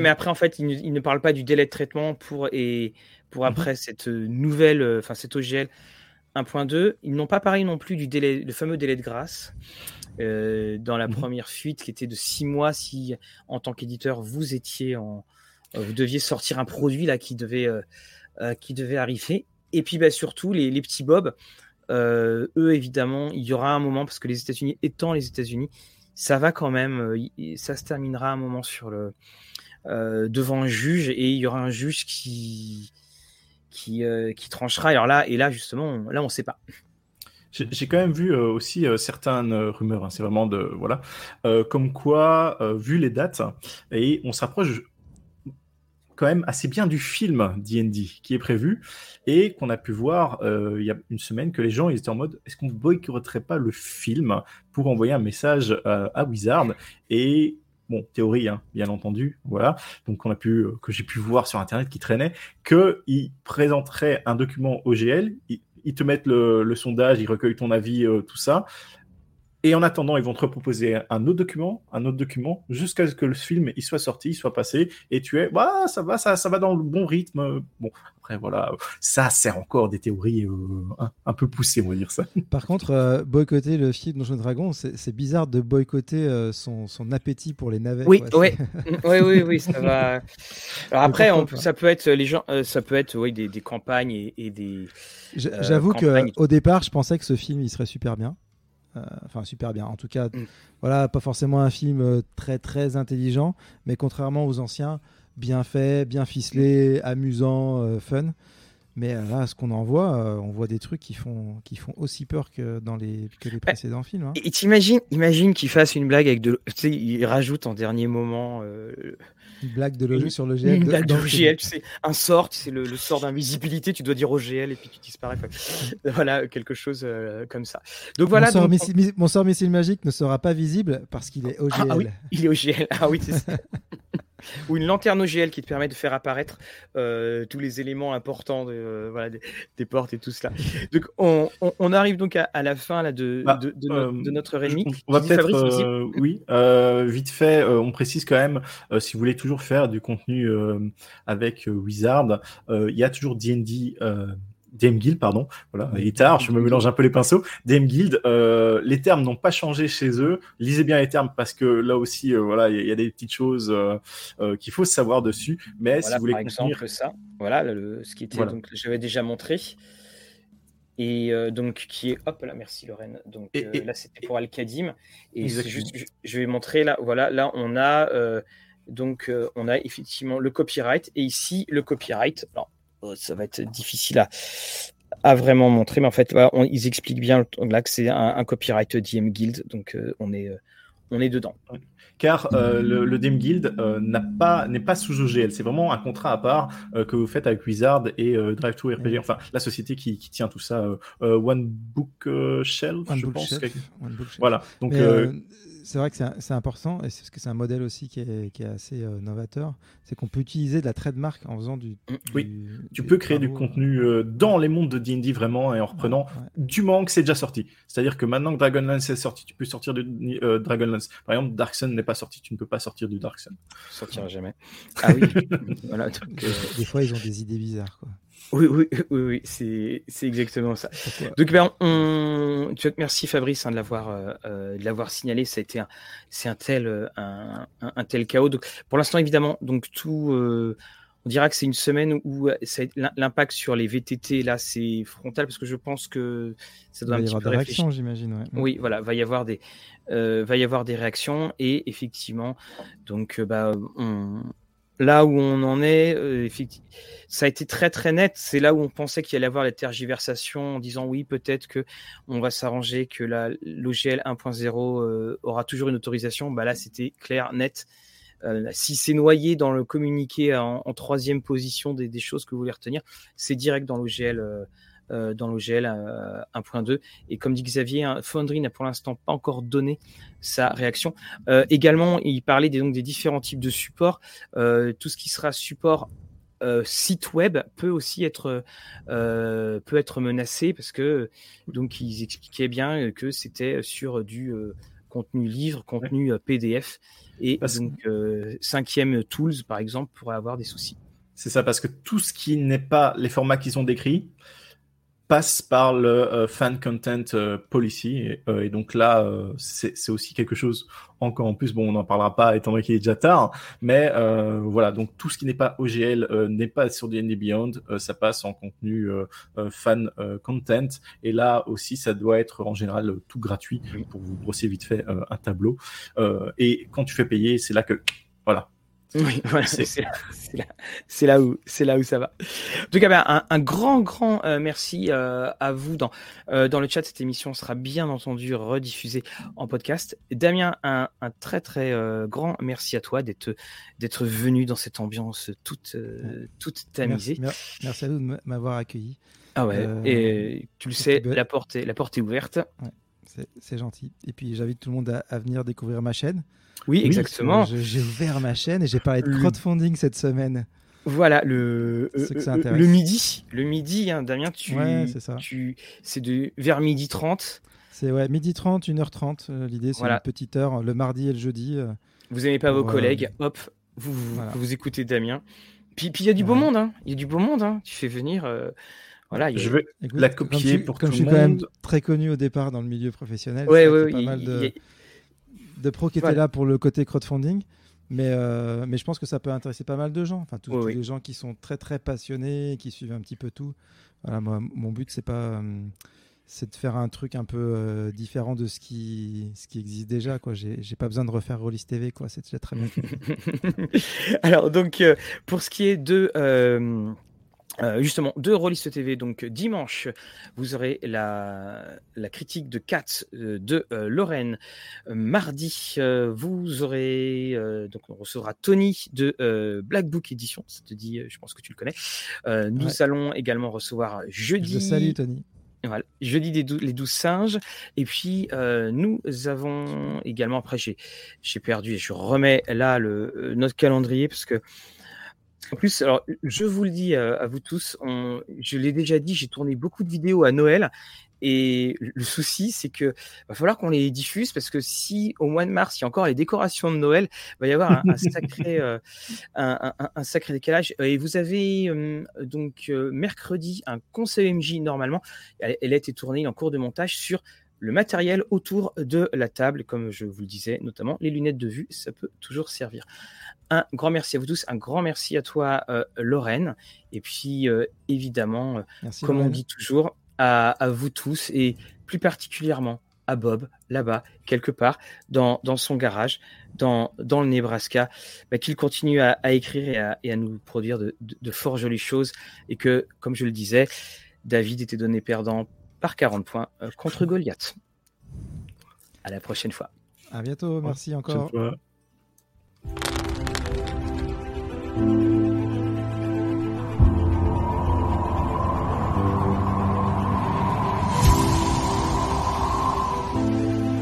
mais après, en fait, ils ne, il ne parlent pas du délai de traitement pour et pour mmh après cette nouvelle, enfin cette OGL 1.2. Ils n'ont pas parlé non plus du délai, le fameux délai de grâce. Euh, dans la mmh première fuite qui était de six mois si en tant qu'éditeur vous étiez en euh, vous deviez sortir un produit là qui devait euh, qui devait arriver et puis bah, surtout les, les petits bobs eux évidemment il y aura un moment parce que les États-Unis étant les États-Unis ça va quand même ça se terminera un moment sur le devant un juge et il y aura un juge qui qui, euh, qui tranchera. Alors là, et là, justement, là, on ne sait pas. J'ai quand même vu euh, aussi euh, certaines rumeurs, hein, c'est vraiment de. Voilà. comme quoi, vu les dates, et on s'approche quand même assez bien du film D&D qui est prévu et qu'on a pu voir il y a une semaine que les gens ils étaient en mode est-ce qu'on boycotterait pas le film pour envoyer un message à Wizard et bon, théorie, hein, bien entendu, voilà. Donc, on a pu, euh, que j'ai pu voir sur Internet qui traînait, qu'ils présenteraient un document OGL, ils, te mettent le, sondage, ils recueillent ton avis, euh, tout ça. Et en attendant, ils vont te proposer un autre document, un autre document, jusqu'à ce que le film il soit sorti, il soit passé, et tu es, bah, ça va, ça, ça va dans le bon rythme. Bon, après, voilà, ça sert encore des théories euh, un, peu poussées, on va dire ça. Par contre, euh, boycotter le film Donjon Dragon, c'est bizarre de boycotter euh, son, son, appétit pour les navets. Oui, oui, oui, oui, oui, ça va. Alors après, on, ça peut être les gens, ça peut être, oui, des, des campagnes et, des. J'avoue que au départ, je pensais que ce film il serait super bien. Euh, enfin, super bien. En tout cas, mm. voilà, pas forcément un film euh, très très intelligent, mais contrairement aux anciens, bien fait, bien ficelé, amusant, fun. Mais là, ce qu'on en voit, on voit des trucs qui font, qui font aussi peur que dans les, que les précédents films. Hein. Et t'imagines, imagine qu'il fasse une blague avec de. Tu sais, il rajoute en dernier moment une blague de logique sur l'OGL. Une blague de l'OGL, tu sais, un sort, tu sais, le, sort d'invisibilité, tu dois dire OGL et puis tu disparais. voilà, quelque chose euh, comme ça. Donc voilà. Mon, sort missile, mon, sort missile, magique ne sera pas visible parce qu'il est OGL. Ah, ah, oui, il est OGL. Ah oui, c'est ça. ou une lanterne OGL qui te permet de faire apparaître euh, tous les éléments importants de, euh, voilà, des, portes et tout cela. Donc on, on, arrive donc à, la fin là, de, bah, de, euh, notre rémi. On va peut-être, oui, vite fait, on précise quand même, si vous voulez toujours faire du contenu avec Wizard, il y a toujours D&D DM Guild, pardon. Voilà, il est tard, je me mélange un peu les pinceaux. DM Guild, euh, les termes n'ont pas changé chez eux. Lisez bien les termes parce que là aussi, euh, voilà, il y, a des petites choses euh, qu'il faut savoir dessus. Mais si vous voulez par exemple ça, voilà, ce qui était donc j'avais déjà montré et donc qui est hop là, merci Lorraine. Donc là c'était pour Al-Kadim et juste, je, vais montrer là, voilà, là on a donc on a effectivement le copyright et ici le copyright. Alors, ça va être difficile à, vraiment montrer, mais en fait, ils expliquent bien là que c'est un, copyright DM Guild, donc euh, on, est, euh, on est dedans. Car euh, le, DM Guild n'a pas n'est pas sous OGL, c'est vraiment un contrat à part que vous faites avec Wizard et Drive to RPG, enfin la société qui, tient tout ça, One Book Shelf, je pense. Voilà, donc c'est vrai que c'est important, et c'est parce que c'est un modèle aussi qui est, qui est assez euh, novateur, c'est qu'on peut utiliser de la trademark en faisant du... Mm, oui, tu peux créer du contenu euh, dans les mondes de D&D vraiment, et en reprenant du moment que c'est déjà sorti. C'est-à-dire que maintenant que Dragonlance est sorti, tu peux sortir de euh, Dragonlance. Par exemple, Dark Sun n'est pas sorti, tu ne peux pas sortir du Dark Sun. Sortira jamais. Ah oui, voilà. Des fois, ils ont des idées bizarres, quoi. Oui, oui, oui, oui c'est, c'est exactement ça. Donc, ben, on, tu vois, merci Fabrice hein, de l'avoir, euh, euh, de l'avoir signalé. Ça a été un, c'est un tel, euh, un, un, tel chaos. Donc, pour l'instant, évidemment, donc tout, on dira que c'est une semaine où ça, l'impact sur les VTT là, c'est frontal parce que je pense que ça doit un petit peu réactions, j'imagine. Ouais. Oui, voilà, va y avoir des, va y avoir des réactions et effectivement, donc, bah, on, là où on en est, euh, ça a été très très net. C'est là où on pensait qu'il allait avoir les tergiversations en disant oui, peut-être que on va s'arranger, que la l'OGL 1.0 euh, aura toujours une autorisation. Bah là, c'était clair, net. Euh, si c'est noyé dans le communiqué en, troisième position des, des, choses que vous voulez retenir, c'est direct dans l'OGL euh, dans l'OGL 1.2. Euh, Et comme dit Xavier, hein, Foundry n'a pour l'instant pas encore donné sa réaction. Euh, également, il parlait des, donc, des différents types de supports. tout ce qui sera support site web peut aussi être peut être menacé parce que donc ils expliquaient bien que c'était sur du contenu livre, contenu PDF et donc cinquième tools par exemple pourrait avoir des soucis. C'est ça parce que tout ce qui n'est pas les formats qu'ils ont décrits, passe par le euh, fan content euh, policy. Euh, et, donc là c'est aussi quelque chose encore en plus bon on n'en parlera pas étant donné qu'il est déjà tard mais voilà. Donc tout ce qui n'est pas OGL n'est pas sur D&D Beyond ça passe en contenu fan content. Et là aussi ça doit être en général tout gratuit pour vous brosser vite fait un tableau. Et quand tu fais payer c'est là que voilà oui, voilà, c'est là, où c'est là où ça va. En tout cas, ben, un, grand grand euh, merci euh, à vous dans euh, dans le chat. Cette émission sera bien entendu rediffusée en podcast. Damien, un, un très très grand merci à toi d'être d'être venu dans cette ambiance toute toute tamisée. Merci, merci, à vous de m'avoir accueilli. Ah ouais. et tu le sais, la porte est la porte est ouverte. Ouais, c'est gentil. Et puis j'invite tout le monde à venir découvrir ma chaîne. Oui, exactement. J'ai ouvert ma chaîne et j'ai parlé de crowdfunding cette semaine. Voilà, le, euh, euh, le midi. Le midi, hein, Damien, tu, c'est ça. Tu, c'est de vers midi 30. C'est ouais, midi 30, 1h30. Euh, l'idée, c'est une petite heure, le mardi et le jeudi. vous n'aimez pas vos collègues, hop, vous, vous, écoutez Damien. Puis il y a du beau monde, hein. Il y a du beau monde, hein. Tu fais venir. Voilà, je vais la copier pour comme tout je suis quand même très connu au départ dans le milieu professionnel. Ouais, ouais, pas mal de de pro qui était là pour le côté crowdfunding. Mais, euh, mais je pense que ça peut intéresser pas mal de gens. Enfin, tous, les gens qui sont très très passionnés, qui suivent un petit peu tout. Voilà, moi, mon but, c'est pas. Euh, c'est de faire un truc un peu différent de ce qui, ce qui existe déjà. Quoi. J'ai, j'ai pas besoin de refaire Rollis TV, quoi. c'est déjà très bien Alors, donc, pour ce qui est de euh, justement, de Rollist TV, donc dimanche, vous aurez la, la critique de Cats euh, de euh, Lorraine. mardi, vous aurez, donc on recevra Tony de Black Book Edition, ça te dit, je pense que tu le connais. nous allons également recevoir jeudi. Salut Tony. Voilà, jeudi des les douze singes. Et puis, nous avons également, après, j'ai perdu et je remets là le, notre calendrier parce que en plus, alors, je vous le dis euh, à, vous tous, je l'ai déjà dit, j'ai tourné beaucoup de vidéos à Noël. Et le souci, c'est que va falloir qu'on les diffuse parce que si au mois de mars, il y a encore les décorations de Noël, il va y avoir un, sacré, euh, un, sacré décalage. Et vous avez euh, donc mercredi un conseil MJ normalement. Elle, elle, a été tournée en cours de montage sur le matériel autour de la table, comme je vous le disais, notamment les lunettes de vue, ça peut toujours servir. Un grand merci à vous tous, un grand merci à toi, euh, Lorraine. Et puis, euh, évidemment, euh, comme on dit toujours, à, vous tous et plus particulièrement à Bob, là-bas, quelque part, dans, son garage, dans, dans le Nebraska, bah, qu'il continue à, écrire et à, nous produire de, de, fort jolies choses. Et que, comme je le disais, David était donné perdant par 40 points contre Goliath. À la prochaine fois. À bientôt, merci encore. Thank you.